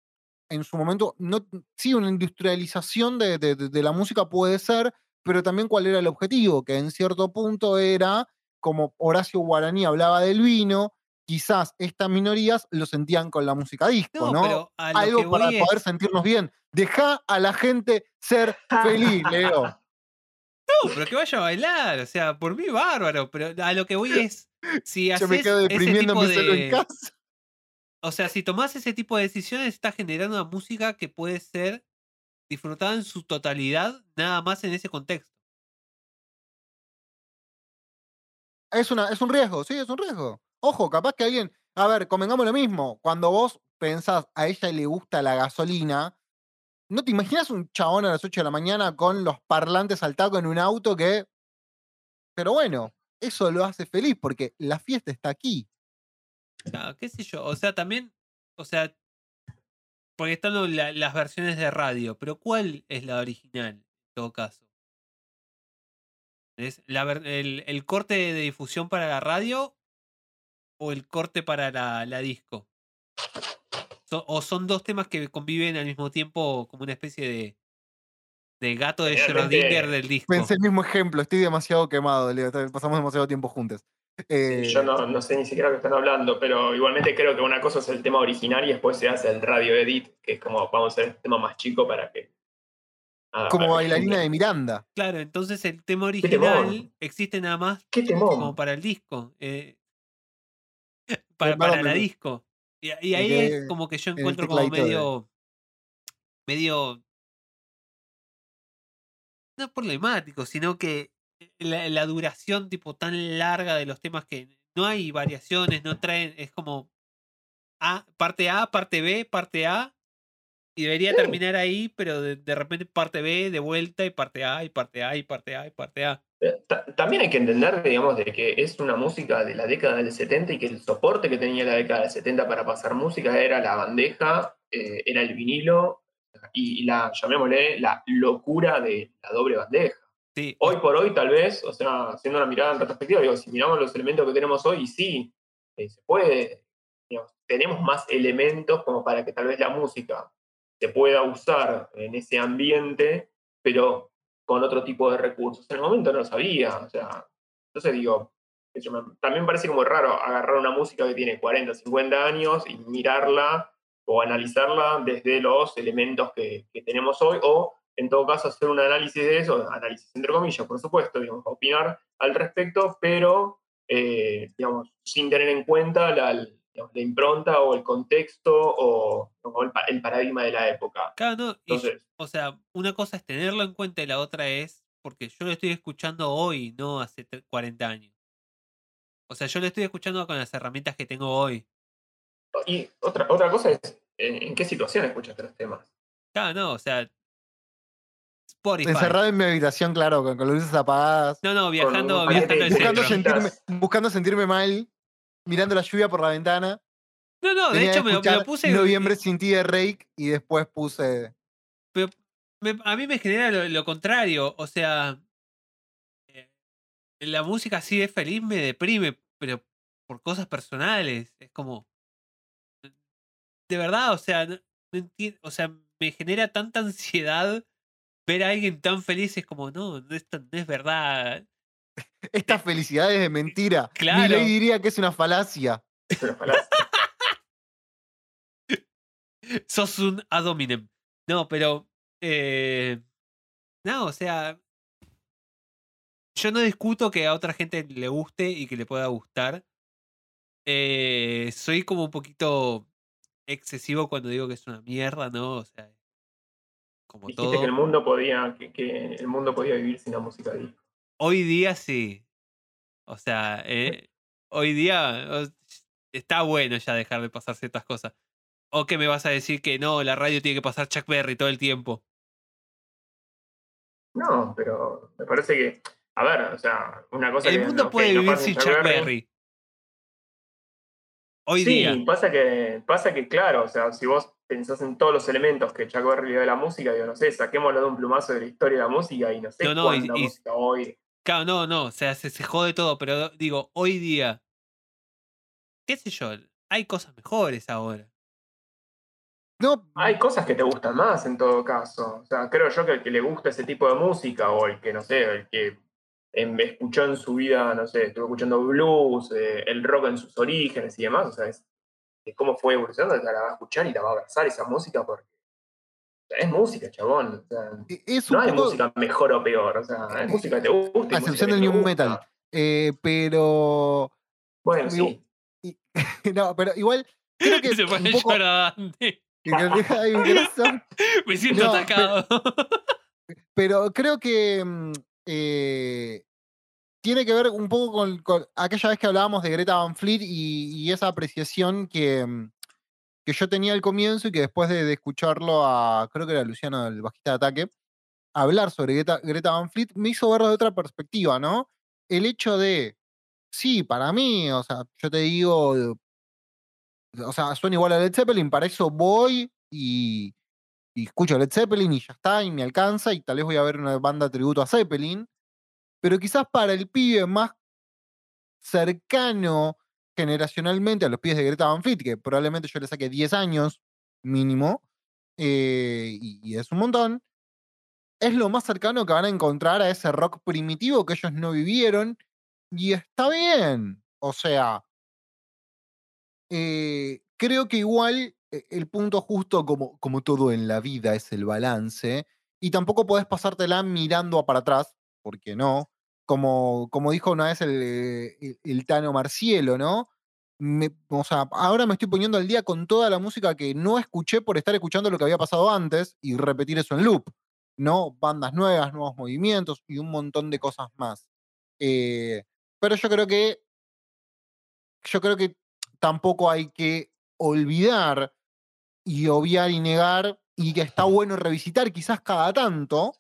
en su momento, no, sí, una industrialización de, de- de- de la música puede ser, pero también cuál era el objetivo, que en cierto punto era, como Horacio Guaraní hablaba del vino, quizás estas minorías lo sentían con la música disco, no, Algo para poder sentirnos bien. Deja a la gente ser feliz, Leo. No, pero que vaya a bailar, o sea, por mí bárbaro, pero a lo que voy es, si Yo haces me quedo ese deprimiendo tipo solo en de... casa. O sea, si tomás ese tipo de decisiones, estás generando una música que puede ser disfrutada en su totalidad, nada más en ese contexto. Es, una, es un riesgo, sí, es un riesgo. Ojo, capaz que alguien. A ver, convengamos lo mismo. Cuando vos pensás a ella le gusta la gasolina, ¿no te imaginas un chabón a las 8 de la mañana con los parlantes al taco en un auto que. Pero bueno, eso lo hace feliz porque la fiesta está aquí. Qué sé yo, o sea, también, o sea, porque están las versiones de radio, pero ¿cuál es la original en todo caso? ¿Es la el corte de difusión para la radio o el corte para la, la disco? So- ¿O son dos temas que conviven al mismo tiempo como una especie de, de gato de Schrödinger del disco? Pensé el mismo ejemplo, estoy demasiado quemado, Leo. Pasamos demasiado tiempo juntos. Eh, Yo no, no sé ni siquiera lo que están hablando, pero igualmente creo que una cosa es el tema original y después se hace el radio edit, que es como vamos a hacer este tema más chico para que. como para que bailarina de Miranda. Claro, entonces el tema original existe nada más ¿Qué como para el disco. eh, para, para la disco. Y, y ahí es como que yo encuentro como de- medio. medio. No problemático, sino que la, la duración tipo tan larga de los temas que no hay variaciones, no traen, es como A, parte A, parte B, parte A. Y debería Sí. terminar ahí, pero de, de repente parte B de vuelta y parte A y parte A y parte A y parte A. Eh, ta- También hay que entender, digamos, de que es una música de la década del 70 y que el soporte que tenía la década del 70 para pasar música era la bandeja, eh, era el vinilo y, y la, llamémosle, la locura de la doble bandeja. Sí, Hoy por hoy, tal vez, o sea, haciendo una mirada en retrospectiva, digo, si miramos los elementos que tenemos hoy, sí, eh, se puede, digamos, tenemos más elementos como para que tal vez la música se pueda usar en ese ambiente, pero con otro tipo de recursos. En el momento no lo sabía, o sea, entonces digo, también parece como raro agarrar una música que tiene 40, 50 años y mirarla o analizarla desde los elementos que, que tenemos hoy o en todo caso hacer un análisis de eso, análisis entre comillas, por supuesto, digamos, opinar al respecto, pero eh, digamos, sin tener en cuenta la, la impronta o el contexto o, o el, pa- el paradigma de la época. Claro, no, y Entonces, o sea, una cosa es tenerlo en cuenta y la otra es porque yo lo estoy escuchando hoy, no hace tre- 40 años. O sea, yo lo estoy escuchando con las herramientas que tengo hoy. y otra, otra cosa es, ¿en, en qué situación escuchaste los temas? Claro, no, o sea, Spotify. Encerrado en mi habitación, claro, con, con las luces apagadas. No, no, viajando, viajando paquete al de Buscando, sentirme, buscando sentirme mal, mirando la lluvia por la ventana. No, no, de hecho me lo, me lo puse. Noviembre sin ti de Rake y después puse. Pero me- a mí me genera lo, lo contrario. O sea, eh, la música así de feliz me deprime, pero por cosas personales. Es como. De verdad, o sea, no, no enti- o sea, me genera tanta ansiedad ver a alguien tan feliz. Es como, no, no es, tan- no es verdad. Esta felicidad es de mentira. Claro. Mi ley diría que es una falacia. Es una falacia. Sos un ad hominem. No, pero. eh, no, o sea. Yo no discuto que a otra gente le guste y que le pueda gustar. Eh, soy como un poquito excesivo cuando digo que es una mierda, ¿no? O sea. Como Dijiste todo. que el mundo podía, que, que el mundo podía vivir sin la música disco. Hoy día sí. O sea, eh, hoy día está bueno ya dejar de pasar ciertas cosas. O que me vas a decir que no, la radio tiene que pasar Chuck Berry todo el tiempo. No, pero me parece que, a ver, o sea, una cosa El que mundo no- puede vivir sin Chuck Berry. Hoy sí, día. pasa que, pasa que, claro, o sea, si vos pensás en todos los elementos que Chuck Berry le dio a la música, digo, no sé, saquémoslo de un plumazo de la historia de la música y no sé No, no, cuánta y- música hoy. Claro, no, no, o sea, se, se jode todo, pero digo, hoy día, qué sé yo, hay cosas mejores ahora. No, Hay cosas que te gustan más en todo caso. O sea, creo yo que el que le gusta ese tipo de música o el que, no sé, el que em, escuchó en su vida, no sé, estuvo escuchando blues, eh, el rock en sus orígenes y demás, o sea, es, es cómo fue evolucionando, la va a escuchar y la va a abrazar esa música porque es música, chabón. O sea, e- es no hay música mejor o peor, o sea, hay música que te gusta. A excepción del new metal. eh, pero. Bueno, sí. No, pero igual. Creo que se pone poco. corazón. Me siento No, atacado. Pero creo que mm, eh, tiene que ver un poco con, con aquella vez que hablábamos de Greta Van Fleet y, y esa apreciación que, mm, que yo tenía al comienzo y que después de, escucharlo a, creo que era Luciano, el bajista de ataque, hablar sobre Greta, Van Fleet me hizo verlo de otra perspectiva, ¿no? El hecho de, sí, para mí, o sea, yo te digo, o sea, suena igual a Led Zeppelin, para eso voy y, y escucho Led Zeppelin y ya está, y me alcanza, y tal vez voy a ver una banda tributo a Zeppelin, pero quizás para el pibe más cercano generacionalmente a los pies de Greta Van Fleet, que probablemente yo le saque 10 años mínimo, eh, y, es un montón, es lo más cercano que van a encontrar a ese rock primitivo que ellos no vivieron, y está bien, o sea, eh, creo que igual eh, el punto justo, como, como todo en la vida, es el balance. Y tampoco podés pasártela mirando para atrás, porque no. Como, como dijo una vez el, eh, el- el Tano Marcielo, ¿no? Me- o sea, ahora me estoy poniendo al día con toda la música que no escuché por estar escuchando lo que había pasado antes y repetir eso en loop. ¿No? Bandas nuevas, nuevos movimientos y un montón de cosas más. Eh, pero yo creo que. Yo creo que tampoco hay que olvidar y obviar y negar y que está bueno revisitar quizás cada tanto,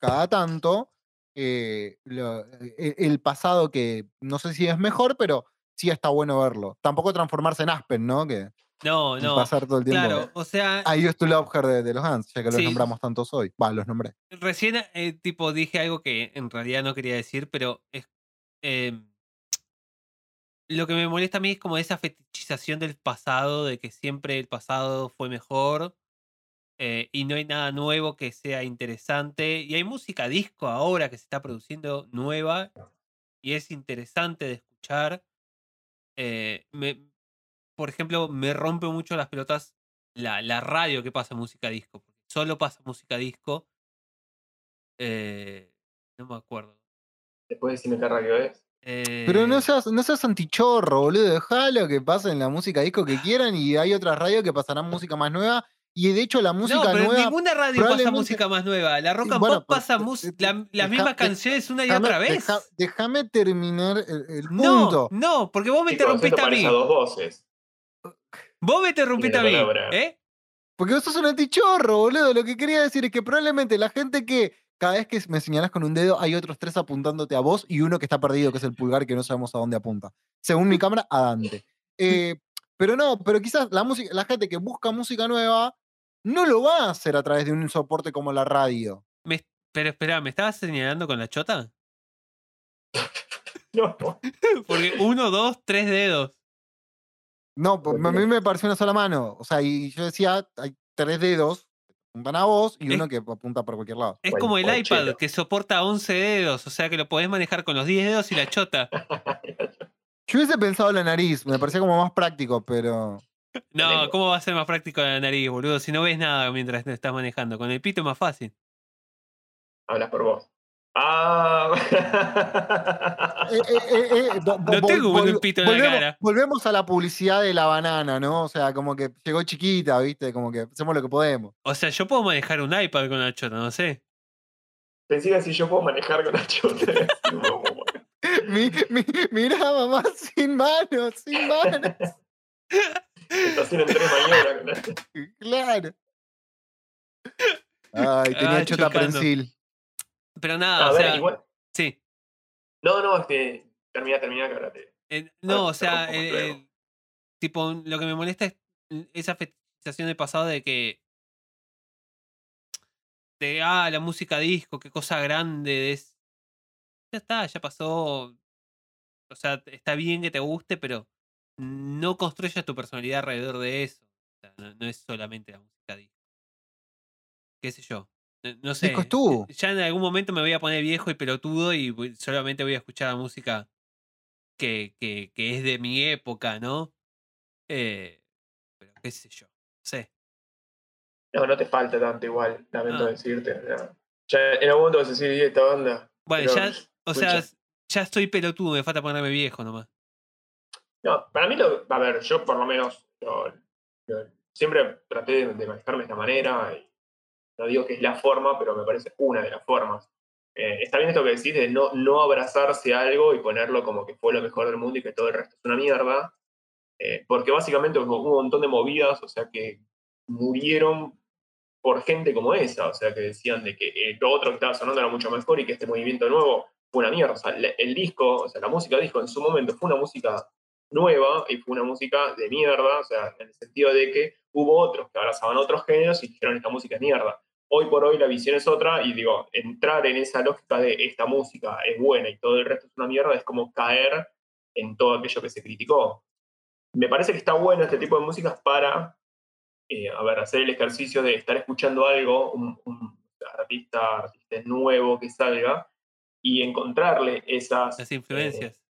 cada tanto, eh, lo- e- el pasado que no sé si es mejor, pero sí está bueno verlo. Tampoco transformarse en Aspen, ¿no? Que No, no. pasar todo el tiempo. Claro, o sea, I used to love her de, de los Ants, ya que los Sí. nombramos tantos hoy. Va, los nombré. recién eh, tipo dije algo que en realidad no quería decir, pero es em, lo que me molesta a mí es como esa fetichización del pasado, de que siempre el pasado fue mejor eh, y no hay nada nuevo que sea interesante. Y hay música disco ahora que se está produciendo nueva y es interesante de escuchar. Eh, me- por ejemplo, me rompe mucho las pelotas la, la radio que pasa música disco. Porque solo pasa música disco Eh, no me acuerdo. Después decime qué radio es. Pero no seas, no seas antichorro, boludo. Dejalo que pasen la música disco que quieran y hay otras radios que pasarán música más nueva. Y de hecho la música no, pero nueva. ninguna radio pasa música más nueva. La rock and bueno, pop pero pasa la- deja- las mismas de- canciones una y otra vez. deja- déjame terminar el, el no, punto. no, porque vos me interrumpiste a mí. parece a dos voces. Vos me interrumpiste a mí. ¿Eh? Porque vos sos un antichorro, boludo. Lo que quería decir es que probablemente la gente que cada vez que me señalas con un dedo hay otros tres apuntándote a vos y uno que está perdido, que es el pulgar, que no sabemos a dónde apunta. Según mi cámara, a Dante. Eh, pero no, pero quizás la, música, la gente que busca música nueva no lo va a hacer a través de un soporte como la radio. Me- pero espera, ¿me estabas señalando con la chota? No, Porque uno, dos, tres dedos. No, pues, a mí me pareció una sola mano. O sea, y yo decía, hay tres dedos que apuntan a vos y Es- uno que apunta por cualquier lado. Es como el iPad que soporta 11 dedos, o sea que lo podés manejar con los 10 dedos y la chota. Yo hubiese pensado la nariz, me parecía como más práctico, pero. No. ¿cómo va a ser más práctico la nariz, boludo? Si no ves nada mientras te estás manejando. Con el pito es más fácil. Hablas por vos. Ah. Eh, eh, eh, eh, vo- No tengo un pito en la cara. volvemos a la publicidad de la banana, ¿no? O sea, como que llegó chiquita, ¿viste? Como que hacemos lo que podemos. O sea, yo puedo manejar un iPad con la chota, no sé. Pensé que si yo puedo manejar con la chota. Mi, mi, mirá, mamá, sin manos, sin manos. Estación en mañana. Claro. Ay, tenía Ay, chota prensil. Pero nada, A o ver, sea, igual. sí. No, no, es que. Termina, termina, que ahora te. Eh, no, o sea, luego. el- tipo, lo que me molesta es esa fetichización del pasado de que. De, ah, la música disco, qué cosa grande es. Ya está, ya pasó. O sea, está bien que te guste, pero no construyas tu personalidad alrededor de eso. O sea, no, no es solamente la música disco. ¿Qué sé yo? No, no sé. Disco tú. Ya en algún momento me voy a poner viejo y pelotudo y solamente voy a escuchar la música que, que, que es de mi época, ¿no? Eh, pero qué sé yo. No sé. No, no te falta tanto igual, lamento Ah. decirte. o sea, Ya en algún momento vas a decir, "Y esta banda. Bueno, pero, ya, o sea, ya estoy pelotudo, me falta ponerme viejo nomás. No, para mí, a ver, yo por lo menos lo- siempre traté de, manejarme de esta manera. Y no digo que es la forma, pero me parece una de las formas. Eh, está bien esto que decís de no, no abrazarse a algo y ponerlo como que fue lo mejor del mundo y que todo el resto es una mierda. Eh, porque básicamente hubo un montón de movidas, o sea, que murieron por gente como esa, o sea, que decían de que eh, lo otro que estaba sonando era mucho mejor y que este movimiento nuevo fue una mierda. O sea, le- el disco, o sea, la música disco en su momento fue una música nueva y fue una música de mierda, o sea, en el sentido de que hubo otros que abrazaban otros géneros y dijeron esta música es mierda. Hoy por hoy la visión es otra y digo, entrar en esa lógica de esta música es buena y todo el resto es una mierda es como caer en todo aquello que se criticó. Me parece que está bueno este tipo de músicas para, eh, hacer el ejercicio de estar escuchando algo, un, artista, artista nuevo que salga y encontrarle esas... Influencias.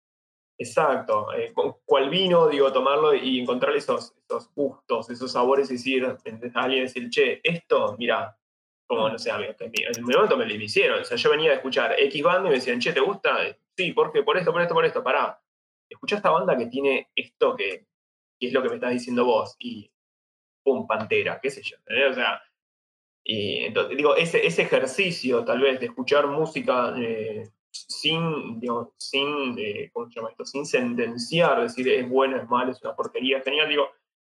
Exacto, eh, cual vino, digo, tomarlo y encontrar esos, gustos, esos sabores y decir, a alguien decir, che, esto, mira, como no sé, a en mi momento me lo hicieron, o sea, yo venía a escuchar X banda y me decían, che, ¿te gusta? Sí, ¿por qué? Por esto, por esto, por esto, pará. Escuchá esta banda que tiene esto que, es lo que me estás diciendo vos, y pum, pantera, qué sé yo, ¿entendés? O sea, y entonces, digo, ese, ese ejercicio tal vez de escuchar música eh, sin, digamos, sin, eh, ¿cómo se llama esto? Sin sentenciar, decir es bueno, es malo, es una porquería, es genial, digo,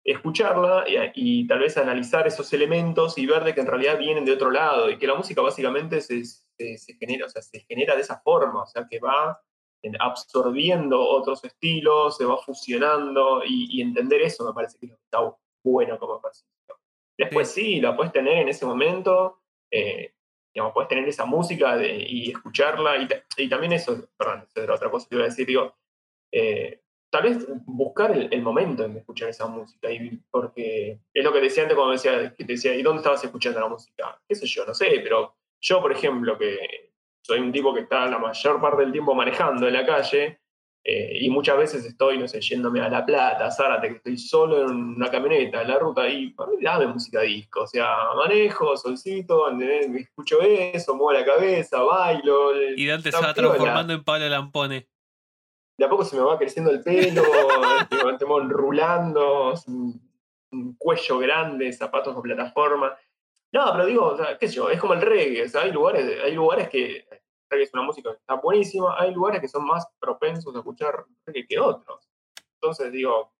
escucharla y, y tal vez analizar esos elementos y ver de que en realidad vienen de otro lado y que la música básicamente se, se- se genera, o sea, se genera de esa forma, o sea, que va en- absorbiendo otros estilos, se va fusionando y, y entender eso me parece que es lo que está bueno como ejercicio. Después sí, la puedes tener en ese momento, eh, digamos, puedes tener esa música de- y escucharla, y, y también eso, perdón, esa era otra cosa que iba a decir, digo, eh, tal vez buscar el, el momento en escuchar esa música, y, porque es lo que decía antes cuando decía, que decía, ¿y dónde estabas escuchando la música? ¿Qué sé yo? No sé, pero yo, por ejemplo, que soy un tipo que está la mayor parte del tiempo manejando en la calle, Eh, y muchas veces estoy, no sé, yéndome a La Plata, a Zárate, que estoy solo en una camioneta, en la ruta, y a mí dame música disco. O sea, manejo, solcito. Me escucho eso, muevo la cabeza, bailo. Y Dante se va transformando en Pablo Lampone. De a poco se me va creciendo el pelo, tengo, tengo enrulando, un, cuello grande, zapatos con plataforma. No, pero digo, o sea, qué sé yo, es como el reggae. o sea, hay lugares, hay lugares que reggae es una música que está buenísima, hay lugares que son más propensos a escuchar reggae que otros. Entonces, digo,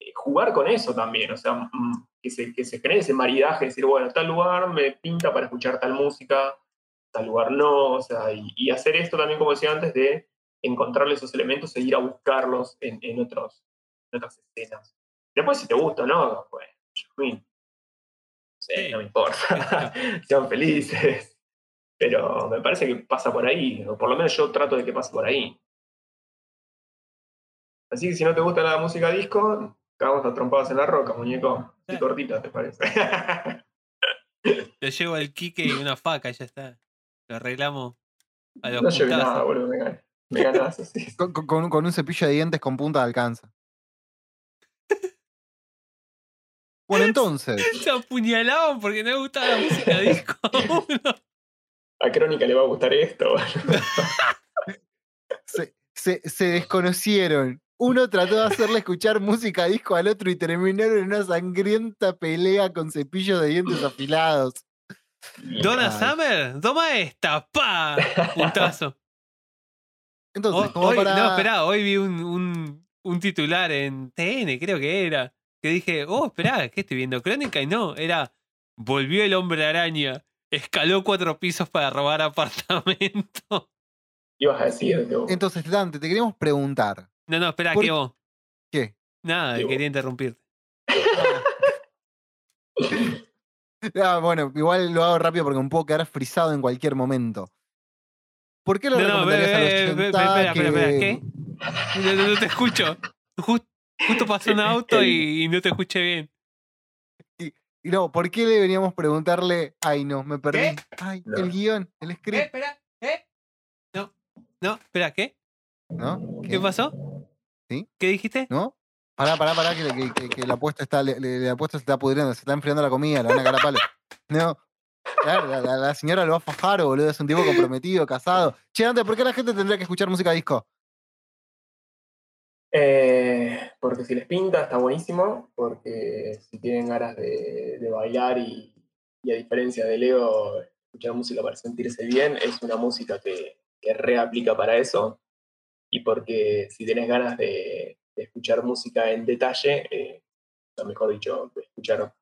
eh, jugar con eso también, o sea, mm, que se, que se genere ese maridaje, decir, bueno, tal lugar me pinta para escuchar tal música, tal lugar no, o sea, y, y hacer esto también, como decía antes, de encontrarle esos elementos e ir a buscarlos en, en otros, en otras escenas. Después, si te gusta o no, pues, no no me importa, sean felices. Pero me parece que pasa por ahí, o por lo menos yo trato de que pase por ahí. Así que si no te gusta la música disco, cagamos a trompadas en la roca, muñeco. Así Sí. cortita, ¿te parece? Le llevo el Kike y una faca y ya está. Lo arreglamos a los no putazos. nada, boludo, me ganas. Me ganas así. Con, con- con- con un cepillo de dientes con punta de alcanza. Bueno, entonces, Se apuñalaban porque no le gustaba la música disco. a uno. A Crónica le va a gustar esto. se, se- se desconocieron. Uno trató de hacerle escuchar música disco al otro y terminaron en una sangrienta pelea con cepillos de dientes afilados. Donna Ay. Summer, toma esta, pa, puntazo. Entonces, Hoy- como hoy- para. No, esperá, hoy vi un, un, un titular en TN, creo que era, que dije, oh, esperá, ¿qué estoy viendo? Crónica y no, era, volvió el hombre araña, escaló cuatro pisos para robar apartamento. Ibas a decir, Entonces, Dante, te queríamos preguntar. No, no, esperá, ¿Por ¿qué vos? ¿Qué? Nada, ¿Qué vos? quería interrumpirte. Ah, bueno, igual lo hago rápido porque me puedo quedar frisado en cualquier momento. ¿Por qué lo No, no, recomendarías 80 espera, espera, espera, que- ¿qué? No, no, no te escucho. Jus- justo pasó un auto y, y no te escuché bien. Y no, ¿por qué le veníamos a preguntarle? Ay, no, me perdí. ¿Qué? Ay, No. el guion, el script, Espera, ¿qué? No, no, espera, ¿qué? ¿no? ¿Qué pasó? ¿Sí? ¿Qué dijiste? ¿No? Pará, pará, pará, que, que- que- que la apuesta está, le- le- la apuesta se está pudriendo, se está enfriando la comida, la van a cagar a palo. No. Claro, la, la- la señora lo va a fajar, boludo, es un tipo comprometido, casado. Che, Dante, ¿por qué la gente tendría que escuchar música disco? Eh, porque si les pinta está buenísimo, porque si tienen ganas de, bailar y, a diferencia de Leo, escuchar música para sentirse bien, es una música que, reaplica para eso. Y porque si tienes ganas de, escuchar música en detalle, eh, o mejor dicho, de escuchar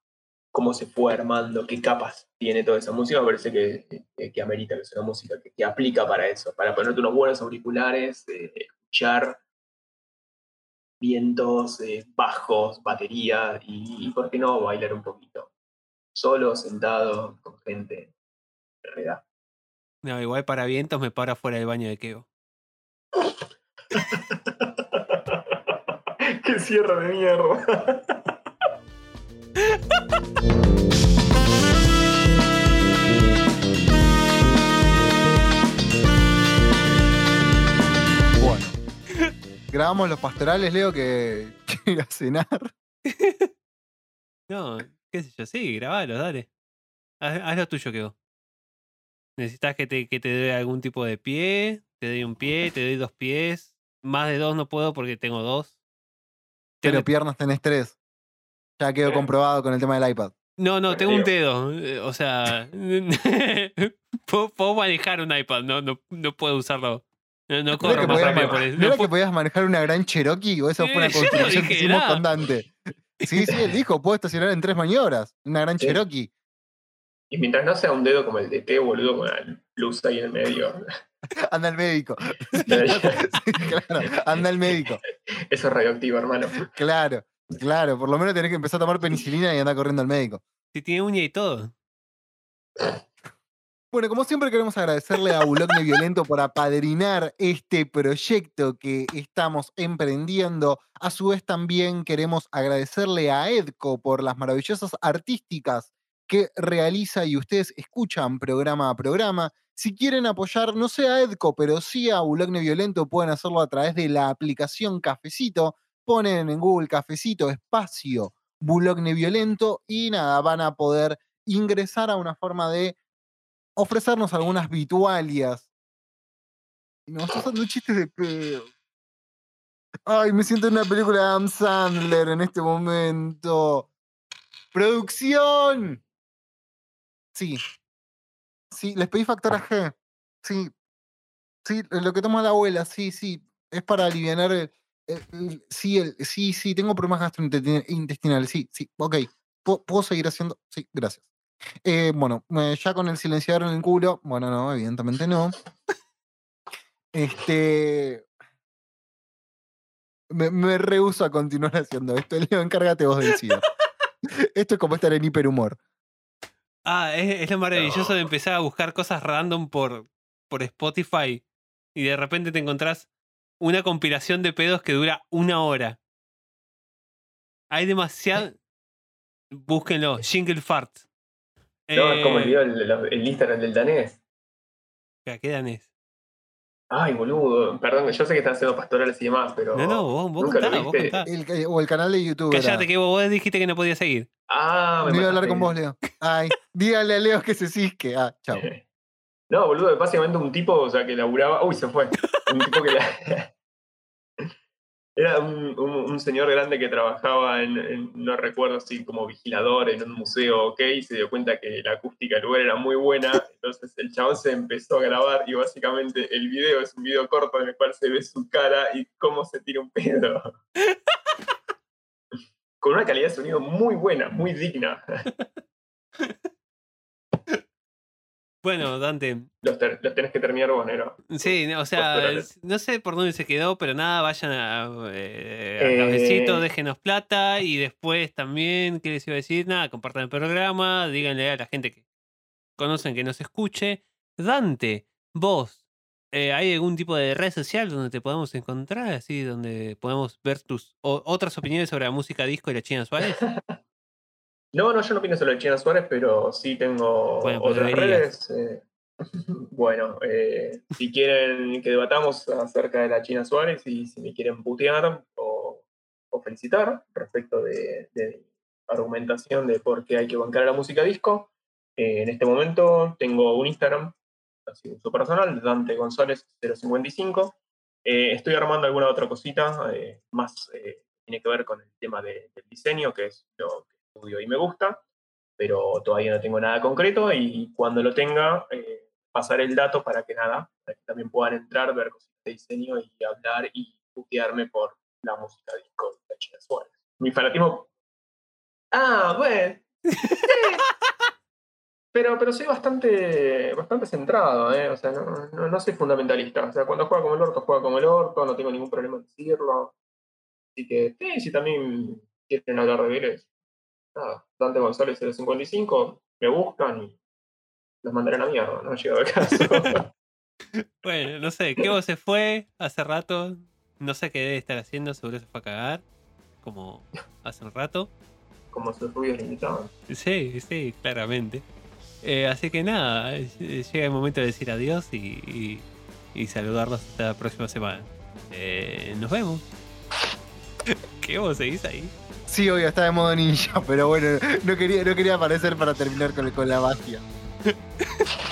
cómo se fue armando, qué capas tiene toda esa música, me parece que, que, que amerita, que es una música que, que aplica para eso, para ponerte unos buenos auriculares, eh, escuchar vientos, eh, bajos, batería y, y, ¿por qué no, bailar un poquito? Solo, sentado, con gente. No, igual para vientos me paro afuera del baño de Keo. ¡Qué cierre de mierda! Grabamos los pastorales, Leo, que quiero a cenar. No, qué sé yo, sí, grabalo, dale. Haz, haz lo tuyo, Keo. ¿Necesitas que te, que te dé algún tipo de pie? Te doy un pie, te doy dos pies. Más de dos no puedo porque tengo dos. Tengo Pero que- piernas tenés tres. Ya quedó comprobado con el tema del iPad. No, no, tengo un dedo. eh, O sea, puedo, puedo manejar un iPad, no, no, no puedo usarlo. No, no ¿No era corro que más podías rápido ma- por eso. ¿no era que podías manejar una gran Cherokee o esa fue una no construcción que hicimos nada. con Dante? Sí, sí, él dijo, puedo estacionar en tres maniobras. Una gran Sí. Cherokee. Y mientras no sea un dedo como el de T, boludo, con el plus ahí en el medio. Anda al médico. Sí, claro, anda al médico. Eso es radioactivo, hermano. Claro, claro. Por lo menos tenés que empezar a tomar penicilina y andar corriendo al médico. Si tiene uña y todo. Bueno, como siempre queremos agradecerle a Bulogne Violento por apadrinar este proyecto que estamos emprendiendo. A su vez también queremos agradecerle a Edco por las maravillosas artísticas que realiza y ustedes escuchan programa a programa. Si quieren apoyar, no sé a Edco, pero sí a Bulogne Violento, pueden hacerlo a través de la aplicación Cafecito. Ponen en Google Cafecito espacio Bulogne Violento y nada, van a poder ingresar a una forma de ofrecernos algunas vitualias. Y me estás dando chistes de pedo. Ay, me siento en una película de Adam Sandler en este momento. ¡Producción! Sí. Sí, les pedí factor G. Sí. Sí, lo que toma la abuela, sí, sí. Es para aliviar el- sí, el, sí, sí, tengo problemas gastrointestinales, sí, sí, ok. ¿Puedo, puedo seguir haciendo? Sí, gracias. Eh, bueno, eh, ya con el silenciador en el culo, bueno, no, evidentemente no. Este. Me, me rehuso a continuar haciendo esto. Leo, encárgate vos del SIDA. Esto es como estar en hiperhumor. Ah, es, es lo maravilloso de empezar a buscar cosas random por, por Spotify y de repente te encontrás una compilación de pedos que dura una hora. Hay demasiado. Búsquenlo, Jingle Fart. No, es como el Eh, video del el Instagram del danés. espera, ¿Qué danés? Ay, boludo. Perdón, yo sé que están haciendo pastorales y demás, pero. No, no, vos, vos ¿Nunca lo contá, vos contá. El o el canal de YouTube. era- Callate, que vos, vos dijiste que no podías seguir. Ah, me No iba a hablar con vos, Leo. Ay, dígale a Leo que se cisque. Ah, chao. No, boludo, básicamente un tipo, o sea, que laburaba. Uy, se fue. Un tipo que la- Era un, un- un señor grande que trabajaba en, en- no recuerdo si como vigilador en un museo, ok, y se dio cuenta que la acústica del lugar era muy buena, entonces el chabón se empezó a grabar y básicamente el video es un video corto en el cual se ve su cara y cómo se tira un pedo. Con una calidad de sonido muy buena, muy digna. Bueno, Dante, Los, ter- los tenés que terminar vos, Nero. Sí, o sea, no sé por dónde se quedó, pero nada, vayan a, eh, a Eh. Cafecito, déjenos plata y después también, ¿qué les iba a decir? Nada, compartan el programa, díganle a la gente que conocen que nos escuche. Dante, vos, eh, ¿hay algún tipo de red social donde te podamos encontrar? Así, donde podemos ver tus o- otras opiniones sobre la música disco y la China Suárez. No, no, yo no opino sobre el China Suárez, pero sí tengo Bueno, pues otras redes. eh. bueno, eh, si quieren que debatamos acerca de la China Suárez y si me quieren putear o, o felicitar respecto de, de argumentación de por qué hay que bancar a la música disco, eh, en este momento tengo un Instagram, así uso personal, Dante González 055. Eh, estoy armando alguna otra cosita, eh, más eh, tiene que ver con el tema de- del diseño, que es lo que estudio y me gusta, pero todavía no tengo nada concreto y cuando lo tenga, eh, pasaré el dato para que nada, para que también puedan entrar, ver cositas de diseño y hablar y putearme por la música disco de China Suárez. Mi fanatismo. Ah, bueno. Pero, pero soy bastante, bastante centrado, ¿eh? O sea, no, no, no soy fundamentalista. O sea, cuando juega como el orto, juega como el orto, no tengo ningún problema en decirlo. Así que, sí, si también quieren hablar de Vélez, nada, Dante González 055, me buscan y los mandaré a la mierda, no ha llegado el caso. Bueno, no sé, Kevo se fue hace rato, no sé qué debe estar haciendo, seguro se fue a cagar, como hace un rato. como sus rubios limitados. Sí, sí, claramente. Eh, así que nada, llega el momento de decir adiós y, y, y saludarlos hasta la próxima semana. Eh, nos vemos. ¿Qué vos seguís ahí? Sí, obvio, está de modo ninja, pero bueno, no quería, no quería aparecer para terminar con, la magia.